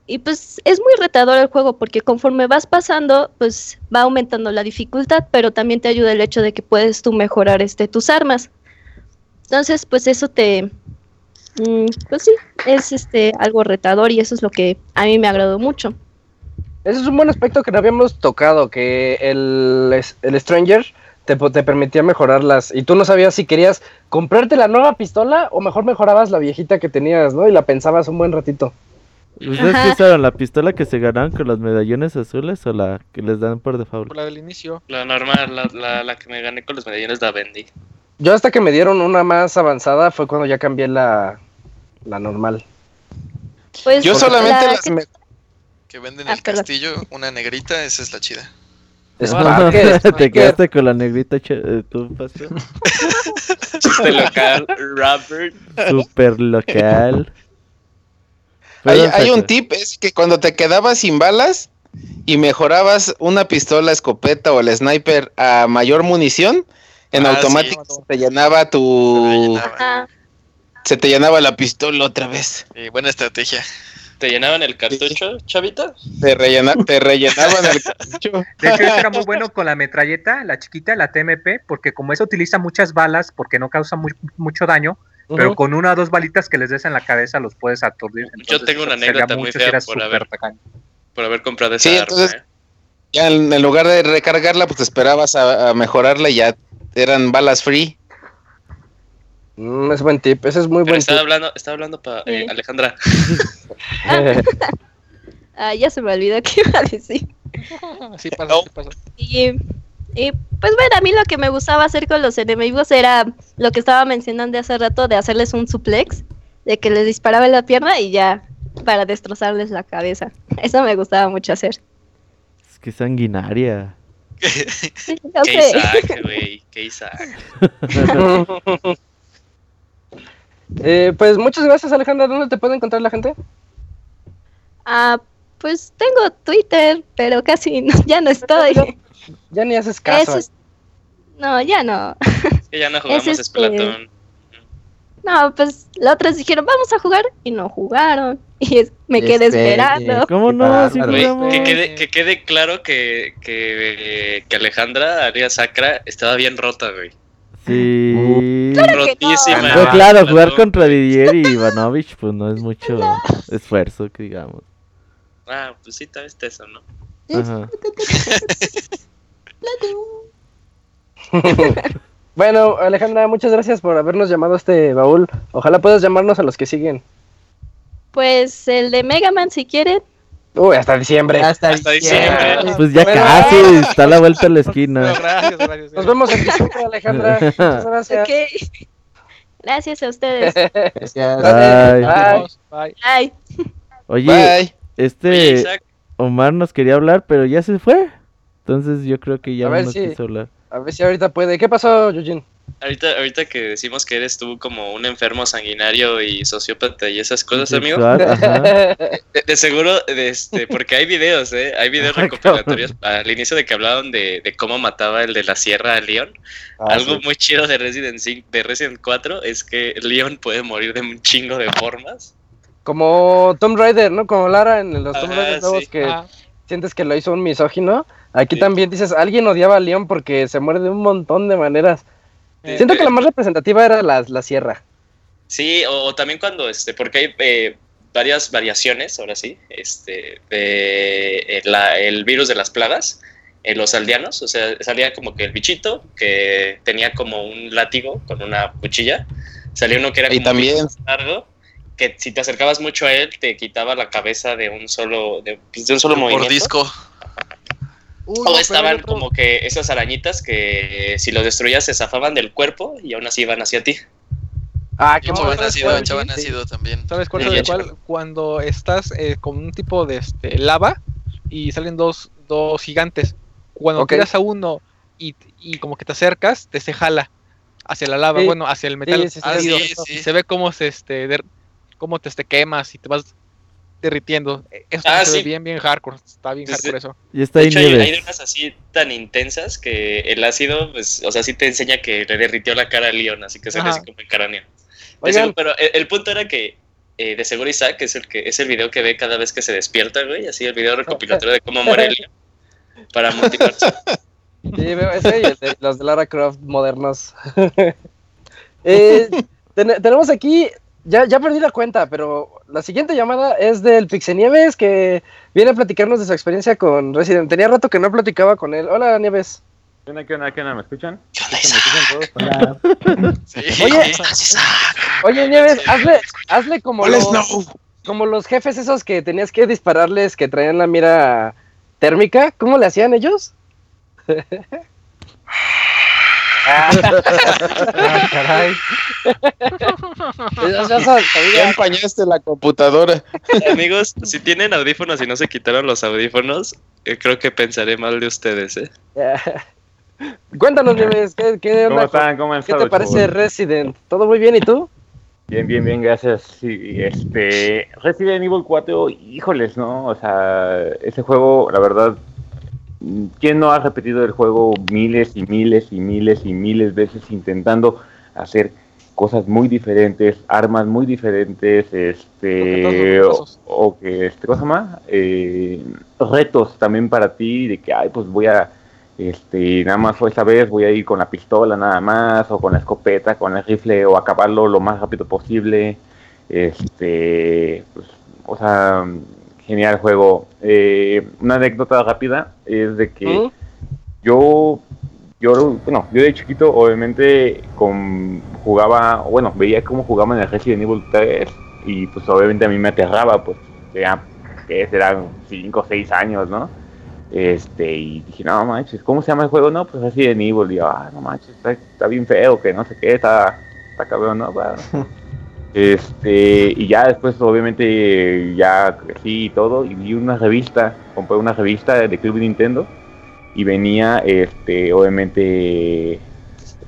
Y pues es muy retador el juego porque conforme vas pasando, pues va aumentando la dificultad, pero también te ayuda el hecho de que puedes tú mejorar este tus armas. Entonces, pues eso te mm, pues sí, es este algo retador y eso es lo que a mí me agradó mucho. Ese es un buen aspecto que no habíamos tocado, que el, el Stranger te, te, permitía mejorarlas y tú no sabías si querías comprarte la nueva pistola o mejor mejorabas la viejita que tenías, ¿no? Y la pensabas un buen ratito. ¿Ustedes qué usaron? ¿La pistola que se ganaron con los medallones azules o la que les dan por default? La del inicio. La normal, la, la, la que me gané con los medallones la vendí. Yo hasta que me dieron una más avanzada fue cuando ya cambié la, la normal. Pues Yo solamente las, que venden ah, el castillo, una negrita, esa es la chida. ¿Te quedaste con la negrita eh, tú, Pastor? Super local, Robert. Super local. Hay, hay, un tip, es que cuando te quedabas sin balas y mejorabas una pistola, escopeta o el sniper a mayor munición, en ah, automático se te llenaba tu... Se te llenaba la pistola otra vez. buena estrategia. ¿Te llenaban el cartucho, chavita? Te, rellena, te rellenaban el cartucho. De hecho, era muy bueno con la metralleta, la chiquita, la TMP, porque como eso utiliza muchas balas, porque no causa mucho daño, pero con una o dos balitas que les des en la cabeza los puedes aturdir. Yo tengo una anécdota muy fea por haber, por haber comprado esa sí, Entonces, ¿eh? ya en, lugar de recargarla, pues te esperabas a mejorarla y ya eran balas free. Mm, es buen tip, ese es muy buen estaba tip. Hablando, estaba hablando para eh, Alejandra. ah, ya se me olvidó qué iba a decir. Sí, pasó, pasó. Y, y, pues bueno, a mí lo que me gustaba hacer con los enemigos era lo que estaba mencionando hace rato de hacerles un suplex, de que les disparaba en la pierna y ya para destrozarles la cabeza. Eso me gustaba mucho hacer. Es que sanguinaria. ¿Qué Isaac, güey? ¿Qué Isaac? Eh, pues muchas gracias Alejandra, ¿dónde te puede encontrar la gente? Ah, pues tengo Twitter, pero casi ya no estoy. Ya, ni haces caso. No, ya no. ya no jugamos es este... No, pues las otras dijeron, vamos a jugar, y no jugaron. Y me quedé este, esperando. ¿Cómo no? que, quede, que quede claro que, que, que Alejandra Arias Sacra estaba bien rota, güey. Sí. Claro. No. claro, jugar contra Didier y Ivanovich, pues no es mucho esfuerzo, que digamos. Ah, pues sí, tal vez eso, ¿no? Ajá. bueno, Alejandra, muchas gracias por habernos llamado a este baúl. Ojalá puedas llamarnos a los que siguen. Pues el de Mega Man, si quieren. Uy, hasta diciembre. Hasta, diciembre. Pues ya casi, está a la vuelta a la esquina. gracias, gracias. Nos vemos en diciembre, Alejandra. Muchas gracias. Gracias a ustedes. Gracias. Bye. Bye. Bye. Oye, este Omar nos quería hablar, pero ya se fue. Entonces yo creo que ya no nos quiso hablar. A ver si ahorita puede. ¿Qué pasó, Eugene? Ahorita, ahorita que decimos que eres tú como un enfermo sanguinario y sociópata y esas cosas, amigo. De, seguro, este, porque hay videos, ¿eh? Hay videos recopilatorios al inicio de que hablaban de, cómo mataba el de la sierra a Leon. Ah, Algo muy chido de Resident, de Resident 4 es que Leon puede morir de un chingo de formas. Como Tom Raider, ¿no? Como Lara en los Tom Raider nuevos que sientes que lo hizo un misógino. Aquí también dices, alguien odiaba a Leon porque se muere de un montón de maneras. Siento que la más representativa era la, la sierra. Sí, o, también cuando, este, porque hay eh, varias variaciones, ahora sí, este, de eh, el virus de las plagas en los aldeanos, o sea, salía como que el bichito que tenía como un látigo con una cuchilla, salía uno que era como también... largo, que si te acercabas mucho a él te quitaba la cabeza de un solo, de, pues, un solo movimiento. Por disco o estaban como que esas arañitas que si lo destruías se zafaban del cuerpo y aún así iban hacia ti. Ah, qué nacido, nacido también. ¿Sabes cuál es cual? Cuando estás eh, con un tipo de este, lava y salen dos, dos gigantes. Cuando tiras a uno y, y, como que te acercas, te se jala hacia la lava, bueno, hacia el metal. y se ve cómo se este cómo te, este, quemas y te vas derritiendo. Eso ah, ve bien, bien hardcore. Está bien hardcore eso. Y está de hecho, hay, hay, unas así tan intensas que el ácido, pues, o sea, sí te enseña que le derritió la cara a Leon, así que se ve así como en cráneo. pero el, punto era que eh, de seguro Isaac es el que es el video que ve cada vez que se despierta, güey, así el video recopilatorio de cómo muere Leon para motivarse. Sí, veo ese y el de, los de Lara Croft modernos. eh, tenemos aquí, ya, ya perdí la cuenta, pero la siguiente llamada es del Nieves que viene a platicarnos de su experiencia con Resident. Tenía rato que no platicaba con él. Hola, Nieves. ¿Qué onda, qué onda, qué onda? ¿Me escuchan? ¿Qué onda, Isaac? Hola. oye, oye, Nieves, hazle, hazle como, los, como los jefes esos que tenías que dispararles que traían la mira térmica. ¿Cómo le hacían ellos? ah, caray. Ya, empañaste la computadora. Amigos, si tienen audífonos y no se quitaron los audífonos, eh, creo que pensaré mal de ustedes, ¿eh? Cuéntanos, Nieves, ¿qué, qué, ¿Cómo están? ¿Cómo ¿Qué te parece Resident? ¿Todo muy bien y tú? Bien, bien, bien, gracias. Sí, este, Resident Evil 4, híjoles, ¿no? O sea, ese juego, la verdad, ¿Quién no ha repetido el juego miles y miles y miles y miles de veces intentando hacer cosas muy diferentes, armas muy diferentes, este, o, que, este, cosa más, eh, retos también para ti, de que, ay, pues voy a, este, nada más esta vez voy a ir con la pistola nada más, o con la escopeta, con el rifle, o acabarlo lo más rápido posible, este, pues, o sea, genial juego. Eh, una anécdota rápida es de que yo, yo, bueno, yo de chiquito obviamente con, jugaba, bueno, veía cómo jugaban en el Resident Evil 3 y pues obviamente a mí me aterraba, pues ya que eran 5 o 6 años, ¿no? Este, y dije, no manches, ¿cómo se llama el juego? No, pues Resident Evil, y yo, ah, no manches, está, bien feo, que no sé qué, está, está cabrón, ¿no? Este, y ya después, obviamente, ya crecí y todo, y vi una revista, compré una revista de Club Nintendo, y venía, este, obviamente,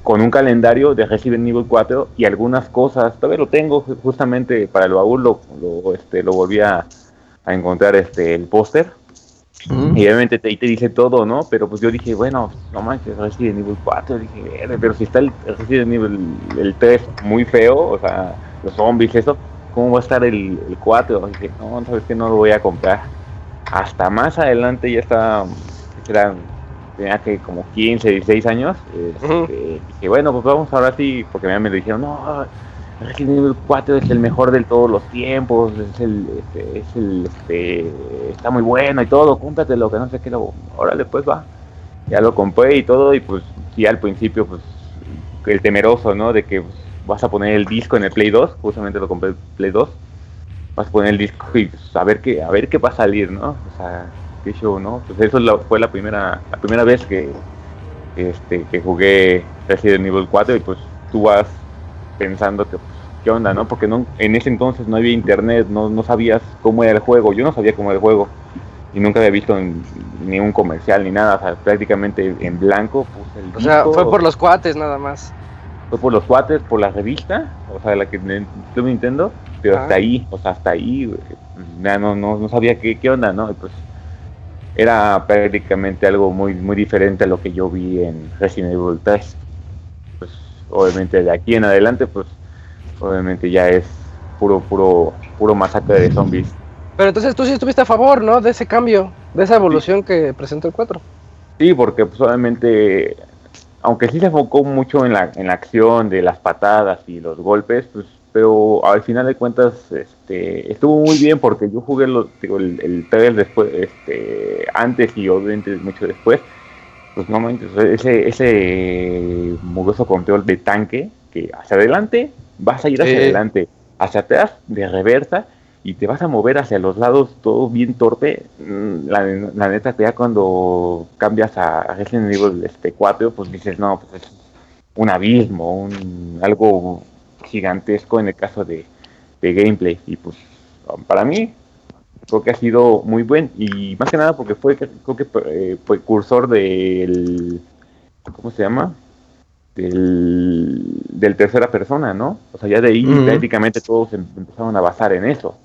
con un calendario de Resident Evil 4 y algunas cosas, todavía lo tengo, justamente para el baúl lo, este, lo volví a, encontrar este, el póster. Mm. Y obviamente te, te dice todo, ¿no? Pero pues yo dije, bueno, no manches, Resident Evil 4, dije, pero si está el Resident Evil el 3 muy feo, o sea, los zombies, eso, ¿cómo va a estar el, el 4? dije, no, sabes que no lo voy a comprar. Hasta más adelante ya estaba, eran, tenía que como 15, 16 años. Este, Dije, bueno, pues vamos ahora sí, porque me dijeron, no, Resident Evil 4 es el mejor de todos los tiempos, es el, este, es el, este, está muy bueno y todo, lo que no sé qué, lo, órale, pues va. Ya lo compré y todo, y pues, sí, al principio, pues, el temeroso, ¿no? De que pues, vas a poner el disco en el Play 2, justamente lo compré en Play 2, vas a poner el disco y pues, a ver qué, a ver qué va a salir, ¿no? O sea, qué show, ¿no? Pues eso fue la primera, la primera vez que, este, que jugué Resident Evil 4 y pues tú vas pensando que, pues, ¿qué onda, no? Porque no, en ese entonces no había internet, no, no sabías cómo era el juego, yo no sabía cómo era el juego y nunca había visto ni un comercial ni nada, o sea, prácticamente en blanco puse el O sea, fue por los cuates nada más fue por los cuates, por la revista, o sea, la que tuve Nintendo, pero hasta ah. ahí, o sea, hasta ahí, ya no, no, no sabía qué, qué onda, ¿no? pues era prácticamente algo muy, muy diferente a lo que yo vi en Resident Evil 3. Pues obviamente de aquí en adelante, pues obviamente ya es puro, puro, puro masacre de zombies. Pero entonces tú sí estuviste a favor, ¿no? De ese cambio, de esa evolución que presentó el 4. Sí, porque pues obviamente aunque sí se enfocó mucho en la, en la acción de las patadas y los golpes, pues, pero al final de cuentas este, estuvo muy bien porque yo jugué los, el, el trailer después, este, antes y obviamente mucho después, pues no ese, ese mugroso control de tanque que hacia adelante vas a ir hacia adelante, hacia atrás de reversa y te vas a mover hacia los lados todo bien torpe. Mm, la, la neta, ya cuando cambias a Resident Evil este 4, pues dices, no, pues es un abismo, un, algo gigantesco en el caso de, gameplay. Y pues para mí creo que ha sido muy buen y más que nada porque fue creo que eh, fue cursor del ¿cómo se llama? Del, del tercera persona, ¿no? O sea, ya de ahí prácticamente todos em, empezaron a basar en eso.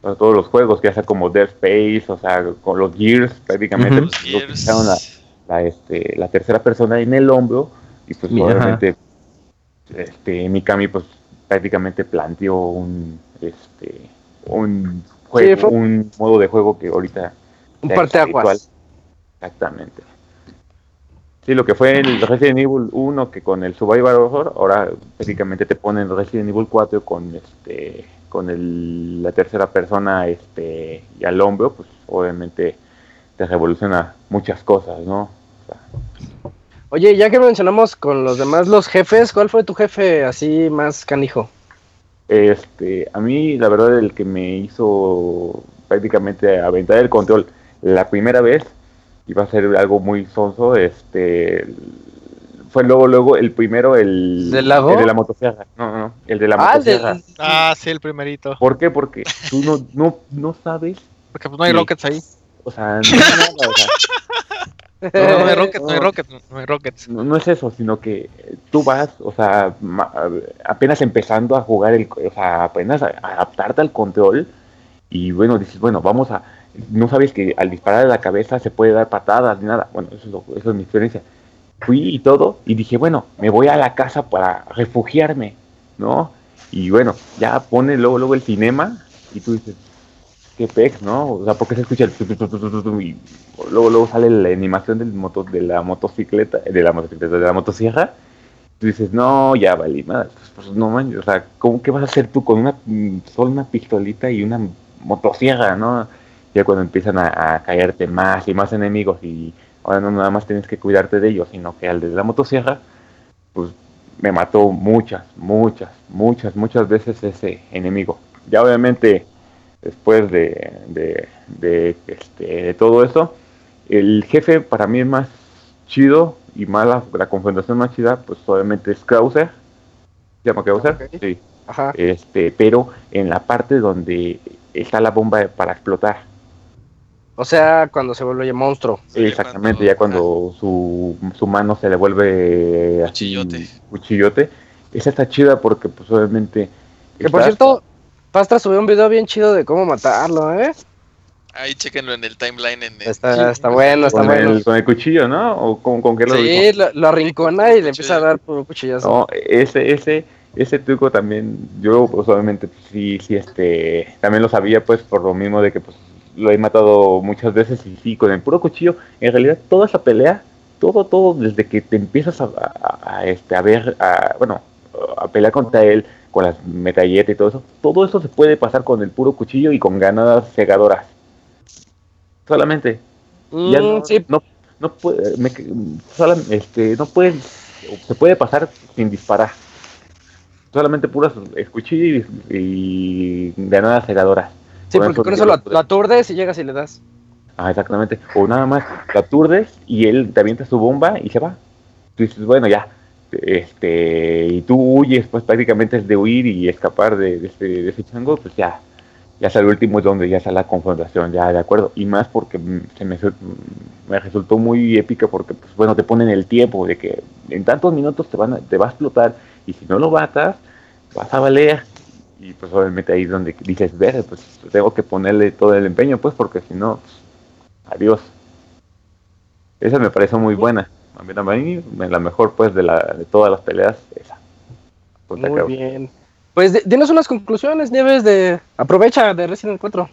Todos los juegos, ya sea como Dead Space, o sea, con los Gears, prácticamente, pues, la, este, la tercera persona en el hombro, y pues obviamente este, Mikami pues prácticamente planteó un este un juego, un modo de juego que ahorita un aguas Exactamente. Sí, lo que fue el Resident Evil 1 que con el Survivor Horror, ahora prácticamente te ponen Resident Evil 4 con este con el, la tercera persona este y al hombro, pues obviamente te revoluciona muchas cosas, ¿no? Oye, ya que mencionamos con los demás los jefes, ¿cuál fue tu jefe así más canijo? Este, a mí la verdad el que me hizo prácticamente aventar el control la primera vez iba a ser algo muy sonso, este fue luego luego el primero el, ¿Del lago? el de la motosierra, no, no, el de la ah, motosierra. Ah, sí, el primerito. ¿Por qué? Porque tú no no no sabes porque pues no hay rockets ahí. O sea, no, no, o sea no, no, hay rockets, no hay rockets, no hay rockets. No, es eso, sino que tú vas, o sea, apenas empezando a jugar, el, o sea, apenas a, adaptarte al control y bueno, dices, bueno, vamos a, no sabes que al disparar de la cabeza se puede dar patadas ni nada, bueno, eso es, eso es mi experiencia. Fui y todo y dije, bueno, me voy a la casa para refugiarme, ¿no? Y bueno, ya pone luego, luego el cinema y tú dices, qué pex, ¿no? O sea, porque se escucha el y luego, luego sale la animación del moto, de la motocicleta, de la motocicleta, de la motosierra. Tú dices, no, ya vale, nada, pues, pues, no manches, o sea, ¿cómo que vas a hacer tú con una solo una pistolita y una motosierra, no? Ya cuando empiezan a, caerte más y más enemigos y ahora no nada más tienes que cuidarte de ellos, sino que al de la motosierra, pues me mató muchas, muchas, muchas, muchas veces ese enemigo. Ya obviamente después de, de, este, todo eso. El jefe para mí es más chido y más la, confrontación más chida, pues obviamente es Krauser. ¿Se llama Krauser? Sí. Ajá. Este, pero en la parte donde está la bomba para explotar. O sea, cuando se vuelve monstruo. Exactamente, ya cuando su, su, mano se le vuelve cuchillote. cuchillote. Esa está chida porque pues obviamente... Que por cierto, Pastra subió un video bien chido de cómo matarlo, ¿eh? Ahí chequenlo en el timeline. En está, está bueno, está con bueno. El, con el cuchillo, ¿no? ¿O con, con qué lo Sí, lo, arrincona y le empieza a dar por cuchillazo. No, ese, ese, ese truco también, yo pues obviamente sí, sí, este, también lo sabía pues por lo mismo de que pues lo he matado muchas veces y sí, con el puro cuchillo, en realidad toda esa pelea, todo, todo, desde que te empiezas a, a este, a ver, a, bueno, a pelear contra él, con las metralletas y todo eso, todo eso se puede pasar con el puro cuchillo y con ganadas cegadoras. Solamente. Mm, no, sí. no, no, puede, este, no puede, se puede pasar sin disparar. Solamente puras cuchillo y, granadas cegadoras. Sí, porque con eso lo, aturdes y llegas y le das. Ah, exactamente. O nada más, lo aturdes y él te avienta su bomba y se va. Tú dices, bueno, ya, este y tú huyes, pues prácticamente es de huir y escapar de, ese, de ese chango, pues ya, ya es el último es donde ya está la confrontación, ya de acuerdo, y más porque se me, me resultó muy épica porque, pues bueno, te ponen el tiempo de que en tantos minutos te, van te va a explotar y si no lo matas, vas a valer. Y pues obviamente ahí es donde dices, ver, pues tengo que ponerle todo el empeño, pues porque si no, pues, adiós. Esa me parece muy buena. A mí, la mejor pues de, la, de todas las peleas, esa. Muy bien. Pues dinos unas conclusiones, Nieves, de aprovecha de Resident Evil 4.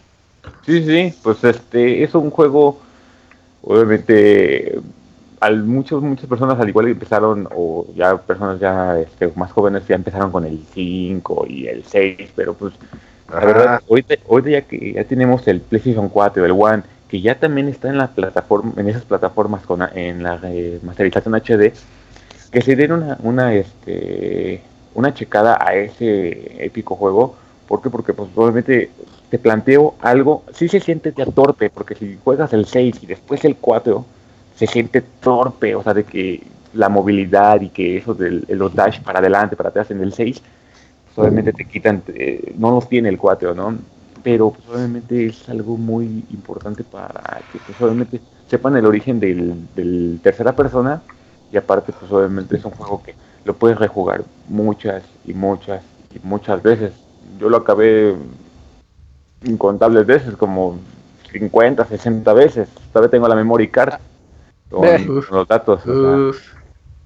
Sí, sí, pues este es un juego, obviamente, al muchos, muchas personas al igual que empezaron, o ya personas ya este, más jóvenes ya empezaron con el 5 y el 6, pero pues la verdad, hoy, hoy ya que ya tenemos el PlayStation 4, el One, que ya también está en la plataforma, en esas plataformas con en la eh, masterización HD, que se den una, una este una checada a ese épico juego. ¿Por qué? Porque pues probablemente te planteo algo, sí se siente ya torpe, porque si juegas el 6 y después el 4, se siente torpe, o sea, de que la movilidad y que eso de los dash para adelante, para atrás en el 6, pues, obviamente te quitan, no los tiene el 4, ¿no? pero pues, obviamente es algo muy importante para que pues, obviamente sepan el origen del, tercera persona y aparte pues obviamente es un juego que lo puedes rejugar muchas y muchas y muchas veces. Yo lo acabé incontables veces, como 50, 60 veces. Todavía tengo la memory card con, los datos.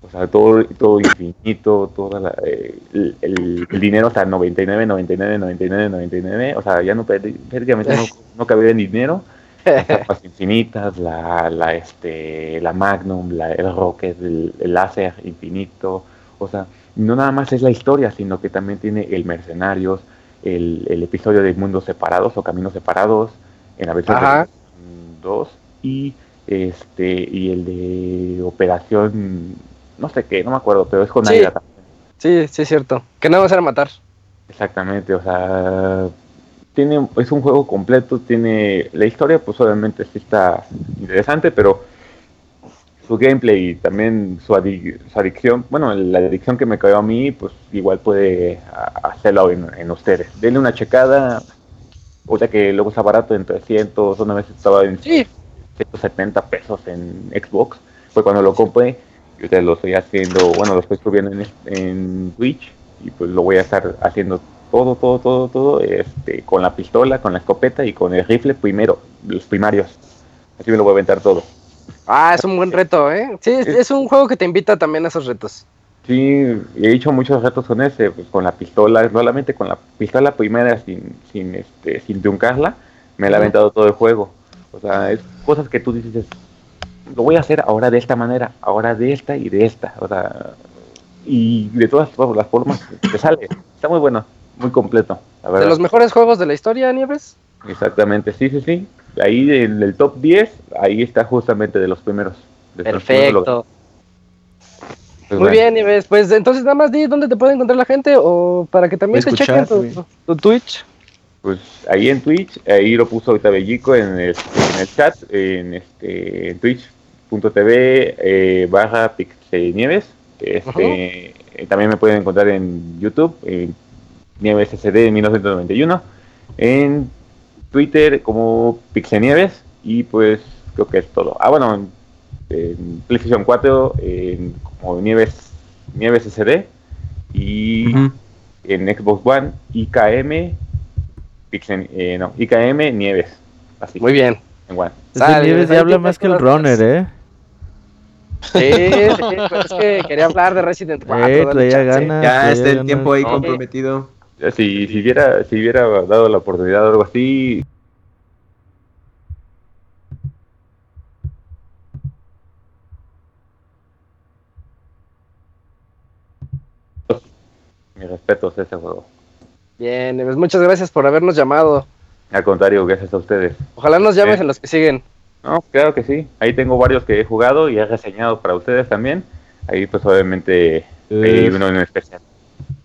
O sea, todo, todo infinito, toda la, eh, el, dinero hasta 99, 99, 99, 99. O sea, ya no prácticamente no, no cabía en dinero. Las infinitas, la, la, este, la Magnum, la, el Rocket, el, el láser infinito. O sea, no nada más es la historia, sino que también tiene el Mercenarios, el, el episodio de Mundos Separados o Caminos Separados, en la versión 2, y este y el de Operación, no sé qué, no me acuerdo, pero es con sí. también. Sí, sí, es cierto. Que no va a ser a matar. Exactamente, o sea, tiene, es un juego completo, tiene la historia, pues obviamente sí está interesante, pero su gameplay y también su, adicción, bueno, la adicción que me cayó a mí, pues igual puede hacerlo en, ustedes. Denle una checada, o sea que luego está barato en 300, una vez estaba en 170 pesos en Xbox, fue cuando lo compré, y ustedes lo estoy haciendo, bueno, lo estoy subiendo en, en Twitch, y pues lo voy a estar haciendo todo, todo, todo, todo, este, con la pistola, con la escopeta y con el rifle primero, los primarios. Así me lo voy a aventar todo. Ah, es un buen reto, ¿eh? Sí, es, un juego que te invita también a esos retos. Sí, he hecho muchos retos con ese, pues con la pistola, solamente con la pistola primera sin, sin, este, sin truncarla, me la he aventado todo el juego. O sea, es cosas que tú dices, lo voy a hacer ahora de esta manera, ahora de esta y de esta. O sea, y de todas las formas te sale. Está muy bueno, muy completo. ¿De los mejores juegos de la historia, Nieves? Exactamente, sí, sí, sí ahí en el top 10, ahí está justamente de los primeros. Perfecto. Pues Muy bien, Ives. Pues entonces nada más di dónde te puede encontrar la gente o para que también te chequen tu, Twitch. Pues ahí en Twitch, ahí lo puso ahorita Bellico en el, en el chat, en este en twitch.tv eh, barra Nieves. Este, eh, también me pueden encontrar en YouTube, en Nieves SD 1991. En Twitter como Pixenieves y pues creo que es todo. Ah, bueno, en, PlayStation 4 en, como Nieves, Nieves SD y en Xbox One IKM Pixen, eh, no, IKM Nieves. Así. Muy bien. En One. Nieves ya habla más que el runner, ¿eh? Sí, sí, pues es que quería hablar de Resident 4. Eh, ya está el tiempo ahí comprometido. Si, si, hubiera, si hubiera dado la oportunidad o algo así, mis respetos a ese juego. Bien, pues muchas gracias por habernos llamado. Al contrario, gracias a ustedes. Ojalá nos llames en los que siguen. No, claro que sí. Ahí tengo varios que he jugado y he reseñado para ustedes también. Ahí pues obviamente hay uno en especial.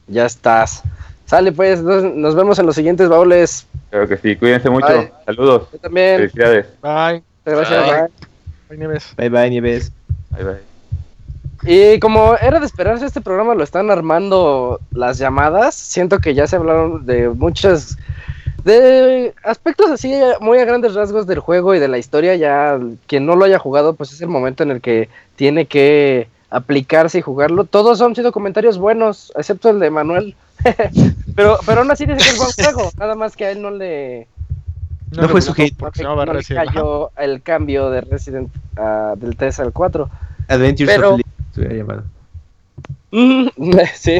Ya estás. Sale pues, nos, vemos en los siguientes baúles. Claro que sí, cuídense mucho. Saludos. Yo también. Felicidades. Bye. gracias. Bye. Bye, Nieves. Bye, bye, Nieves. Bye, bye. Y como era de esperarse, este programa lo están armando las llamadas. Siento que ya se hablaron de muchas. de aspectos así muy a grandes rasgos del juego y de la historia. Ya quien no lo haya jugado, pues es el momento en el que tiene que aplicarse y jugarlo. Todos han sido comentarios buenos, excepto el de Manuel. pero, pero aún así dice que es buen juego, nada más que a él no le. No, fue su hit. Porque no, le cayó el cambio de Resident uh, del 3 al 4. Adventures pero, of llamado. Mm, sí.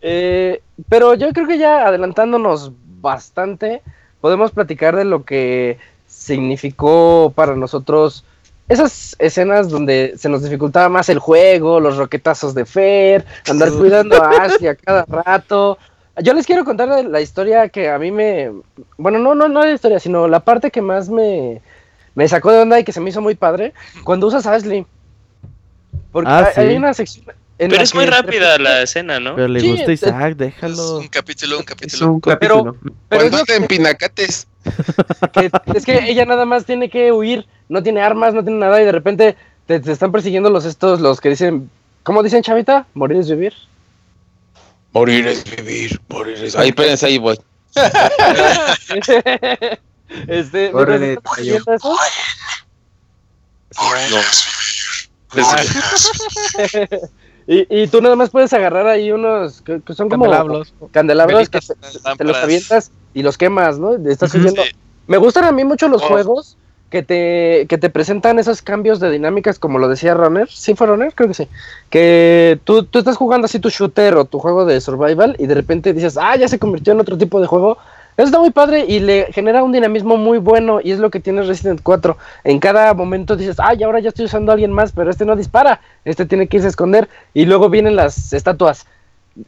Eh, pero yo creo que ya adelantándonos bastante, podemos platicar de lo que significó para nosotros esas escenas donde se nos dificultaba más el juego, los roquetazos de Fer, andar cuidando a Ashley a cada rato. Yo les quiero contar la historia que a mí me. Bueno, no, no, no la historia, sino la parte que más me, me sacó de onda y que se me hizo muy padre. Cuando usas a Ashley. Porque ah, hay, una sección. pero es muy rápida la escena, ¿no? Pero le gusta Isaac, déjalo. un capítulo, un capítulo. un capítulo. Pero, pero en pinacates. es que ella nada más tiene que huir no tiene armas, no tiene nada y de repente te, están persiguiendo los estos, los que dicen, ¿cómo dicen chavita? Morir es vivir. Morir es vivir, morir es vivir. Ahí, espérense, ahí voy. este, Córrele, eso? y, y tú nada más puedes agarrar ahí unos que, son como candelabros, candelabros que te, los avientas y los quemas, ¿no? Estás Me gustan a mí mucho los oh. juegos que te, que te presentan esos cambios de dinámicas, como lo decía Runner. ¿Sí fue Runner? Creo que sí. Que tú, tú estás jugando así tu shooter o tu juego de survival y de repente dices, ah, ya se convirtió en otro tipo de juego. Eso está muy padre y le genera un dinamismo muy bueno y es lo que tiene Resident 4. En cada momento dices, ay, ahora ya estoy usando a alguien más, pero este no dispara, este tiene que irse a esconder y luego vienen las estatuas.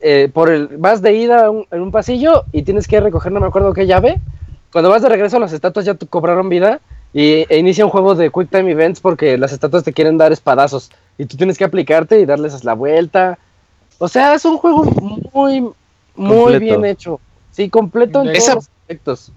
Eh, por el, vas de ida en un pasillo y tienes que recoger, no me acuerdo qué llave. Cuando vas de regreso las estatuas ya te cobraron vida y e inicia un juego de Quick Time Events porque las estatuas te quieren dar espadazos y tú tienes que aplicarte y darles la vuelta. O sea, es un juego muy, muy bien hecho. Sí, completo en todos los aspectos.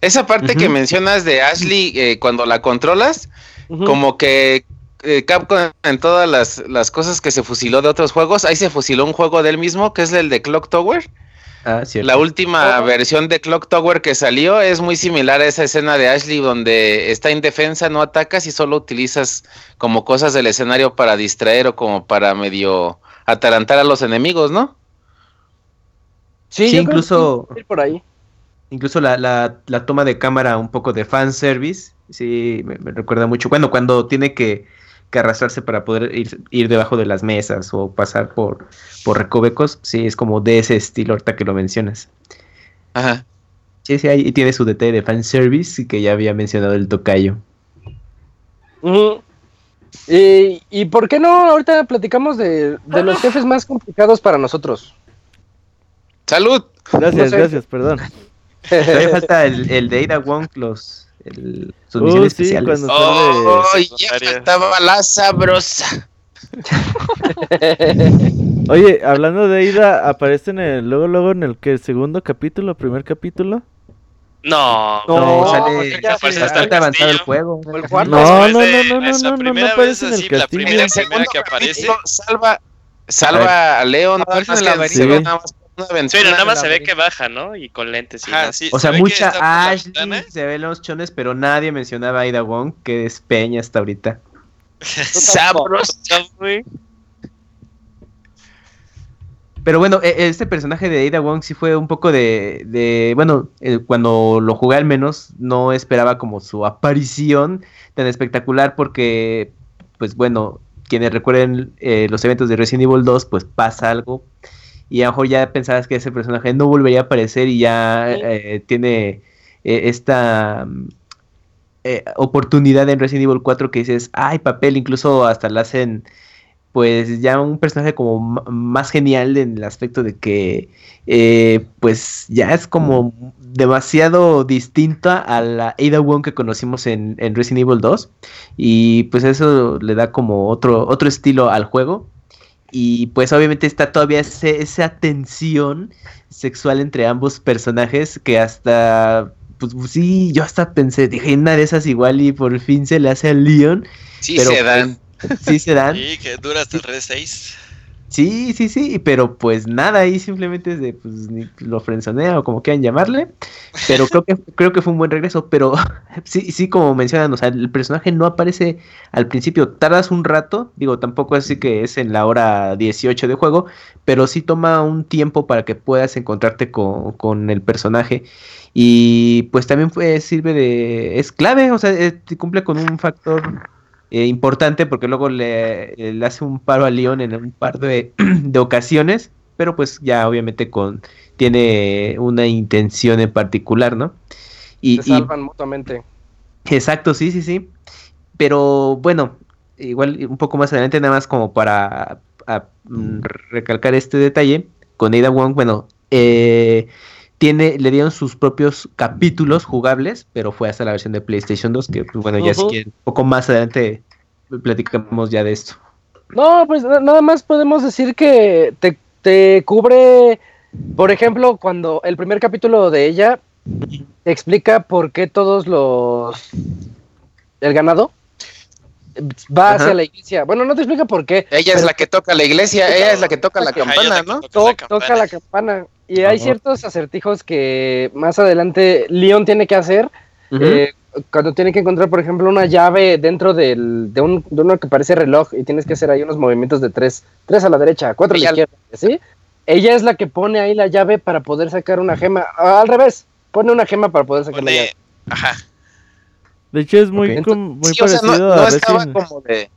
Esa parte que mencionas de Ashley eh, cuando la controlas, como que eh, Capcom en todas las, las, cosas que se fusiló de otros juegos, ahí se fusiló un juego de él mismo, que es el de Clock Tower. Ah, la última oh. versión de Clock Tower que salió es muy similar a esa escena de Ashley donde está indefensa, no atacas y solo utilizas como cosas del escenario para distraer o como para medio atarantar a los enemigos, ¿no? Sí, incluso por ahí. Incluso la, la, la, toma de cámara un poco de fanservice, sí, me, recuerda mucho. Bueno, cuando tiene que, que arrastrarse para poder ir, ir, debajo de las mesas o pasar por, por recovecos, sí, es como de ese estilo ahorita que lo mencionas. Ajá. Sí, sí, ahí tiene su DT de fanservice que ya había mencionado el tocayo. ¿Y, ¿Y por qué no ahorita platicamos de, de los jefes más complicados para nosotros? ¡Salud! Gracias, gracias, perdón. Todavía falta el, el de Ada Wong, los, el, sus uh, oh, sí, especiales. ¡Oh, sale... estaba la sabrosa! Oye, hablando de Ida, aparece en el, luego, luego en el que segundo capítulo, primer capítulo. No, no, sale, ya sale bastante avanzado el juego. No, no, no, no, no, no, no, aparece en el. La primera, primera que aparece. Salva, salva a, León más pero nada más se ve que baja, ¿no? Y con lentes. Y o sea, mucha Ashley se ve los chones, pero nadie mencionaba a Ida Wong, que es peña hasta ahorita. Sabroso, Pero bueno, e, este personaje de Ada Wong sí fue un poco de, de bueno, eh, cuando lo jugué al menos no esperaba como su aparición tan espectacular porque, pues bueno, quienes recuerden eh, los eventos de Resident Evil 2, pues pasa algo y a lo mejor ya pensabas que ese personaje no volvería a aparecer y ya eh, tiene eh, esta mm, eh, oportunidad en Resident Evil 4 que dices, ay, papel, incluso hasta la hacen pues ya un personaje como más genial en el aspecto de que pues ya es como demasiado distinta a la Ada Wong que conocimos en, en, Resident Evil 2 y pues eso le da como otro, otro estilo al juego y pues obviamente está todavía esa tensión sexual entre ambos personajes que hasta, pues sí, yo hasta pensé, dije, una de esas igual y por fin se le hace a Leon. Sí se dan. Pues, sí se dan. Sí, que dura hasta el Red 6. Sí, sí, sí, pero pues nada, ahí simplemente de, pues, lo frenzonea o como quieran llamarle, pero creo que, creo que fue un buen regreso, pero sí, sí, como mencionan, o sea, el personaje no aparece al principio, tardas un rato, digo, tampoco así que es en la hora 18 de juego, pero sí toma un tiempo para que puedas encontrarte con, con el personaje y pues también sirve de, es clave, o sea, eh, cumple con un factor eh, importante porque luego le, hace un paro a Leon en un par de, ocasiones, pero pues ya obviamente con tiene una intención en particular, ¿no? Y, Se salvan mutuamente. Exacto, sí, sí, sí. Pero bueno, igual un poco más adelante, nada más como para mm, recalcar este detalle, con Ada Wong, bueno, eh, tiene, le dieron sus propios capítulos jugables, pero fue hasta la versión de PlayStation 2, que pues, bueno, ya si quieren, un poco más adelante platicamos ya de esto. No, pues nada más podemos decir que te, te cubre, por ejemplo, cuando el primer capítulo de ella te explica por qué todos los... el ganado va hacia la iglesia. Bueno, no te explica por qué. Ella es la que toca la iglesia, ella es la que toca la campana, ¿no? Toca la campana. Y hay ciertos acertijos que más adelante Leon tiene que hacer. Eh, cuando tiene que encontrar, por ejemplo, una llave dentro del, de, uno que parece reloj y tienes que hacer ahí unos movimientos de tres, tres a la derecha, cuatro a la izquierda, ¿sí? ella es la que pone ahí la llave para poder sacar una gema. al revés, pone una gema para poder sacar la llave. Ajá. De hecho es muy, muy parecido a Resident... como de...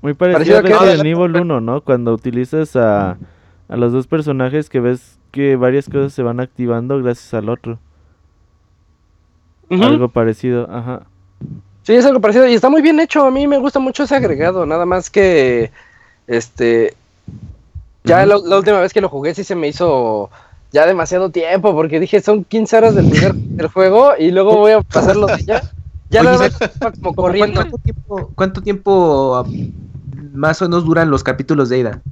Muy parecido, a Resident Evil 1, ¿no? Cuando utilizas a, a los dos personajes que ves que varias cosas se van activando gracias al otro. Algo parecido, ajá. Sí, es algo parecido y está muy bien hecho. A mí me gusta mucho ese agregado. Nada más que, este, ya la, última vez que lo jugué sí se me hizo ya demasiado tiempo porque dije son 15 horas del primer del juego y luego voy a pasarlo ya. Ya nada como corriendo. ¿cuánto tiempo, más o menos duran los capítulos de Ida?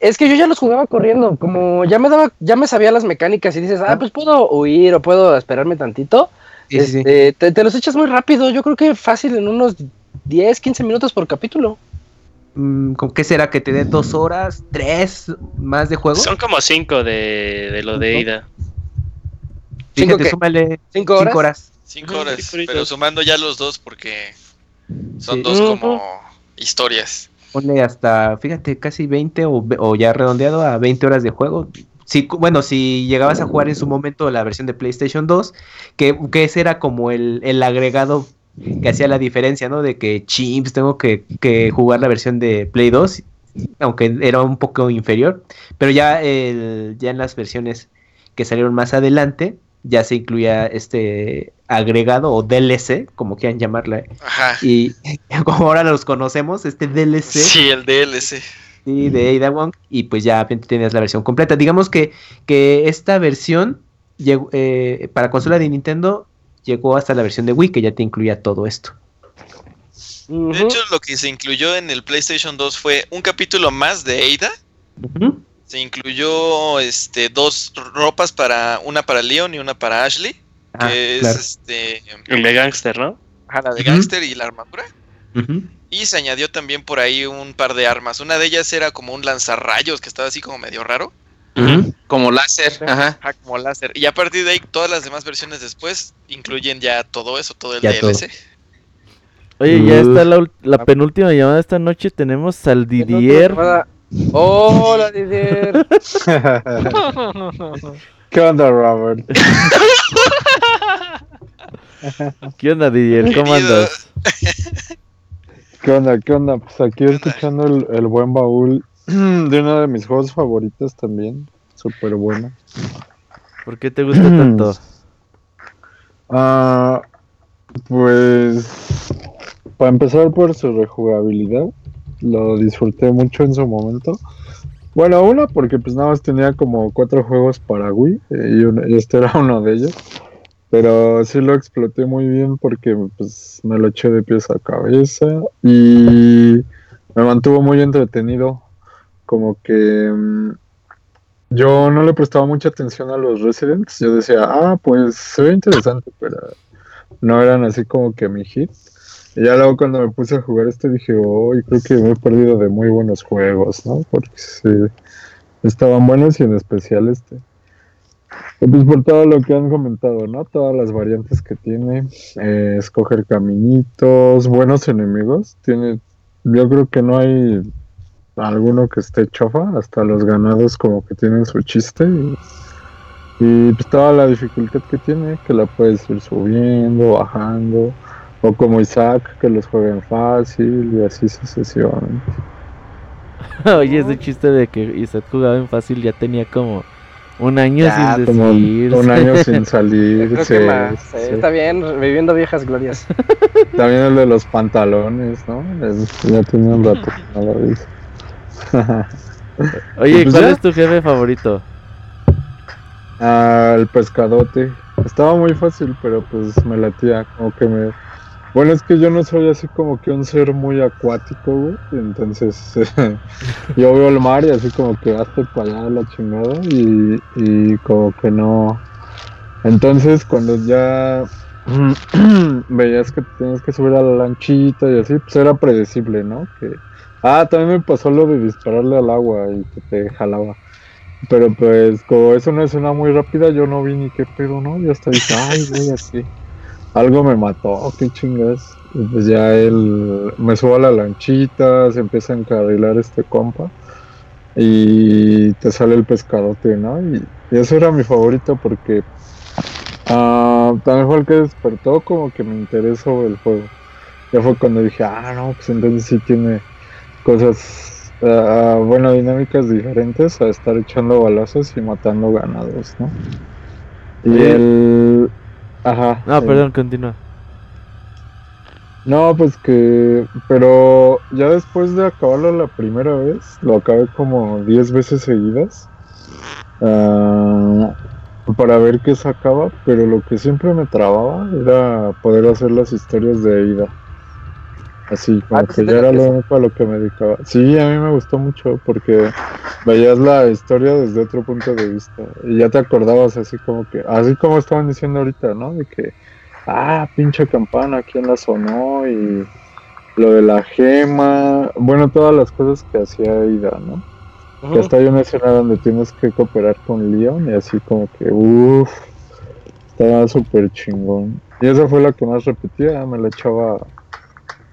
Es que yo ya los jugaba corriendo, como ya me daba, ya me sabía las mecánicas y dices, ah, pues puedo huir o puedo esperarme tantito. Este, te, los echas muy rápido, yo creo que fácil en unos 10, 15 minutos por capítulo. Mm, ¿Con qué será? ¿Que te dé dos horas, tres más de juego? Son como cinco de, lo de ida. Fíjate, súmale ¿Cinco horas? Cinco horas, pero sumando ya los dos porque son dos como historias. Pone hasta, fíjate, casi 20 o, o ya redondeado a 20 horas de juego bueno, si llegabas a jugar en su momento la versión de PlayStation 2, que, que ese era como el, agregado que hacía la diferencia, ¿no? De que chimps, tengo que, jugar la versión de Play 2, aunque era un poco inferior, pero ya, el, ya en las versiones que salieron más adelante, ya se incluía este agregado o DLC, como quieran llamarla. Ajá. Y como ahora los conocemos, este DLC. Sí, el DLC de Ada Wong, y pues ya tenías la versión completa. Digamos que, que esta versión llegó, eh, para consola de Nintendo llegó hasta la versión de Wii, que ya te incluía todo esto. De hecho, lo que se incluyó en el PlayStation 2 fue un capítulo más de Ada. Se incluyó este dos ropas para una para Leon y una para Ashley. Ah, que es este. El de Gangster, ¿no? la de Gangster y la armadura. Y se añadió también por ahí un par de armas. Una de ellas era como un lanzarrayos que estaba así como medio raro. Como láser, ajá. como láser. Y a partir de ahí, todas las demás versiones después incluyen ya todo eso, todo el DLC. Oye, ya está la, penúltima llamada de esta noche. Tenemos al Didier. Hola, Didier. ¿Qué onda, Robert? ¿Qué onda, Didier? ¿Cómo andas? ¿Qué onda? ¿Qué onda? Pues aquí escuchando el, buen baúl de uno de mis juegos favoritos también. Súper bueno. ¿Por qué te gusta tanto? Ah, pues para empezar por su rejugabilidad, lo disfruté mucho en su momento. Bueno, una porque pues nada más tenía como cuatro juegos para Wii eh, y este era uno de ellos. Pero sí lo exploté muy bien porque pues me lo eché de pies a cabeza y me mantuvo muy entretenido. Como que mm, yo no le prestaba mucha atención a los Residents. Yo decía, ah, pues se ve interesante, pero no eran así como que mi hit. Y ya luego cuando me puse a jugar este dije, oh, creo que me he perdido de muy buenos juegos, ¿no? Porque sí, estaban buenos y en especial este. Pues por todo lo que han comentado, ¿no? Todas las variantes que tiene, eh, escoger caminitos, buenos enemigos. Tiene, yo creo que no hay alguno que esté chofa, hasta los ganados como que tienen su chiste. Y, pues toda la dificultad que tiene, que la puedes ir subiendo, bajando. O como Isaac, que los jueguen fácil y así sucesivamente. Oye, ese chiste de que Isaac jugaba en fácil ya tenía como un año sin decir. Un año sin salir. Está bien, viviendo viejas glorias. También el de los pantalones, ¿no? ya tenía un rato no lo vi. Oye, pues ¿cuál es tu jefe favorito? Ah, el pescadote. Estaba muy fácil, pero pues me latía, como que me bueno, es que yo no soy así como que un ser muy acuático, güey. Entonces, yo veo el mar y así como que hazte para allá la chingada y, como que no. Entonces, cuando ya veías que tenías que subir a la lanchita y así, pues era predecible, ¿no? Que... Ah, también me pasó lo de dispararle al agua y que te jalaba. Pero pues, como es una escena muy rápida, yo no vi ni qué pedo, ¿no? Y hasta dije, ay, güey, así algo me mató, qué chingas. Y pues ya él me subo a la lanchita, se empieza a encarrilar este compa. y te sale el pescadote, ¿no? Y, eso era mi favorito porque uh, también fue el que despertó como que me interesó el juego. Ya fue cuando dije, ah, no, pues entonces sí tiene cosas, uh, bueno, dinámicas diferentes a estar echando balazos y matando ganados, ¿no? Y el... Ajá. Ah, perdón, continúa. No, pues que, pero ya después de acabarlo la primera vez, lo acabé como 10 veces seguidas uh, para ver qué sacaba, pero lo que siempre me trababa era poder hacer las historias de Ida. Así, como ah, que ya era lo único a lo que me dedicaba. Sí, a mí me gustó mucho porque veías la historia desde otro punto de vista y ya te acordabas así como que, así como estaban diciendo ahorita, ¿no? De que ah, pinche campana, quién la sonó y lo de la gema, bueno, todas las cosas que hacía Ida, ¿no? Que hasta hay una escena donde tienes que cooperar con Leon y así como que, uff, estaba súper chingón. Y esa fue la que más repetía, me la echaba,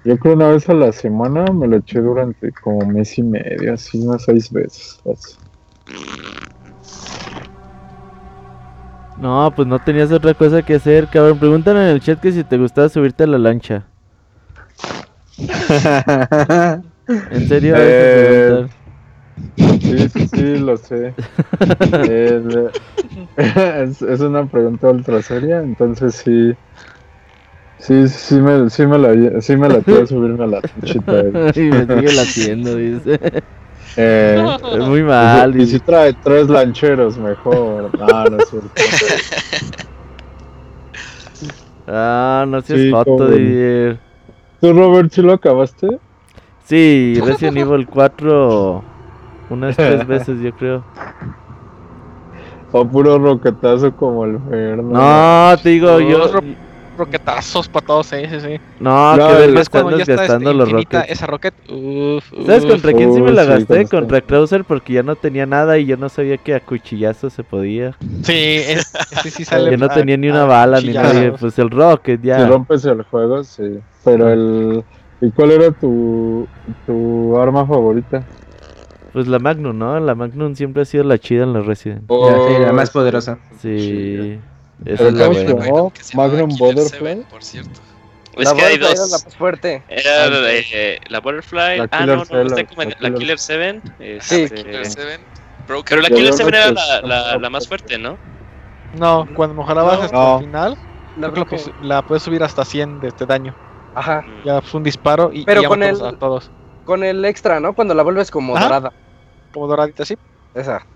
yo creo una vez a la semana, me la eché durante como mes y medio, así unas seis veces. Así. No, pues no tenías otra cosa que hacer, cabrón. Preguntan en el chat que si te gustaba subirte a la lancha. ¿En serio? Eh, sí, sí, sí, lo sé. es, es, una pregunta ultra seria, entonces sí. Sí, sí me, sí me la, sí me la puedo subirme a la lanchita. y me sigue latiendo, dice. Eh, es muy mal. Y, si trae tres lancheros, mejor. Ah, no es cierto. ah, no seas sí, foto, de ¿Tú, Robert, si lo acabaste? Sí, Resident Evil 4 unas tres veces, yo creo. O puro roquetazo como el Ferno. No, te digo, yo roquetazos para todos, sí, sí, sí. No, no que ver están gastando los rockets. Esa rocket, uf, ¿Sabes contra quién sí me la gasté? contra Krauser porque ya no tenía nada y yo no sabía que a cuchillazo se podía. Sí, sí, sí sale. Yo no tenía ni una bala ni nada, pues el rocket ya. Si rompes el juego, sí. Pero el... ¿Y cuál era tu, tu arma favorita? Pues la Magnum, ¿no? La Magnum siempre ha sido la chida en los Resident. Oh, sí, la más poderosa. Sí. Esa es la buena. Magnum Butterfly. Por cierto. Es que hay dos. Era la más fuerte. Era la, de, la Butterfly. La ah, no, no, no, como la Killer 7. Este... Sí, Killer 7. Pero la Killer 7 era la, la, la, más fuerte, ¿no? No, cuando mejorabas no, hasta no. el final, la, creo que la puedes subir hasta 100 de este daño. Ajá. Ya fue un disparo y, Pero y con el, a todos. Con el extra, ¿no? Cuando la vuelves como Ajá. dorada. Como doradita, sí. Esa.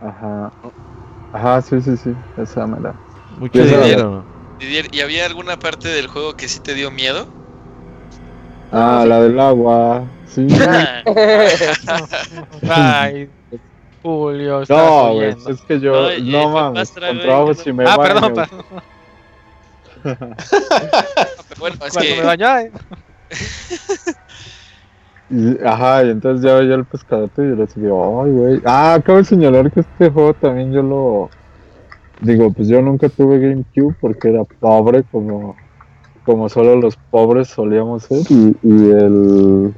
Ajá. Ajá, sí, sí, sí, esa me la. Mucho dinero. ¿y había alguna parte del juego que sí te dio miedo? Ah, la del agua, sí. Ay, Julio, No, güey, es que yo, no, no mames, contra si me Ah, perdón, perdón. bueno, es Cuando que... me bañó, eh. Y, ajá, y entonces ya veía el pescadote y yo le decía, ay, güey. Ah, acabo de señalar que este juego también yo lo. Digo, pues yo nunca tuve GameCube porque era pobre, como, como solo los pobres solíamos ser. Y, y el.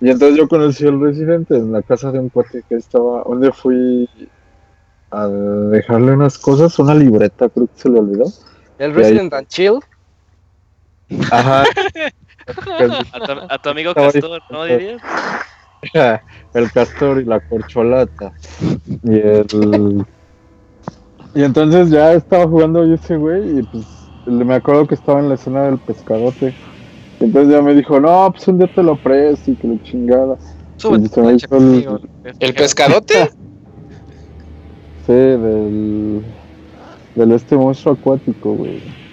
Y entonces yo conocí el residente en la casa de un cuate que estaba. donde fui a dejarle unas cosas, una libreta, creo que se le olvidó. ¿El Resident and Chill? Ajá. a, tu, a, tu, amigo Castor, ¿no dirías? El Castor y la corcholata. Y el. Y entonces ya estaba jugando yo ese güey y pues me acuerdo que estaba en la escena del pescadote. Y entonces ya me dijo, no, pues un día te lo presto y que lo chingada. el... ¿El pescadote? sí, del. Del este monstruo acuático, güey.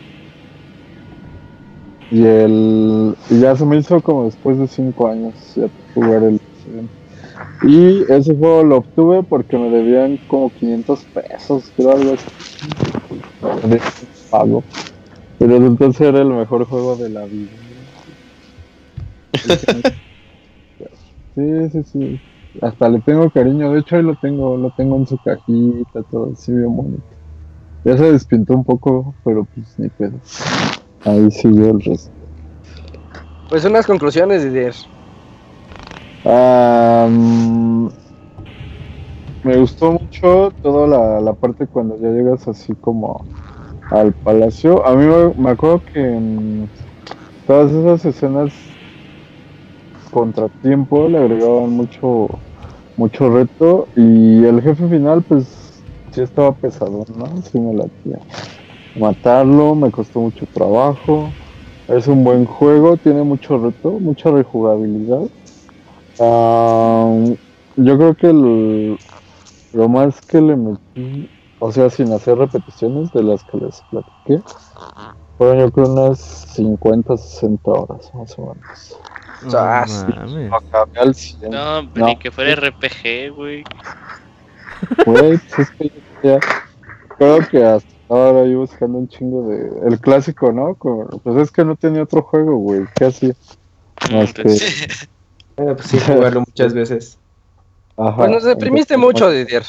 Y el y ya se me hizo como después de 5 años jugar el y ese juego lo obtuve porque me debían como 500 pesos, creo algo así. De pago. Pero entonces era el mejor juego de la vida. Sí, sí, sí. Hasta le tengo cariño. De hecho, ahí lo tengo, lo tengo en su cajita, todo así bien bonito. Ya se despintó un poco, pero pues ni pedo. Ahí siguió el resto. Pues unas conclusiones, Didier. Ah, me gustó mucho toda la, la, parte cuando ya llegas así como al palacio. A mí me, acuerdo que en todas esas escenas contratiempo le agregaban mucho mucho reto y el jefe final pues sí estaba pesado, ¿no? Sí me latía. Matarlo me costó mucho trabajo. Es un buen juego, tiene mucho reto, mucha rejugabilidad. yo creo que lo más que le metí, o sea, sin hacer repeticiones de las que les platiqué, fueron yo creo unas 50, 60 horas más o menos. No, no, ni que fuera RPG, güey. Güey, pues es que ya, creo que hasta ahora yo buscando un chingo de. El clásico, ¿no? pues es que no tenía otro juego, güey. ¿Qué hacía? Más que. Bueno, pues sí, jugarlo muchas veces. Ajá. Pues nos deprimiste mucho, Didier.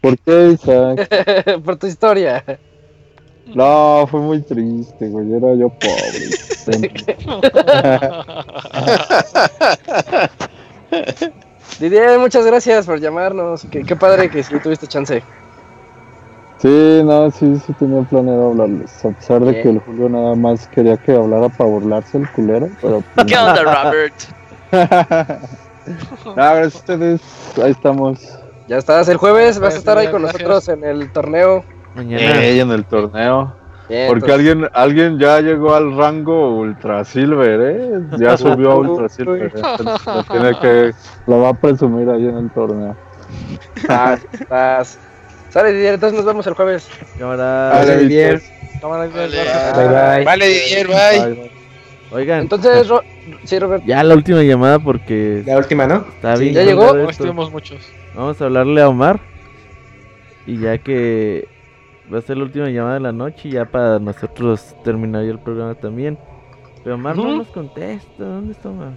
¿Por qué, Isaac? Por tu historia. No, fue muy triste, güey. Era yo pobre. Didier, muchas gracias por llamarnos. Qué, qué padre que sí tuviste chance. Sí, no, sí, sí tenía planeado hablarles. A pesar de que el Julio nada más quería que hablara para burlarse el culero, pero. Pues ¿Qué onda, Robert? a ustedes. Ahí estamos. Ya estás, el jueves vas a estar ahí con nosotros en el torneo. Mañana. en el torneo. Porque alguien alguien ya llegó al rango Ultra Silver, ¿eh? Ya subió a Ultra Silver. lo, tiene que, lo va a presumir ahí en el torneo. Vas, vas. Sale Didier, entonces nos vemos el jueves. Cámara. Vale, Didier. Cámara, Didier. Bye, bye. Vale, Didier, bye. Oigan. Entonces, sí, Robert. Ya la última llamada porque. La última, ¿no? Está bien. ¿Ya llegó? Estuvimos muchos. Vamos a hablarle a Omar. Y ya que va a ser la última llamada de la noche y ya para nosotros terminar el programa también. Pero Omar no nos contesta, ¿dónde está Omar?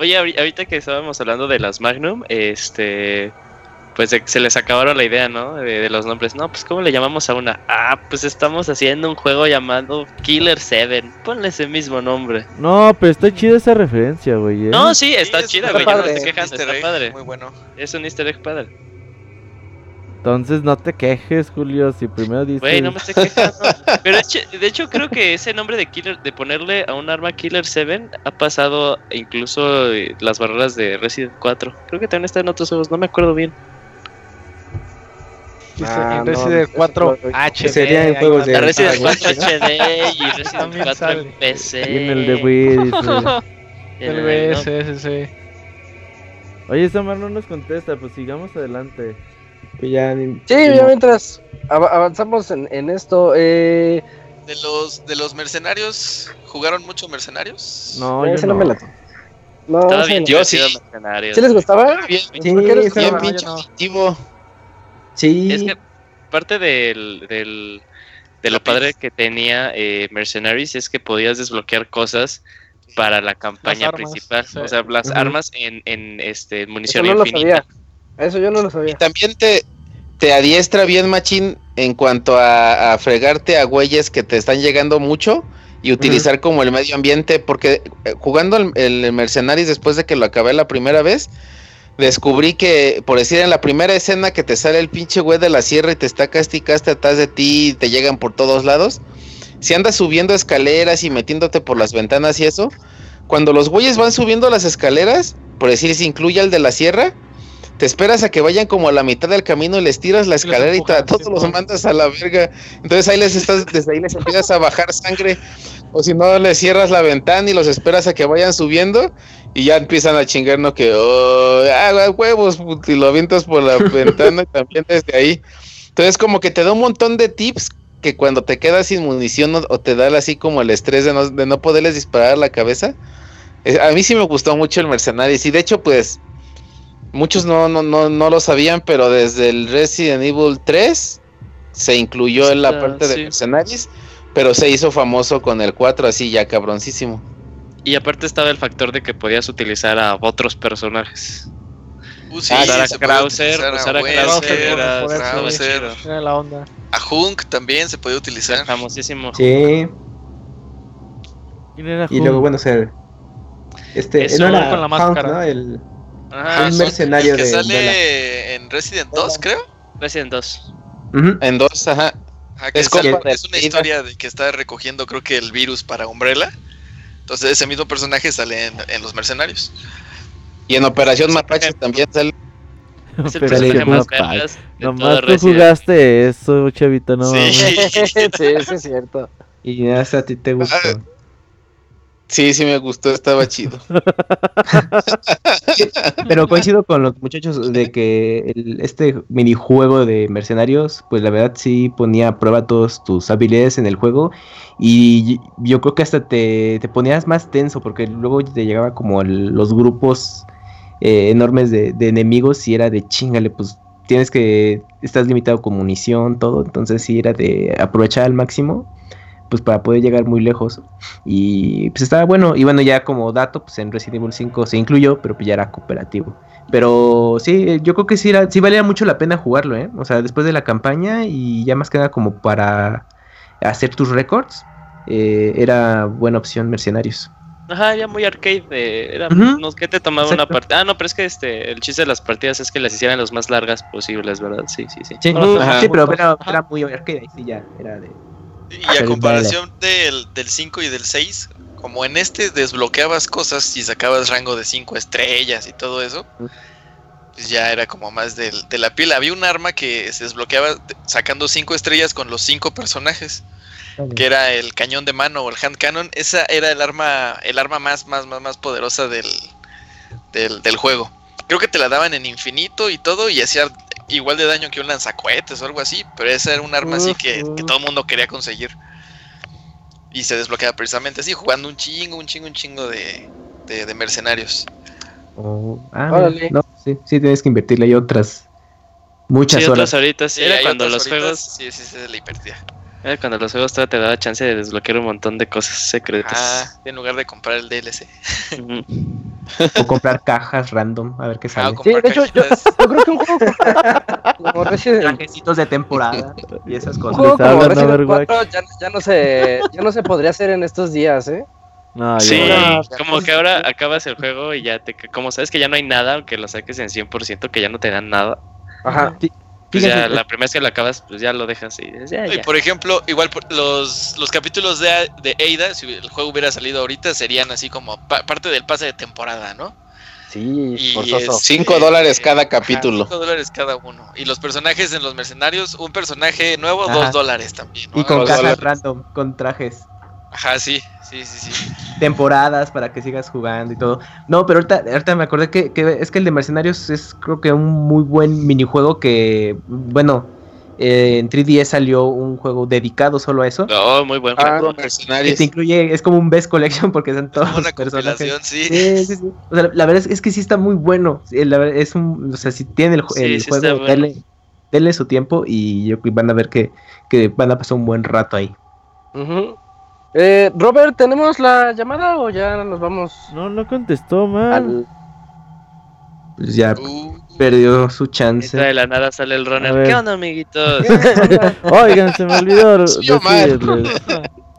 Oye, ahorita que estábamos hablando de las Magnum, este, pues se les acabaron la idea, ¿no? De, los nombres. No, pues ¿cómo le llamamos a una? Ah, pues estamos haciendo un juego llamado Killer 7. Ponle ese mismo nombre. No, pero está chida esa referencia, güey. ¿eh? No, sí, está chida, güey. no te quejas, está padre. Muy bueno. Es un easter egg padre. Entonces no te quejes, Julio, si primero dices... Güey, no me estoy quejando. Pero de hecho creo que ese nombre de Killer, de ponerle a un arma Killer 7, ha pasado incluso eh, las barreras de Resident 4. Creo que también está en otros juegos, no me acuerdo bien. Ah, Resident 4 HD. Serían juegos de Resident 4 HD y Resident 4 en PC. Y en el de Wii. el sí. Oye, Samar no nos contesta, pues sigamos adelante. Sí, ya mientras avanzamos en, en esto, eh... De los, de los mercenarios, ¿jugaron mucho mercenarios? No, yo no. me la No, bien, yo sí. ¿Sí les gustaba? Bien, bien, bien, pinche no. Sí. Es que parte del, del, de lo padre que tenía eh, Mercenaries es que podías desbloquear cosas para la campaña principal. O sea, las armas en, en este munición Eso no Lo sabía. Eso yo no lo sabía. Y también te, te adiestra bien, Machín, en cuanto a, fregarte a güeyes que te están llegando mucho y utilizar como el medio ambiente, porque eh, jugando el, el, Mercenaries después de que lo acabé la primera vez, descubrí que, por decir, en la primera escena que te sale el pinche güey de la sierra y te está casticaste atrás de ti y te llegan por todos lados, si andas subiendo escaleras y metiéndote por las ventanas y eso, cuando los güeyes van subiendo las escaleras, por decir, si incluye al de la sierra, te esperas a que vayan como a la mitad del camino y les tiras la escalera y, todos los mandas a la verga. Entonces ahí les estás, desde ahí les empiezas a bajar sangre. O si no, les cierras la ventana y los esperas a que vayan subiendo y ya empiezan a chingar, ¿no? Que, oh, ah, huevos, y lo avientas por la ventana también desde ahí. Entonces como que te da un montón de tips que cuando te quedas sin munición o, te da así como el estrés de no, de no poderles disparar a la cabeza. a mí sí me gustó mucho el mercenario y de hecho pues muchos no, no, no, no lo sabían, pero desde el Resident Evil 3 se incluyó en la parte de mercenarios, pero se hizo famoso con el 4 así ya cabroncísimo. Y aparte estaba el factor de que podías utilizar a otros personajes. Uh, sí, usar a Krauser, usar a Krauser, la onda. A Hunk también se podía utilizar. famosísimo. Sí. ¿Quién era y luego bueno, ser este, no era con la máscara. El un mercenario que sale en Resident 2, creo. Resident 2. En 2, ajá. es, es, una historia de que está recogiendo, creo que el virus para Umbrella. Entonces, ese mismo personaje sale en, Los Mercenarios. Y en Operación Mapache también sale. Es el personaje más vergas Nomás tú jugaste eso, chavito, no. Sí, sí, eso es cierto. Y ya a ti te gustó. Sí, sí me gustó, estaba chido. Pero coincido con los muchachos de que este minijuego de mercenarios, pues la verdad sí ponía a prueba todas tus habilidades en el juego y yo creo que hasta te, ponías más tenso porque luego te llegaba como los grupos eh, enormes de, de, enemigos y era de chingale, pues tienes que, estás limitado con munición, todo, entonces sí era de aprovechar al máximo pues para poder llegar muy lejos. Y pues estaba bueno. Y bueno, ya como dato, pues en Resident Evil 5 se incluyó, pero pues ya era cooperativo. Pero sí, yo creo que sí, era, sí valía mucho la pena jugarlo, ¿eh? O sea, después de la campaña y ya más que nada como para hacer tus récords, eh, era buena opción Mercenarios. Ajá, ya muy arcade. era unos que te tomaba una partida. Ah, no, pero es que este, el chiste de las partidas es que las hicieran las más largas posibles, ¿verdad? Sí, sí, sí. Sí, pero era, era, muy arcade, ahí sí ya, era de y a comparación del, del 5 y del 6, como en este desbloqueabas cosas y sacabas rango de 5 estrellas y todo eso, pues ya era como más de, de la piel. Había un arma que se desbloqueaba sacando 5 estrellas con los 5 personajes. Que era el cañón de mano o el hand cannon. Esa era el arma, el arma más, más, más, más poderosa del, del, del juego. Creo que te la daban en infinito y todo, y hacía igual de daño que un lanzacohetes o algo así, pero esa era un arma así que, todo el mundo quería conseguir. Y se desbloquea precisamente así, jugando un chingo, un chingo, un chingo de, de, mercenarios. Oh, ah, no, sí, sí, tienes que invertirle ahí otras muchas sí, horas. ahorita, sí, era cuando los juegos. Sí, sí, se le invertía. Era cuando los juegos todavía te daba chance de desbloquear un montón de cosas secretas. Ah, en lugar de comprar el DLC. o comprar cajas random, a ver qué ah, sale. sí, de hecho, yo, yo, creo que un juego como Resident Trajecitos de temporada y esas cosas. Un juego como Resident 4 ya, ya, no se, ya no se podría hacer en estos días, ¿eh? No, sí, como que ahora acabas el juego y ya te... Como sabes que ya no hay nada, aunque lo saques en 100%, que ya no te dan nada. Ajá. Pues ya, la primera vez que lo acabas, pues ya lo dejas y, ya, y por ejemplo, igual los, los capítulos de, de Ada, si el juego hubiera salido ahorita, serían así como parte del pase de temporada, ¿no? Sí, por 5 este, dólares cada capítulo. 5 dólares cada uno. Y los personajes en los mercenarios, un personaje nuevo, 2 dólares también. Y con cajas random, con trajes. Ajá, sí, sí, sí, sí. Temporadas para que sigas jugando y todo. No, pero ahorita, ahorita me acordé que, es que el de Mercenarios es creo que un muy buen minijuego que, bueno, eh, en 3DS salió un juego dedicado solo a eso. No, muy buen ah, juego. Mercenarios. Que te incluye, es como un Best Collection porque son todos los personajes. Sí. Sí, sí, sí. O sea, la verdad es, que sí está muy bueno. es un, o sea, si tiene el, el juego, denle, su tiempo y van a ver que, que van a pasar un buen rato ahí. Ajá eh, Robert, ¿tenemos la llamada o ya nos vamos? No, no contestó, man. Pues ya uh. perdió su chance. De la nada sale el runner. ¿Qué onda, amiguitos? Oigan, se me olvidó decirles.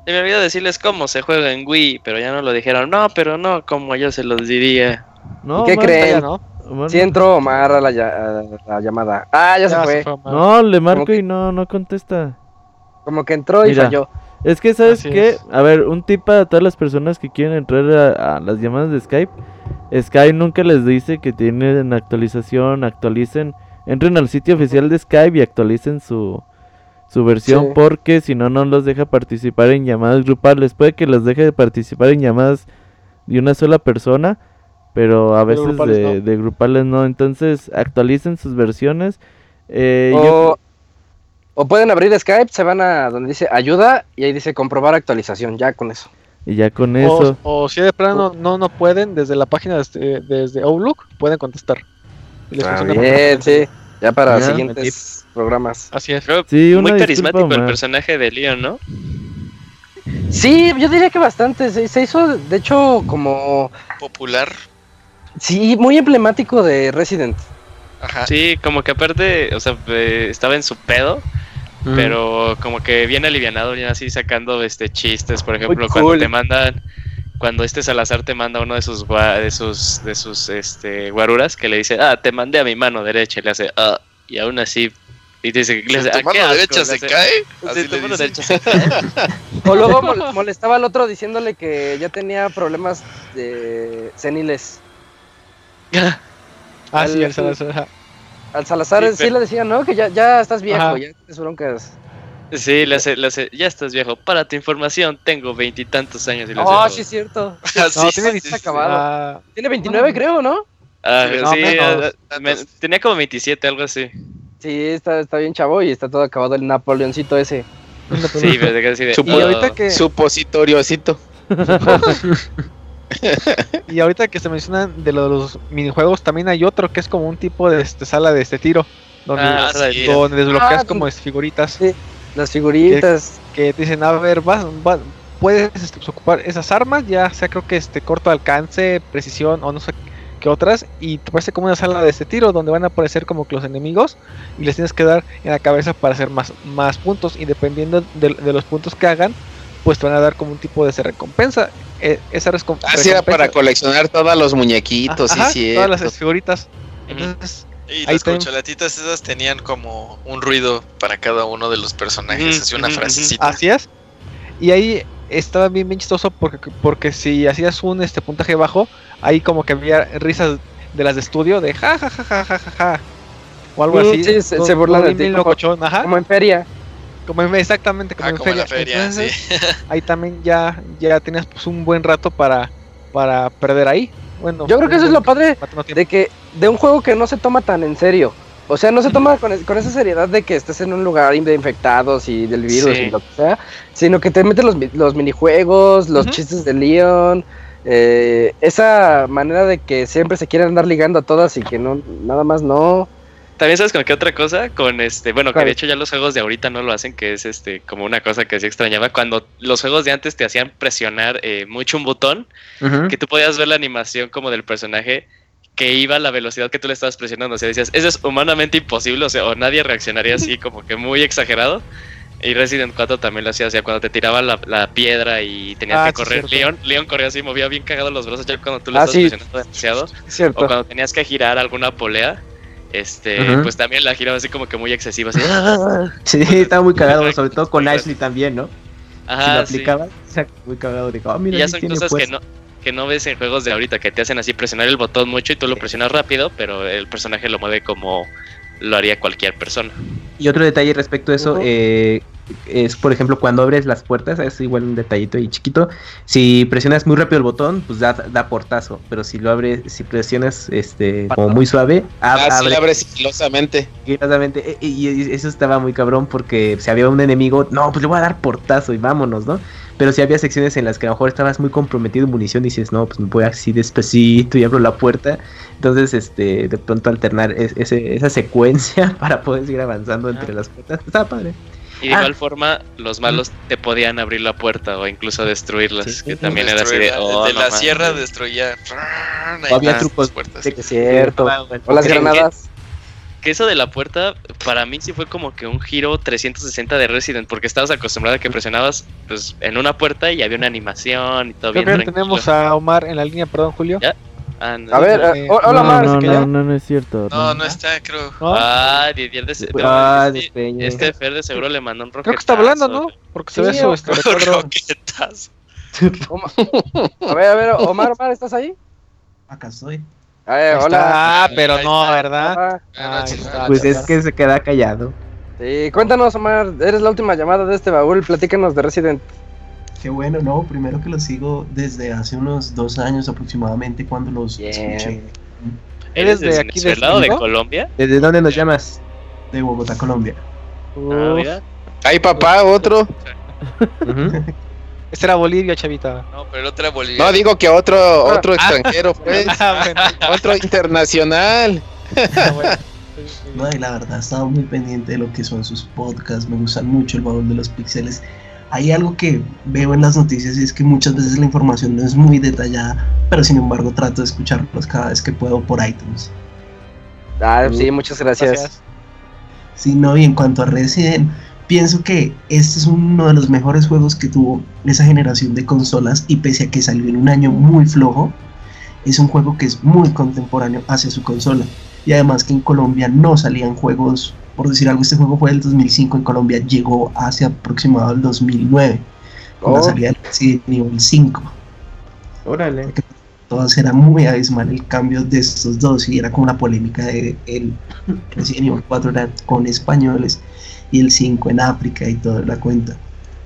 Se me olvidó decirles cómo se juega en Wii, pero ya no lo dijeron. No, pero no, como yo se los diría. No, ¿Qué creen? No. Si entró Omar a la, llamada. Ah, ya, se fue. no, le marco y no, no contesta. Como que entró y falló. Es que, ¿sabes qué? A ver, un tip para todas las personas que quieren entrar a, las llamadas de Skype. Skype nunca les dice que tienen actualización, actualicen. Entren al sitio oficial de Skype y actualicen su, su versión porque si no, no los deja participar en llamadas grupales. Puede que los deje de participar en llamadas de una sola persona, pero a veces de, grupales no. Entonces, actualicen sus versiones. Eh, yo o pueden abrir Skype, se van a donde dice ayuda y ahí dice comprobar actualización, ya con eso. Y ya con eso. O, si de plano no, no pueden, desde la página desde, desde Outlook, pueden contestar. Ah, bien, sí. Ya para siguientes programas. Así es. muy carismático el personaje de Leon, ¿no? Sí, yo diría que bastante. Se, hizo, de hecho, como... Popular. Sí, muy emblemático de Resident. Ajá. Sí, como que aparte, o sea, eh, estaba en su pedo pero como que bien alivianado, ya así sacando este chistes, por ejemplo, cuando te mandan cuando este Salazar te manda uno de sus de sus de sus este guaruras que le dice, "Ah, te mandé a mi mano derecha." Y le hace, "Ah", y aún así y dice, le dice, ¿Tu mano derecha se cae? O luego molestaba al otro diciéndole que ya tenía problemas de seniles. ah, sí, al Salazar. Al Salazar sí, le decía, ¿no? Que ya, ya estás viejo, ya tienes broncas. Sí, le hace, le hace, ya estás viejo. Para tu información, tengo veintitantos años. Y oh, oh, sí, es cierto. Ah, no, tiene sí, acabado. Ah. tiene 29, creo, ¿no? Ah, sí, ah, tenía como 27, algo así. Sí, está, está bien chavo y está todo acabado el Napoleoncito ese. Sí, pero que decir. y ahorita que... Supositoriocito. y ahorita que se mencionan de los minijuegos, también hay otro que es como un tipo de este, sala de este tiro. Donde, donde desbloqueas como figuritas. Sí. Las figuritas. Que, te dicen, a ver, vas, puedes este, pues, ocupar esas armas, ya sea creo que este corto alcance, precisión o no sé qué otras, y te parece como una sala de este tiro donde van a aparecer como que los enemigos y les tienes que dar en la cabeza para hacer más, más puntos y dependiendo de, los puntos que hagan, pues te van a dar como un tipo de esa recompensa. E, esa recompensa. Así era para coleccionar todos los muñequitos, sí, Todas las figuritas. Entonces, y las corcholatitas esas tenían como un ruido para cada uno de los personajes, así una frasecita. Así es. Y ahí estaba bien, bien chistoso porque, porque si hacías un este puntaje bajo, ahí como que había risas de las de estudio de ja ja ja ja ja ja, ja o algo así. Sí, se, burlan de Como en feria. Como en, exactamente, como, ah, en, feria. ahí también ya, ya tenías pues un buen rato para, para perder ahí. Bueno, yo creo que eso es lo padre de que de un juego que no se toma tan en serio. O sea, no se toma con, esa seriedad de que estés en un lugar de infectados y del virus y lo que sea, sino que te metes los, los minijuegos, los chistes de Leon, eh, esa manera de que siempre se quieren andar ligando a todas y que no, nada más no. También sabes con qué otra cosa, con este, bueno, que de hecho ya los juegos de ahorita no lo hacen, que es este, como una cosa que sí extrañaba, cuando los juegos de antes te hacían presionar eh, mucho un botón, que tú podías ver la animación como del personaje que iba a la velocidad que tú le estabas presionando, o sea, decías, eso es humanamente imposible, o sea, o nadie reaccionaría así como que muy exagerado. Y Resident 4 también lo hacía, o sea, cuando te tiraba la, piedra y tenías ah, que correr. Leon, Leon corría así, movía bien cagado los brazos ya cuando tú le ah, estabas presionando demasiado. O cuando tenías que girar alguna polea, este, pues también la giraba así como que muy excesiva. Así. sí, estaba muy cagado, sobre todo con Ashley también, ¿no? Ajá, si lo aplicaba, muy cagado. Digo, oh, mira, y ya son cosas que no, que no ves en juegos de ahorita, que te hacen así presionar el botón mucho y tú lo presionas rápido, pero el personaje lo mueve como lo haría cualquier persona. Y otro detalle respecto a eso, eh, es por ejemplo cuando abres las puertas, es igual un detallito y chiquito. Si presionas muy rápido el botón, pues da, da portazo. Pero si lo abres, si presionas este como muy suave, ah, abre, abre sigilosamente. E, y, y, eso estaba muy cabrón porque si había un enemigo, no, pues le voy a dar portazo y vámonos, ¿no? Pero si había secciones en las que a lo mejor estabas muy comprometido en munición y dices, no, pues me voy así despacito y abro la puerta. Entonces, este, de pronto alternar esa secuencia para poder seguir avanzando entre las puertas. Estaba padre. Y de igual ah. forma, los malos te podían abrir la puerta o incluso destruirlas, que también era así de... Oh, de la sierra destruía... había trucos. Puertas. cierto. O las granadas que eso de la puerta para mí sí fue como que un giro 360 de Resident, porque estabas acostumbrado a que presionabas pues en una puerta y había una animación y todo bien. tenemos a Omar en la línea, perdón, Julio. Ah, a ver, eh, hola Omar. No, no, no, no, es cierto. No, no, está, creo. Ah, Didier de, de, ah, este, este Fer de seguro le mandó un roquetazo. Creo que está hablando, ¿no? Porque se ve su este, roquetazo. a ver, a ver, Omar, Omar, ¿estás ahí? Acá estoy. hola. Ah, pero no, ¿verdad? pues es que se queda callado. Sí, cuéntanos, Omar, eres la última llamada de este baúl, platícanos de Resident. Qué bueno, no, primero que lo sigo desde hace unos dos años aproximadamente cuando los escuché. ¿Eres de aquí de lado de Colombia? ¿Desde dónde nos llamas? De Bogotá, Colombia. Ah, Ay, papá, otro. Este era Bolivia, chavita. No, pero el otro era Bolivia. No, digo que otro, ah. otro extranjero, pues. Ah, otro internacional. Ah, no, y la verdad, he estado muy pendiente de lo que son sus podcasts. Me gustan mucho el valor de los píxeles. Hay algo que veo en las noticias y es que muchas veces la información no es muy detallada, pero sin embargo trato de escucharlos cada vez que puedo por iTunes. Ah, sí, muchas gracias. Sí, no, y en cuanto a Resident, pienso que este es uno de los mejores juegos que tuvo esa generación de consolas y pese a que salió en un año muy flojo, es un juego que es muy contemporáneo hacia su consola. Y además que en Colombia no salían juegos, por decir algo, este juego fue del 2005, en Colombia llegó hacia aproximado el 2009, cuando oh. salía el nivel 5. Órale. Entonces era muy abismal el cambio de estos dos y era como la polémica de el Resident Evil 4 era con españoles y el 5 en África y toda la cuenta.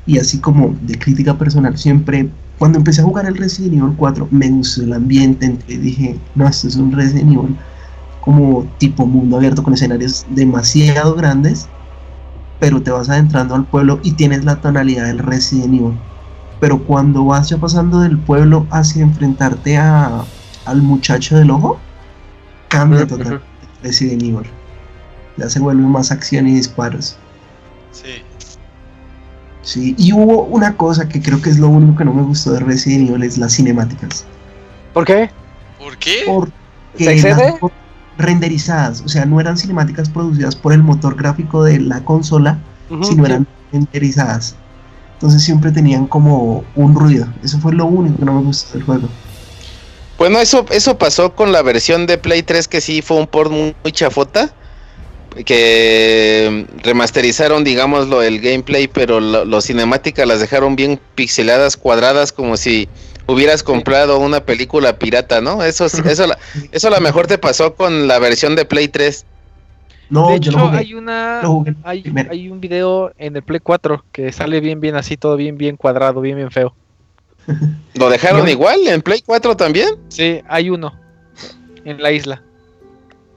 Y así como de crítica personal, siempre cuando empecé a jugar el Resident Evil 4 me gustó el ambiente, y dije, no, esto es un Resident Evil como tipo mundo abierto con escenarios demasiado grandes, pero te vas adentrando al pueblo y tienes la tonalidad del Resident Evil. Pero cuando vas ya pasando del pueblo hacia enfrentarte a, al muchacho del ojo, cambia totalmente Resident Evil. Ya se vuelve más acción y disparos. Sí. Sí, y hubo una cosa que creo que es lo único que no me gustó de Resident Evil, es las cinemáticas. ¿Por qué? ¿Por qué? Porque ¿Se excede? Renderizadas, o sea, no eran cinemáticas producidas por el motor gráfico de la consola, sino eran renderizadas. Entonces siempre tenían como un ruido. Eso fue lo único que no me gustó del juego. Bueno, eso, eso pasó con la versión de Play 3 que sí fue un port muy chafota que remasterizaron, digámoslo, el gameplay, pero las cinemáticas las dejaron bien pixeladas, cuadradas, como si hubieras comprado una película pirata, ¿no? Eso, eso, eso a lo mejor te pasó con la versión de Play 3. No, de hecho, hay una hay, hay, un video en el Play 4 que sale bien, bien así, todo bien, bien cuadrado, bien, bien feo. ¿Lo dejaron igual en Play 4 también? Sí, hay uno en la isla.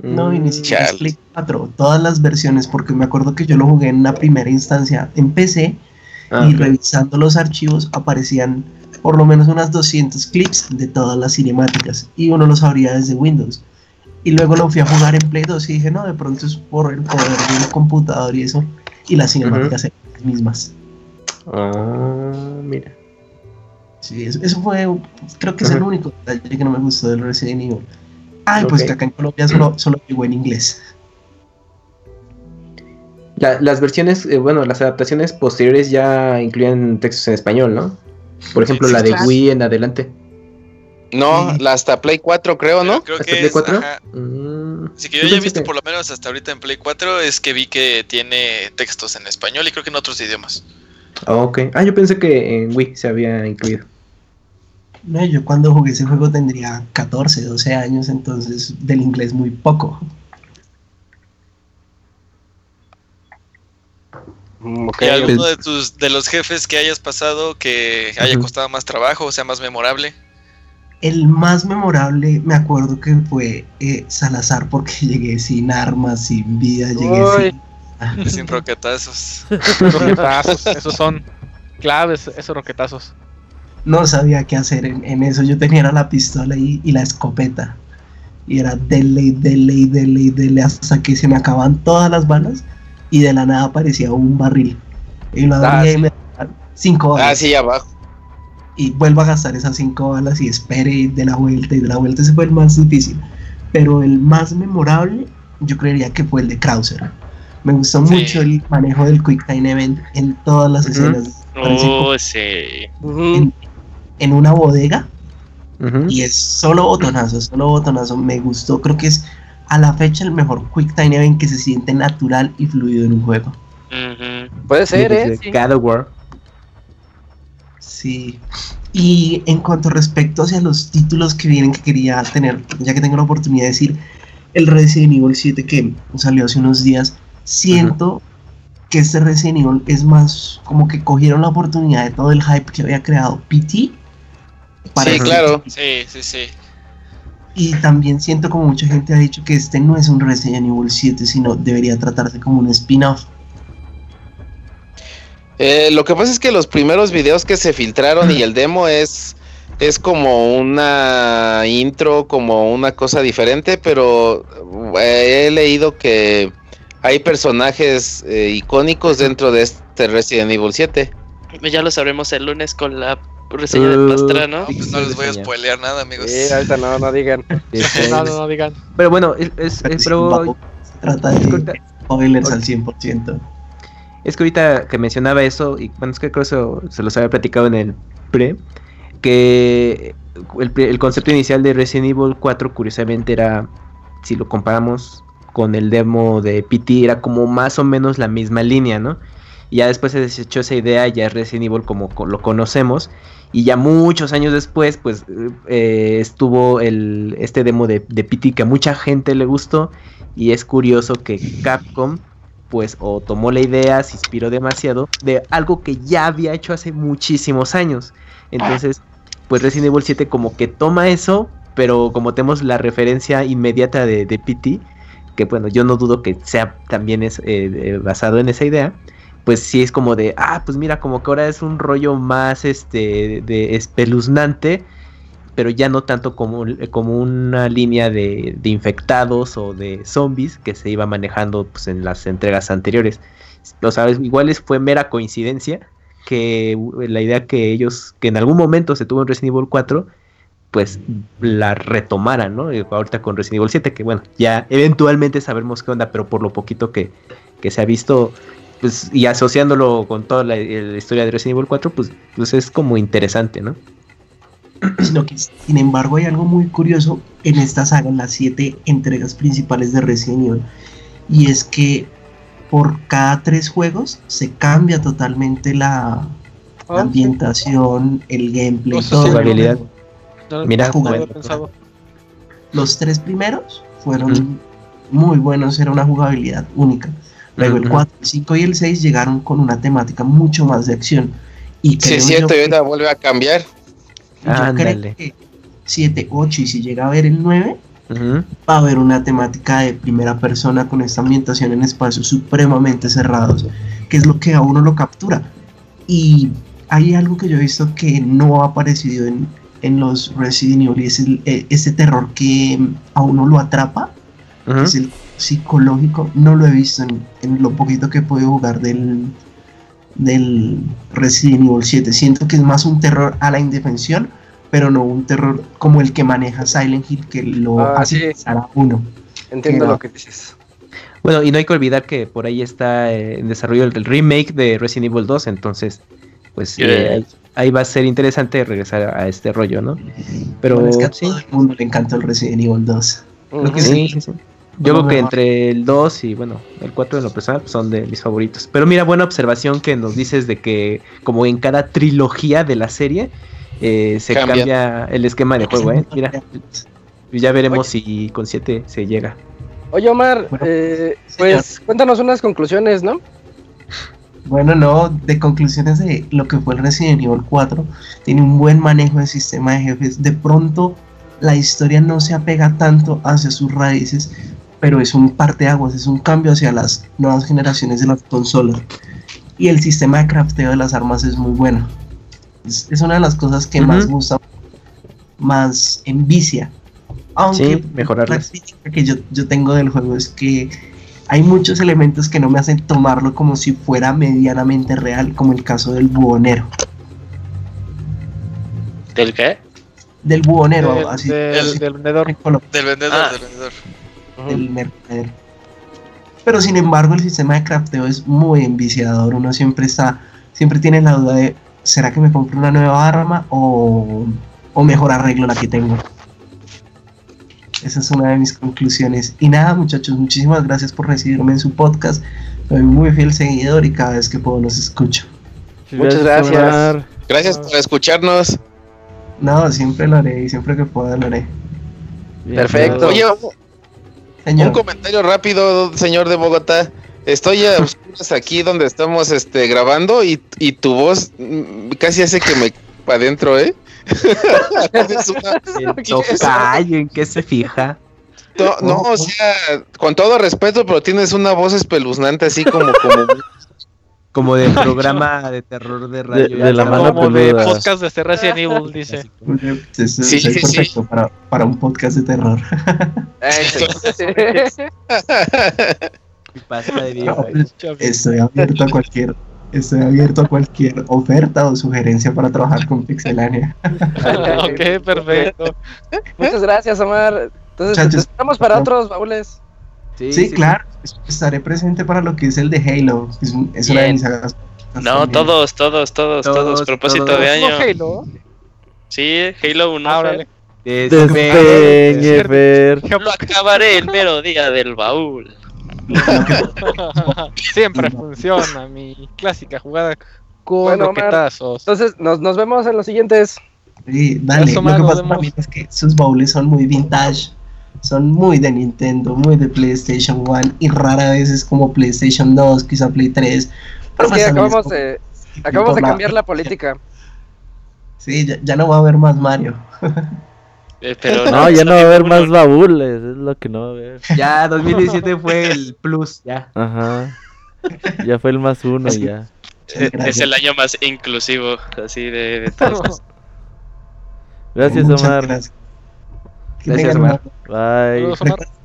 No, y ni siquiera Play 4, todas las versiones, porque me acuerdo que yo lo jugué en una primera instancia en PC ah, y revisando los archivos aparecían por lo menos unas 200 clips de todas las cinemáticas y uno lo sabría desde Windows. Y luego lo fui a jugar en Play 2 y dije, no, de pronto es por el poder del computador y eso, y las cinemáticas eran las mismas. Ah, mira. Sí, eso, fue, creo que es el único detalle que no me gustó del Resident Evil. Ay, pues que acá en Colombia solo, solo llegó en inglés. las versiones, eh, bueno, las adaptaciones posteriores ya incluían textos en español, ¿no? Por ejemplo, la de Wii en adelante. No, la hasta Play 4 creo, ¿no? Creo que Play 4? Mm. Sí, que yo ya he visto por lo menos hasta ahorita en Play 4 es que vi que tiene textos en español y creo que en otros idiomas. Ah, ok. Ah, yo pensé que en Wii se había incluido. No, yo cuando jugué ese juego tendría 14, 12 años, entonces del inglés muy poco. Mm, ¿Y alguno de tus de los jefes que hayas pasado que haya costado más trabajo o sea más memorable? El más memorable me acuerdo que fue eh, Salazar porque llegué sin armas, sin vida, llegué sin... sin roquetazos. roquetazos, esos son claves, esos roquetazos no sabía qué hacer en, eso. Yo tenía la pistola y, y, la escopeta. Y era dele, dele, dele, dele hasta que se me acaban todas las balas y de la nada aparecía un barril. Y lo ah, y me cinco balas. Ah, sí, abajo. Y vuelvo a gastar esas cinco balas y espere de la vuelta. Y de la vuelta ese fue el más difícil. Pero el más memorable, yo creería que fue el de Krauser. Me gustó mucho el manejo del Quick Time Event en todas las escenas. Oh, sí en una bodega y es solo botonazo, solo botonazo. Me gustó, creo que es a la fecha el mejor Quick Time Event que se siente natural y fluido en un juego. Puede ser, ¿eh? Sí. God War. Sí. Y en cuanto respecto hacia los títulos que vienen que quería tener, ya que tengo la oportunidad de decir, el Resident Evil 7 que salió hace unos días, siento que este Resident Evil es más como que cogieron la oportunidad de todo el hype que había creado PT sí, claro. Sí, sí, sí. Y también siento como mucha gente ha dicho que este no es un Resident Evil 7, sino debería tratarse como un spin-off. Eh, lo que pasa es que los primeros videos que se filtraron y el demo es, es como una intro, como una cosa diferente, pero eh, he leído que hay personajes eh, icónicos dentro de este Resident Evil 7. Ya lo sabremos el lunes con la reseña de Pastrano. No, pues no les voy a spoilear nada, amigos. Sí, ahorita no, no digan. no, no, no, digan. Pero bueno, es, es, pero... Se trata de spoilers al 100%. Es que ahorita que mencionaba eso, y bueno, es que creo que eso se los había platicado en el pre, que el, concepto inicial de Resident Evil 4 curiosamente era, si lo comparamos con el demo de PT, era como más o menos la misma línea, ¿no? Y ya después se desechó esa idea, ya es Resident Evil como lo conocemos, y ya muchos años después, pues eh, estuvo el, este demo de, de que a mucha gente le gustó, y es curioso que Capcom pues o tomó la idea, se inspiró demasiado de algo que ya había hecho hace muchísimos años. Entonces, pues Resident Evil 7 como que toma eso, pero como tenemos la referencia inmediata de, de que bueno, yo no dudo que sea también es eh, basado en esa idea, pues sí es como de, ah, pues mira, como que ahora es un rollo más este de espeluznante, pero ya no tanto como, como una línea de, de infectados o de zombies que se iba manejando pues, en las entregas anteriores. Lo sabes, igual fue mera coincidencia, que la idea que ellos, que en algún momento se tuvo en Resident Evil 4, pues la retomaran, ¿no? Ahorita con Resident Evil 7, que bueno, ya eventualmente sabemos qué onda, pero por lo poquito que, se ha visto, pues, y asociándolo con toda la, historia de Resident Evil 4, pues, pues es como interesante, ¿no? Sino que, sin embargo, hay algo muy curioso en esta saga, en las siete entregas principales de Resident Evil, y es que por cada tres juegos se cambia totalmente la, ah, ambientación, el gameplay, todo. Jugabilidad. Mira, Los tres primeros fueron muy buenos, era una jugabilidad única. Luego el 4, el 5 y el 6 llegaron con una temática mucho más de acción. Y sí, es cierto, y ahorita vuelve a cambiar. Yo creo que 7, 8 y si llega a ver el 9, va a haber una temática de primera persona con esta ambientación en espacios supremamente cerrados, que es lo que a uno lo captura. Y hay algo que yo he visto que no ha aparecido en, en los Resident Evil y es el, e, ese terror que a uno lo atrapa, es el psicológico. No lo he visto en, en lo poquito que he podido jugar del, del Resident Evil 7. Siento que es más un terror a la indefensión pero no un terror como el que maneja Silent Hill, que lo ah, hace a uno. Entiendo lo que dices. Bueno, y no hay que olvidar que por ahí está eh, en desarrollo el, remake de Resident Evil 2, entonces, pues eh, ahí, va a ser interesante regresar a este rollo, ¿no? Pero es que a todo el mundo le encanta el Resident Evil 2. sí, sí, Yo creo que entre el 2 y bueno, el 4 de lo personal son de mis favoritos. Pero mira, buena observación que nos dices de que como en cada trilogía de la serie eh, se cambia. el esquema de juego, ¿eh? Mira, ya veremos si con 7 se llega. Oye, Omar, eh, pues cuéntanos unas conclusiones, ¿no? Bueno, no, de conclusiones de lo que fue el Resident Evil 4, tiene un buen manejo del sistema de jefes. De pronto, la historia no se apega tanto hacia sus raíces, pero es un parteaguas, es un cambio hacia las nuevas generaciones de las consolas. Y el sistema de crafteo de las armas es muy bueno es, una de las cosas que más gusta, más envicia. Aunque sí, mejorar la que yo, yo tengo del juego es que hay muchos elementos que no me hacen tomarlo como si fuera medianamente real, como el caso del buhonero. ¿Del qué? Del buhonero, así. Del, del, vendedor. Del vendedor, ah. del vendedor. Pero sin embargo, el sistema de crafteo es muy enviciador. Uno siempre está, siempre tiene la duda de, ¿será que me compro una nueva arma o, mejor arreglo la que tengo? Esa es una de mis conclusiones. Y nada, muchachos, muchísimas gracias por recibirme en su podcast. Soy muy fiel seguidor y cada vez que puedo los escucho. Muchas gracias. Gracias por escucharnos. No, siempre lo haré y siempre que pueda lo haré. Perfecto. Oye, un comentario rápido, señor de Bogotá. Estoy a aquí donde estamos este, grabando y, tu voz mm, casi hace que me para adentro, ¿eh? ¿En qué se fija? No, o sea, con todo respeto, pero tienes una voz espeluznante así como como como de programa de terror de radio. De, la mano como de podcast de Resident Evil, dice. Sí, sí, sí, perfecto Para, para, un podcast de terror. Estoy abierto a cualquier estoy abierto a cualquier oferta o sugerencia para trabajar con Pixelania. ok, perfecto. Muchas gracias, Omar. Entonces, estamos para otros baúles. Sí, claro, estaré presente para lo que es el de Halo. Es, una de mis sagas. No, todos, todos, todos, todos, propósito de año. Halo? Sí, Halo 1. Ah, Lo acabaré el mero día del baúl. Siempre funciona mi clásica jugada con bueno, Entonces, nos, nos vemos en los siguientes. Sí, dale. Lo que pasa para mí es que sus baúles son muy vintage. Son muy de Nintendo, muy de PlayStation 1 y rara vez es como PlayStation 2, quizá Play 3. Pero acabamos, de, acabamos de cambiar la política. Sí, ya, no va a haber más Mario. Eh, pero no, ya no va a haber más baúles, es lo que no va a haber. Ya, 2017 fue el plus, ya. Ajá. Ya fue el más uno, ya. Es el año más inclusivo, así de, de todos. Gracias, Omar. Gracias, Omar. Bye.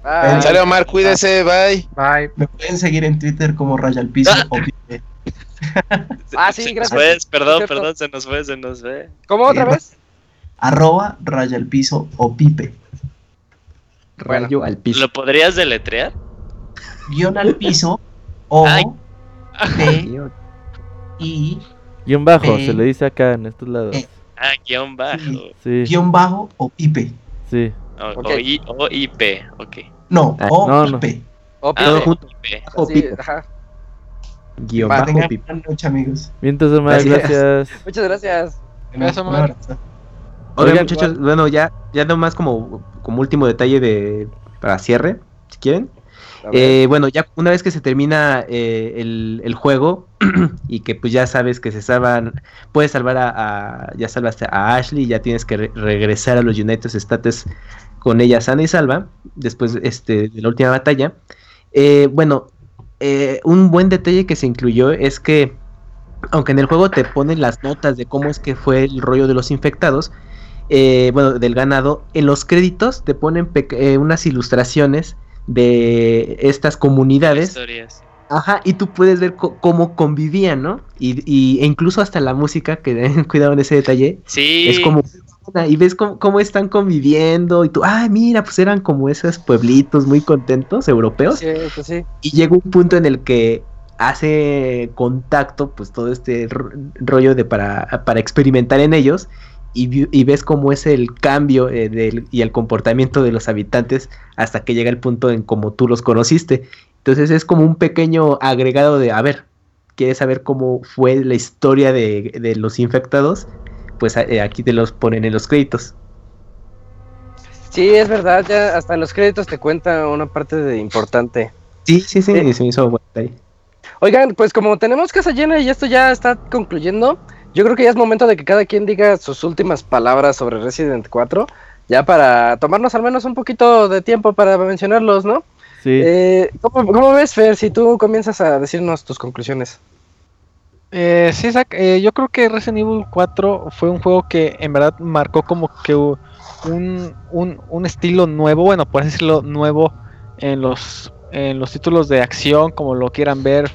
Bye. Omar, cuídese, bye. Bye. Me pueden seguir en Twitter como Raya al Piso ah. o Pipe. ah, sí, gracias. perdón, perdón, se nos fue, se nos fue. ¿Cómo otra vez? Arroba Raya al Piso o Pipe. Rayo al Piso. ¿Lo podrías deletrear? Guión al piso o P I Guión bajo, se le dice acá en estos lados. E. Ah, guion bajo. Sí. Guión bajo o Pipe. Sí. O, o, IP, ok. No, ah, o no, Pipe. O. Todo junto. O. Ajá. Guión bajo. Buenas noches, amigos. Bien, entonces, gracias. Muchas gracias. Gracias, Omar. Oigan, muchachos, bueno, ya, ya nomás como, como último detalle de para cierre, si quieren. Eh, bueno, ya una vez que se termina eh, el, juego y que pues ya sabes que se salvan, puedes salvar a, ya salvaste a Ashley, ya tienes que regresar a los United States con ella sana y salva, después este, de la última batalla. Eh, bueno, un buen detalle que se incluyó es que, aunque en el juego te ponen las notas de cómo es que fue el rollo de los infectados, bueno, del ganado, en los créditos te ponen unas ilustraciones de estas comunidades. Ajá, y tú puedes ver cómo convivían, ¿no? Y, y, e incluso hasta la música, que cuidado en ese detalle. Sí. Es como. Y ves cómo, están conviviendo. Y tú, ay, mira, pues eran como esos pueblitos muy contentos, europeos. Sí, pues sí. Y llega un punto en el que hace contacto, pues todo este rollo de para, para experimentar en ellos y, ves cómo es el cambio eh, y el comportamiento de los habitantes hasta que llega el punto en como tú los conociste. Entonces es como un pequeño agregado de, a ver, ¿quieres saber cómo fue la historia de, los infectados? Pues eh, aquí te los ponen en los créditos. Sí, es verdad, ya hasta en los créditos te cuenta una parte de importante. Sí, sí, sí, se me hizo ahí. Oigan, pues como tenemos casa llena y esto ya está concluyendo, yo creo que ya es momento de que cada quien diga sus últimas palabras sobre Resident 4, ya para tomarnos al menos un poquito de tiempo para mencionarlos, ¿no? Sí. Eh, ¿cómo, ves, Fer, si tú comienzas a decirnos tus conclusiones? Eh, sí, Zach, eh, yo creo que Resident Evil 4 fue un juego que en verdad marcó como que un, un, un estilo nuevo, bueno, por decirlo, nuevo en los, en los títulos de acción, como lo quieran ver,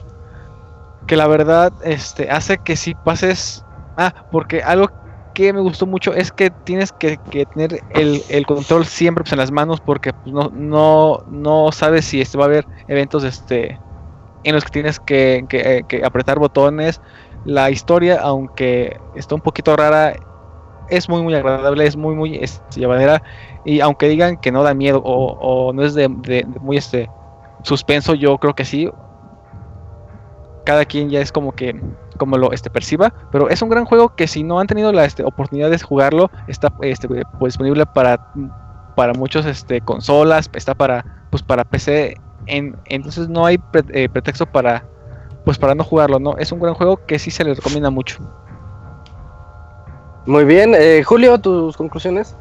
que la verdad este, hace que si pases Ah, porque algo que me gustó mucho es que tienes que, tener el, control siempre pues, en las manos porque pues, no, no, no sabes si este, va a haber eventos este, en los que tienes que, apretar botones. La historia, aunque está un poquito rara, es muy muy agradable, es muy muy este, llevadera y aunque digan que no da miedo o, no es de, muy este suspenso, yo creo que sí. Cada quien ya es como que como lo este, perciba, pero es un gran juego que si no han tenido la este, oportunidad de jugarlo, está este, pues, disponible para, para muchos este, consolas, está para, pues, para PC, en, entonces no hay eh, pretexto para, pues, para no jugarlo, ¿no? Es un gran juego que sí se le recomienda mucho. Muy bien, eh, Julio, tus conclusiones.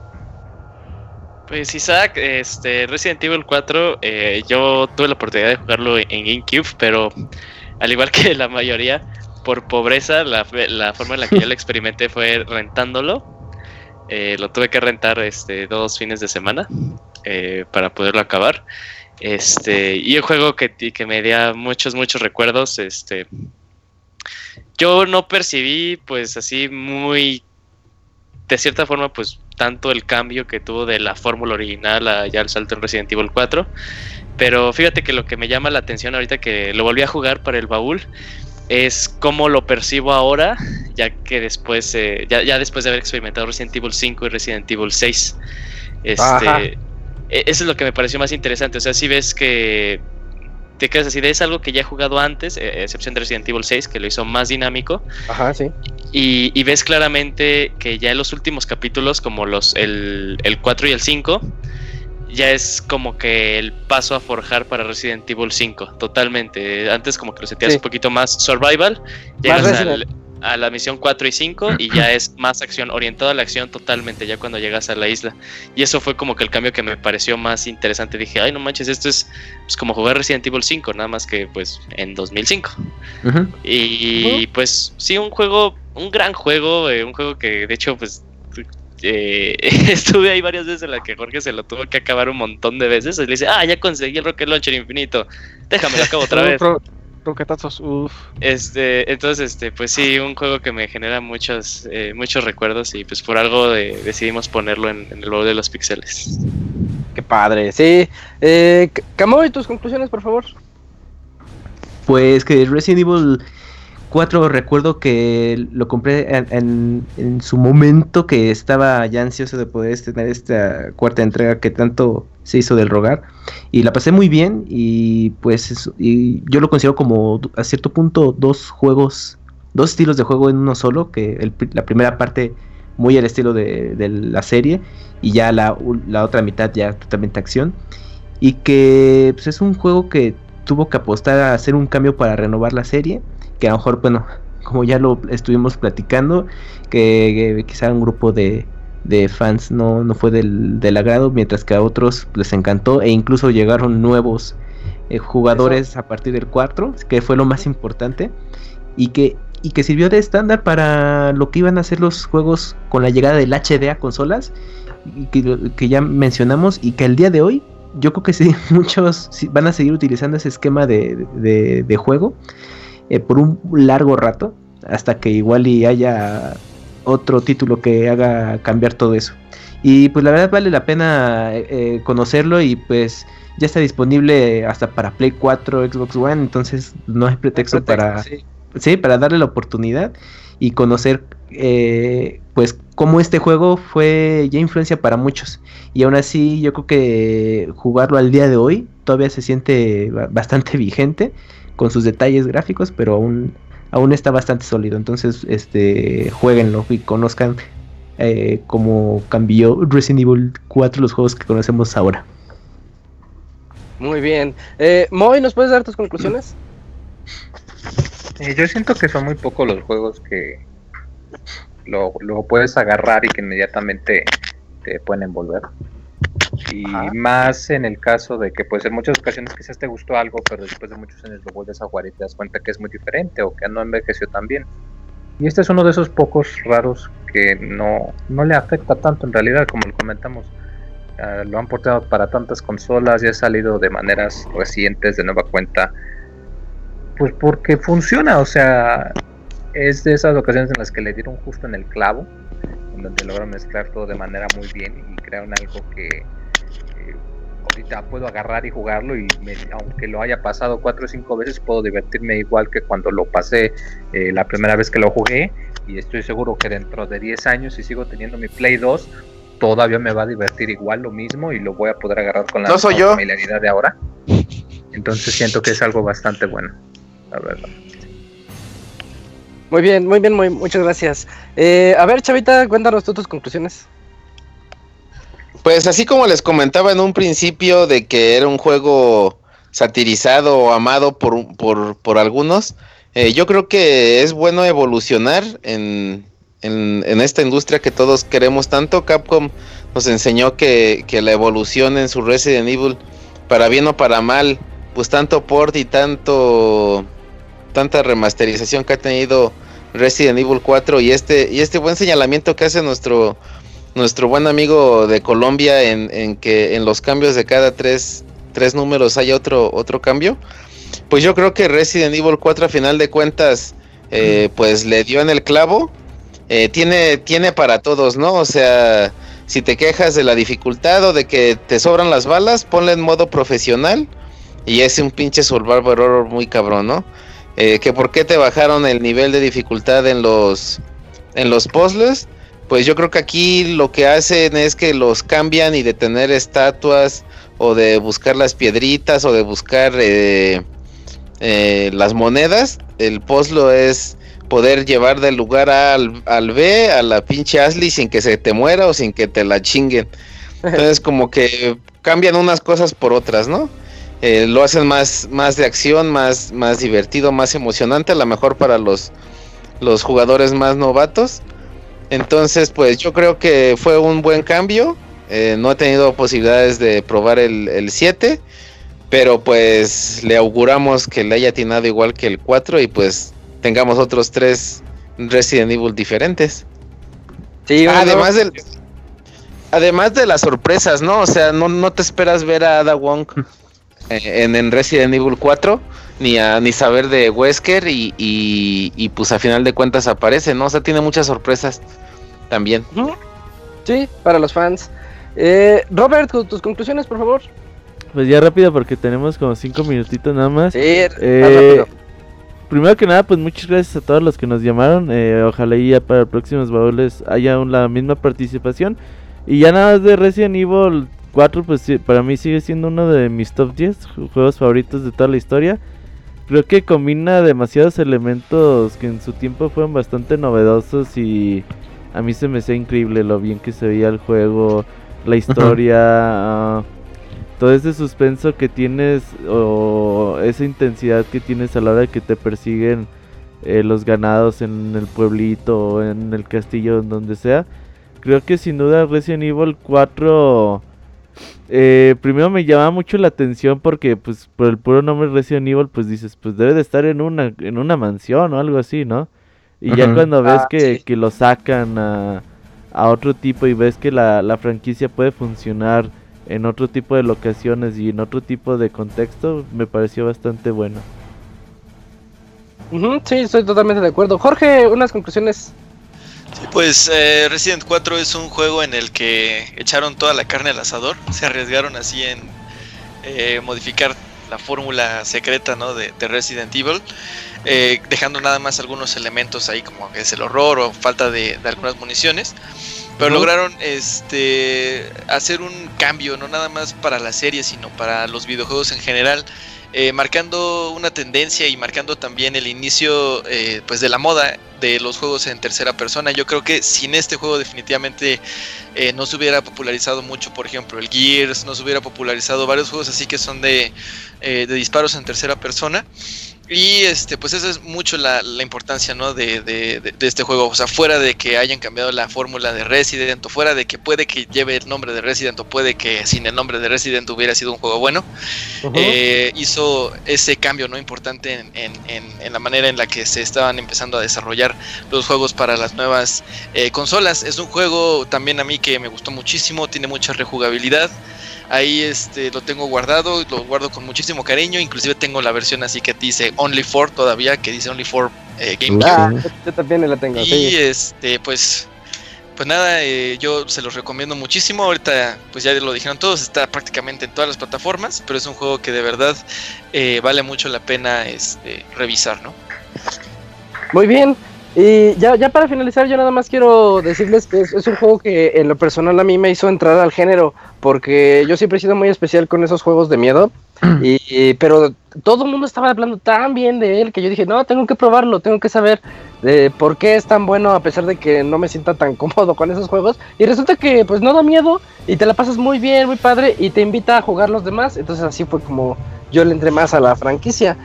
Pues Isaac, este Resident Evil 4, eh, yo tuve la oportunidad de jugarlo en GameCube, pero al igual que la mayoría, por pobreza, la, forma en la que yo lo experimenté fue rentándolo. Eh, lo tuve que rentar este, dos fines de semana eh, para poderlo acabar. Este, y un juego que, que me dio muchos, muchos recuerdos. Este, yo no percibí, pues así, muy. De cierta forma, pues tanto el cambio que tuvo de la fórmula original a ya el salto en Resident Evil 4. pero fíjate que lo que me llama la atención ahorita que lo volví a jugar para el baúl es cómo lo percibo ahora, ya que después, eh, ya, después de haber experimentado Resident Evil 5 y Resident Evil 6. Este, eso es lo que me pareció más interesante. O sea, si ves que te quedas así, de es algo que ya he jugado antes, eh, excepción de Resident Evil 6, que lo hizo más dinámico. Ajá, sí. Y, ves claramente que ya en los últimos capítulos, como los el, el 4 y el 5, ya es como que el paso a forjar para Resident Evil 5, totalmente. Antes como que lo sentías un poquito más survival, llegas a la misión 4 y 5 y ya es más acción, orientada a la acción totalmente, ya cuando llegas a la isla. Y eso fue como que el cambio que me pareció más interesante. Dije, ay, no manches, esto es pues, como jugar Resident Evil 5, nada más que pues en 2005. Y pues sí, un juego, un gran juego, eh, un juego que de hecho pues eh, estuve ahí varias veces en la que Jorge se lo tuvo que acabar un montón de veces. Y le dice, ah, ya conseguí el Rocket Launcher infinito. Déjame lo acabo otra vez. Roquetazos, uff. Este, entonces, este, pues sí, un juego que me genera muchos, eh, muchos recuerdos y pues por algo decidimos ponerlo en, el juego de los pixeles. Qué padre, sí. Eh, Camoy, tus conclusiones, por favor. Pues que Resident Evil 4 recuerdo que lo compré en, su momento que estaba ya ansioso de poder tener esta cuarta entrega que tanto se hizo del rogar y la pasé muy bien y pues y yo lo considero como a cierto punto dos juegos, dos estilos de juego en uno solo, que la primera parte muy al estilo de, la serie y ya la, la, otra mitad ya totalmente acción y que pues, es un juego que tuvo que apostar a hacer un cambio para renovar la serie que a lo mejor, bueno, como ya lo estuvimos platicando, que, quizá un grupo de, fans no, no fue del, agrado, mientras que a otros les encantó e incluso llegaron nuevos eh, jugadores a partir del 4, que fue lo más importante, y que, y que sirvió de estándar para lo que iban a ser los juegos con la llegada del HD a consolas, que, ya mencionamos, y que al día de hoy yo creo que sí, muchos van a seguir utilizando ese esquema de, de juego. Eh, por un largo rato, hasta que igual y haya otro título que haga cambiar todo eso. Y pues la verdad vale la pena eh, conocerlo y pues ya está disponible hasta para Play 4, Xbox One, entonces no hay pretexto, para sí. para darle la oportunidad y conocer eh, pues cómo este juego fue ya influencia para muchos y aún así yo creo que jugarlo al día de hoy todavía se siente bastante vigente con sus detalles gráficos, pero aún, aún está bastante sólido. Entonces, este, jueguenlo y conozcan eh, cómo cambió Resident Evil 4 los juegos que conocemos ahora. Muy bien. Eh, Moy, ¿nos puedes dar tus conclusiones? Eh, yo siento que son muy pocos los juegos que lo, lo puedes agarrar y que inmediatamente te pueden envolver. Y más en el caso de que, pues, en muchas ocasiones quizás te gustó algo, pero después de muchos años lo vuelves a jugar y te das cuenta que es muy diferente o que no envejeció tan bien. Y este es uno de esos pocos raros que no, no le afecta tanto en realidad, como lo comentamos. Ah, lo han portado para tantas consolas y ha salido de maneras recientes de nueva cuenta. Pues porque funciona, o sea, es de esas ocasiones en las que le dieron justo en el clavo, donde logran mezclar todo de manera muy bien y crearon algo que ahorita puedo agarrar y jugarlo y aunque lo haya pasado cuatro o cinco veces puedo divertirme igual que cuando lo pasé eh, la primera vez que lo jugué. Y estoy seguro que dentro de 10 años si sigo teniendo mi Play 2 todavía me va a divertir igual lo mismo y lo voy a poder agarrar con la familiaridad de ahora. Entonces siento que es algo bastante bueno la verdad muy bien, muy bien, muy, muchas gracias. Eh, a ver, Chavita, cuéntanos tú tus conclusiones. Pues así como les comentaba en un principio de que era un juego satirizado o amado por, por, por algunos, eh, yo creo que es bueno evolucionar en, en, esta industria que todos queremos tanto. Capcom nos enseñó que, que, la evolución en su Resident Evil, para bien o para mal, pues tanto port y tanto tanta remasterización que ha tenido Resident Evil 4 y este y este buen señalamiento que hace nuestro nuestro buen amigo de Colombia en, que en los cambios de cada tres, tres números hay otro, otro cambio. Pues yo creo que Resident Evil 4 a final de cuentas eh, pues le dio en el clavo. Eh, tiene, tiene para todos, ¿no? O sea, si te quejas de la dificultad o de que te sobran las balas, ponle en modo profesional y es un pinche survival horror muy cabrón, ¿no? Eh, que por qué te bajaron el nivel de dificultad en los en los puzzles pues yo creo que aquí lo que hacen es que los cambian y de tener estatuas o de buscar las piedritas o de buscar eh, eh, las monedas el puzzle es poder llevar del lugar a al, al, B a la pinche Ashley sin que se te muera o sin que te la chinguen. Entonces como que cambian unas cosas por otras no eh, lo hacen más, más de acción, más, más divertido, más emocionante, a lo mejor para los, los jugadores más novatos. Entonces, pues yo creo que fue un buen cambio. Eh, no he tenido posibilidades de probar el 7, pero pues le auguramos que le haya atinado igual que el 4 y pues tengamos otros tres Resident Evil diferentes. Sí, además del además de las sorpresas, ¿no? O sea, no, no te esperas ver a Ada Wong en, en, Resident Evil 4, ni a ni saber de Wesker y, y, pues a final de cuentas aparece, ¿no? O sea, tiene muchas sorpresas también. Sí, para los fans. Eh, Robert, tus conclusiones, por favor. Pues ya rápido porque tenemos como cinco minutitos nada más. Sí, eh, Primero que nada, pues muchas gracias a todos los que nos llamaron. Eh, ojalá ya para próximos baúles haya la misma participación. Y ya nada más de Resident Evil 4 pues para mí sigue siendo uno de mis top 10 juegos favoritos de toda la historia. Creo que combina demasiados elementos que en su tiempo fueron bastante novedosos y a mí se me hace increíble lo bien que se veía el juego, la historia, ah, todo ese suspenso que tienes o esa intensidad que tienes a la hora de que te persiguen eh, los ganados en el pueblito o en el castillo, en donde sea. Creo que sin duda Resident Evil 4 eh, primero me llama mucho la atención porque pues por el puro nombre Resident Evil pues dices pues debe de estar en una en una mansión o algo así, ¿no? Y ya cuando ves ah, que, que, lo sacan a, a, otro tipo y ves que la, la, franquicia puede funcionar en otro tipo de locaciones y en otro tipo de contexto, me pareció bastante bueno. sí, estoy totalmente de acuerdo. Jorge, unas conclusiones pues eh, Resident 4 es un juego en el que echaron toda la carne al asador, se arriesgaron así en eh, modificar la fórmula secreta ¿no? de, Resident Evil, eh, dejando nada más algunos elementos ahí como que es el horror o falta de, algunas municiones. Pero lograron este hacer un cambio, no nada más para la serie, sino para los videojuegos en general. Eh, marcando una tendencia y marcando también el inicio eh, pues de la moda de los juegos en tercera persona. Yo creo que sin este juego definitivamente eh, no se hubiera popularizado mucho, por ejemplo, el Gears, no se hubiera popularizado varios juegos así que son de, de disparos en tercera persona. Y este, pues esa es mucho la, importancia ¿no? de, este juego. O sea, fuera de que hayan cambiado la fórmula de Resident, o fuera de que puede que lleve el nombre de Resident, o puede que sin el nombre de Resident hubiera sido un juego bueno, eh, hizo ese cambio ¿no? importante en, la manera en la que se estaban empezando a desarrollar los juegos para las nuevas eh, consolas. Es un juego también a mí que me gustó muchísimo, tiene mucha rejugabilidad. Ahí este, lo tengo guardado, lo guardo con muchísimo cariño. Inclusive tengo la versión así que dice Only todavía, que dice Only for eh, GameCube. Ah, yo también la tengo. Y este, pues, pues nada, eh, yo se los recomiendo muchísimo. Ahorita, pues ya lo dijeron todos, está prácticamente en todas las plataformas, pero es un juego que de verdad eh, vale mucho la pena este, revisar, ¿no? Muy bien, y ya, ya para finalizar, yo nada más quiero decirles que es, un juego que en lo personal a mí me hizo entrar al género, porque yo siempre he sido muy especial con esos juegos de miedo, y, pero todo el mundo estaba hablando tan bien de él que yo dije, no, tengo que probarlo, tengo que saber de por qué es tan bueno a pesar de que no me sienta tan cómodo con esos juegos. Y resulta que pues no da miedo y te la pasas muy bien, muy padre y te invita a jugar los demás. Entonces así fue como yo le entré más a la franquicia.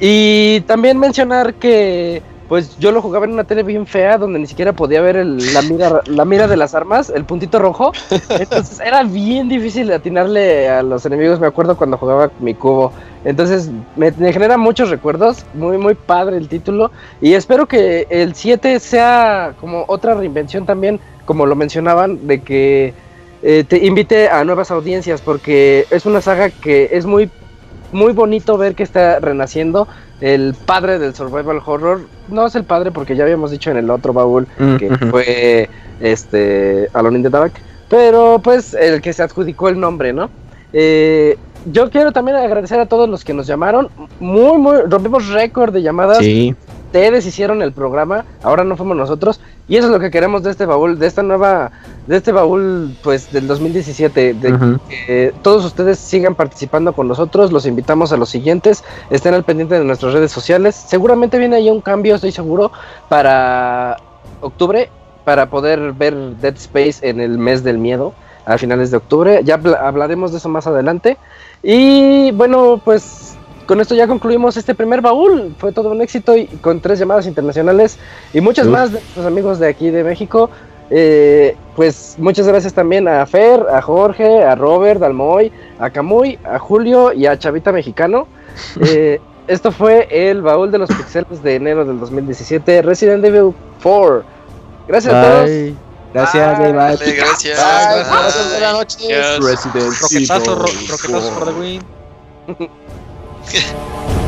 Y también mencionar que pues yo lo jugaba en una tele bien fea donde ni siquiera podía ver la, mira, la mira de las armas, el puntito rojo. Entonces era bien difícil atinarle a los enemigos, me acuerdo cuando jugaba mi cubo. Entonces me, genera muchos recuerdos, muy muy padre el título y espero que el 7 sea como otra reinvención también, como lo mencionaban, de que eh, te invite a nuevas audiencias porque es una saga que es muy muy bonito ver que está renaciendo el padre del survival horror. No es el padre porque ya habíamos dicho en el otro baúl mm, que fue este Alone in the Dark, pero pues el que se adjudicó el nombre, ¿no? Eh, yo quiero también agradecer a todos los que nos llamaron. Muy, muy, rompimos récord de llamadas. Sí. Ustedes hicieron el programa, ahora no fuimos nosotros. Y eso es lo que queremos de este baúl, de esta nueva, de este baúl, pues del 2017. De que todos ustedes sigan participando con nosotros. Los invitamos a los siguientes. Estén al pendiente de nuestras redes sociales. Seguramente viene ahí un cambio, estoy seguro, para octubre, para poder ver Dead Space en el mes del miedo a finales de octubre. Ya hablaremos de eso más adelante. Y bueno, pues con esto ya concluimos este primer baúl. Fue todo un éxito y con tres llamadas internacionales y muchas más de nuestros amigos de aquí de México. Eh, pues muchas gracias también a Fer, a Jorge, a Robert, al Moy, a Camuy, a Julio y a Chavita Mexicano. Eh, esto fue el baúl de los pixeles de enero del 2017, Resident Evil 4. Gracias a todos. Gracias, bye, bye. gracias. Bye, Buenas noches. Resident Evil. Roquetazo, roquetazo for the win. Good.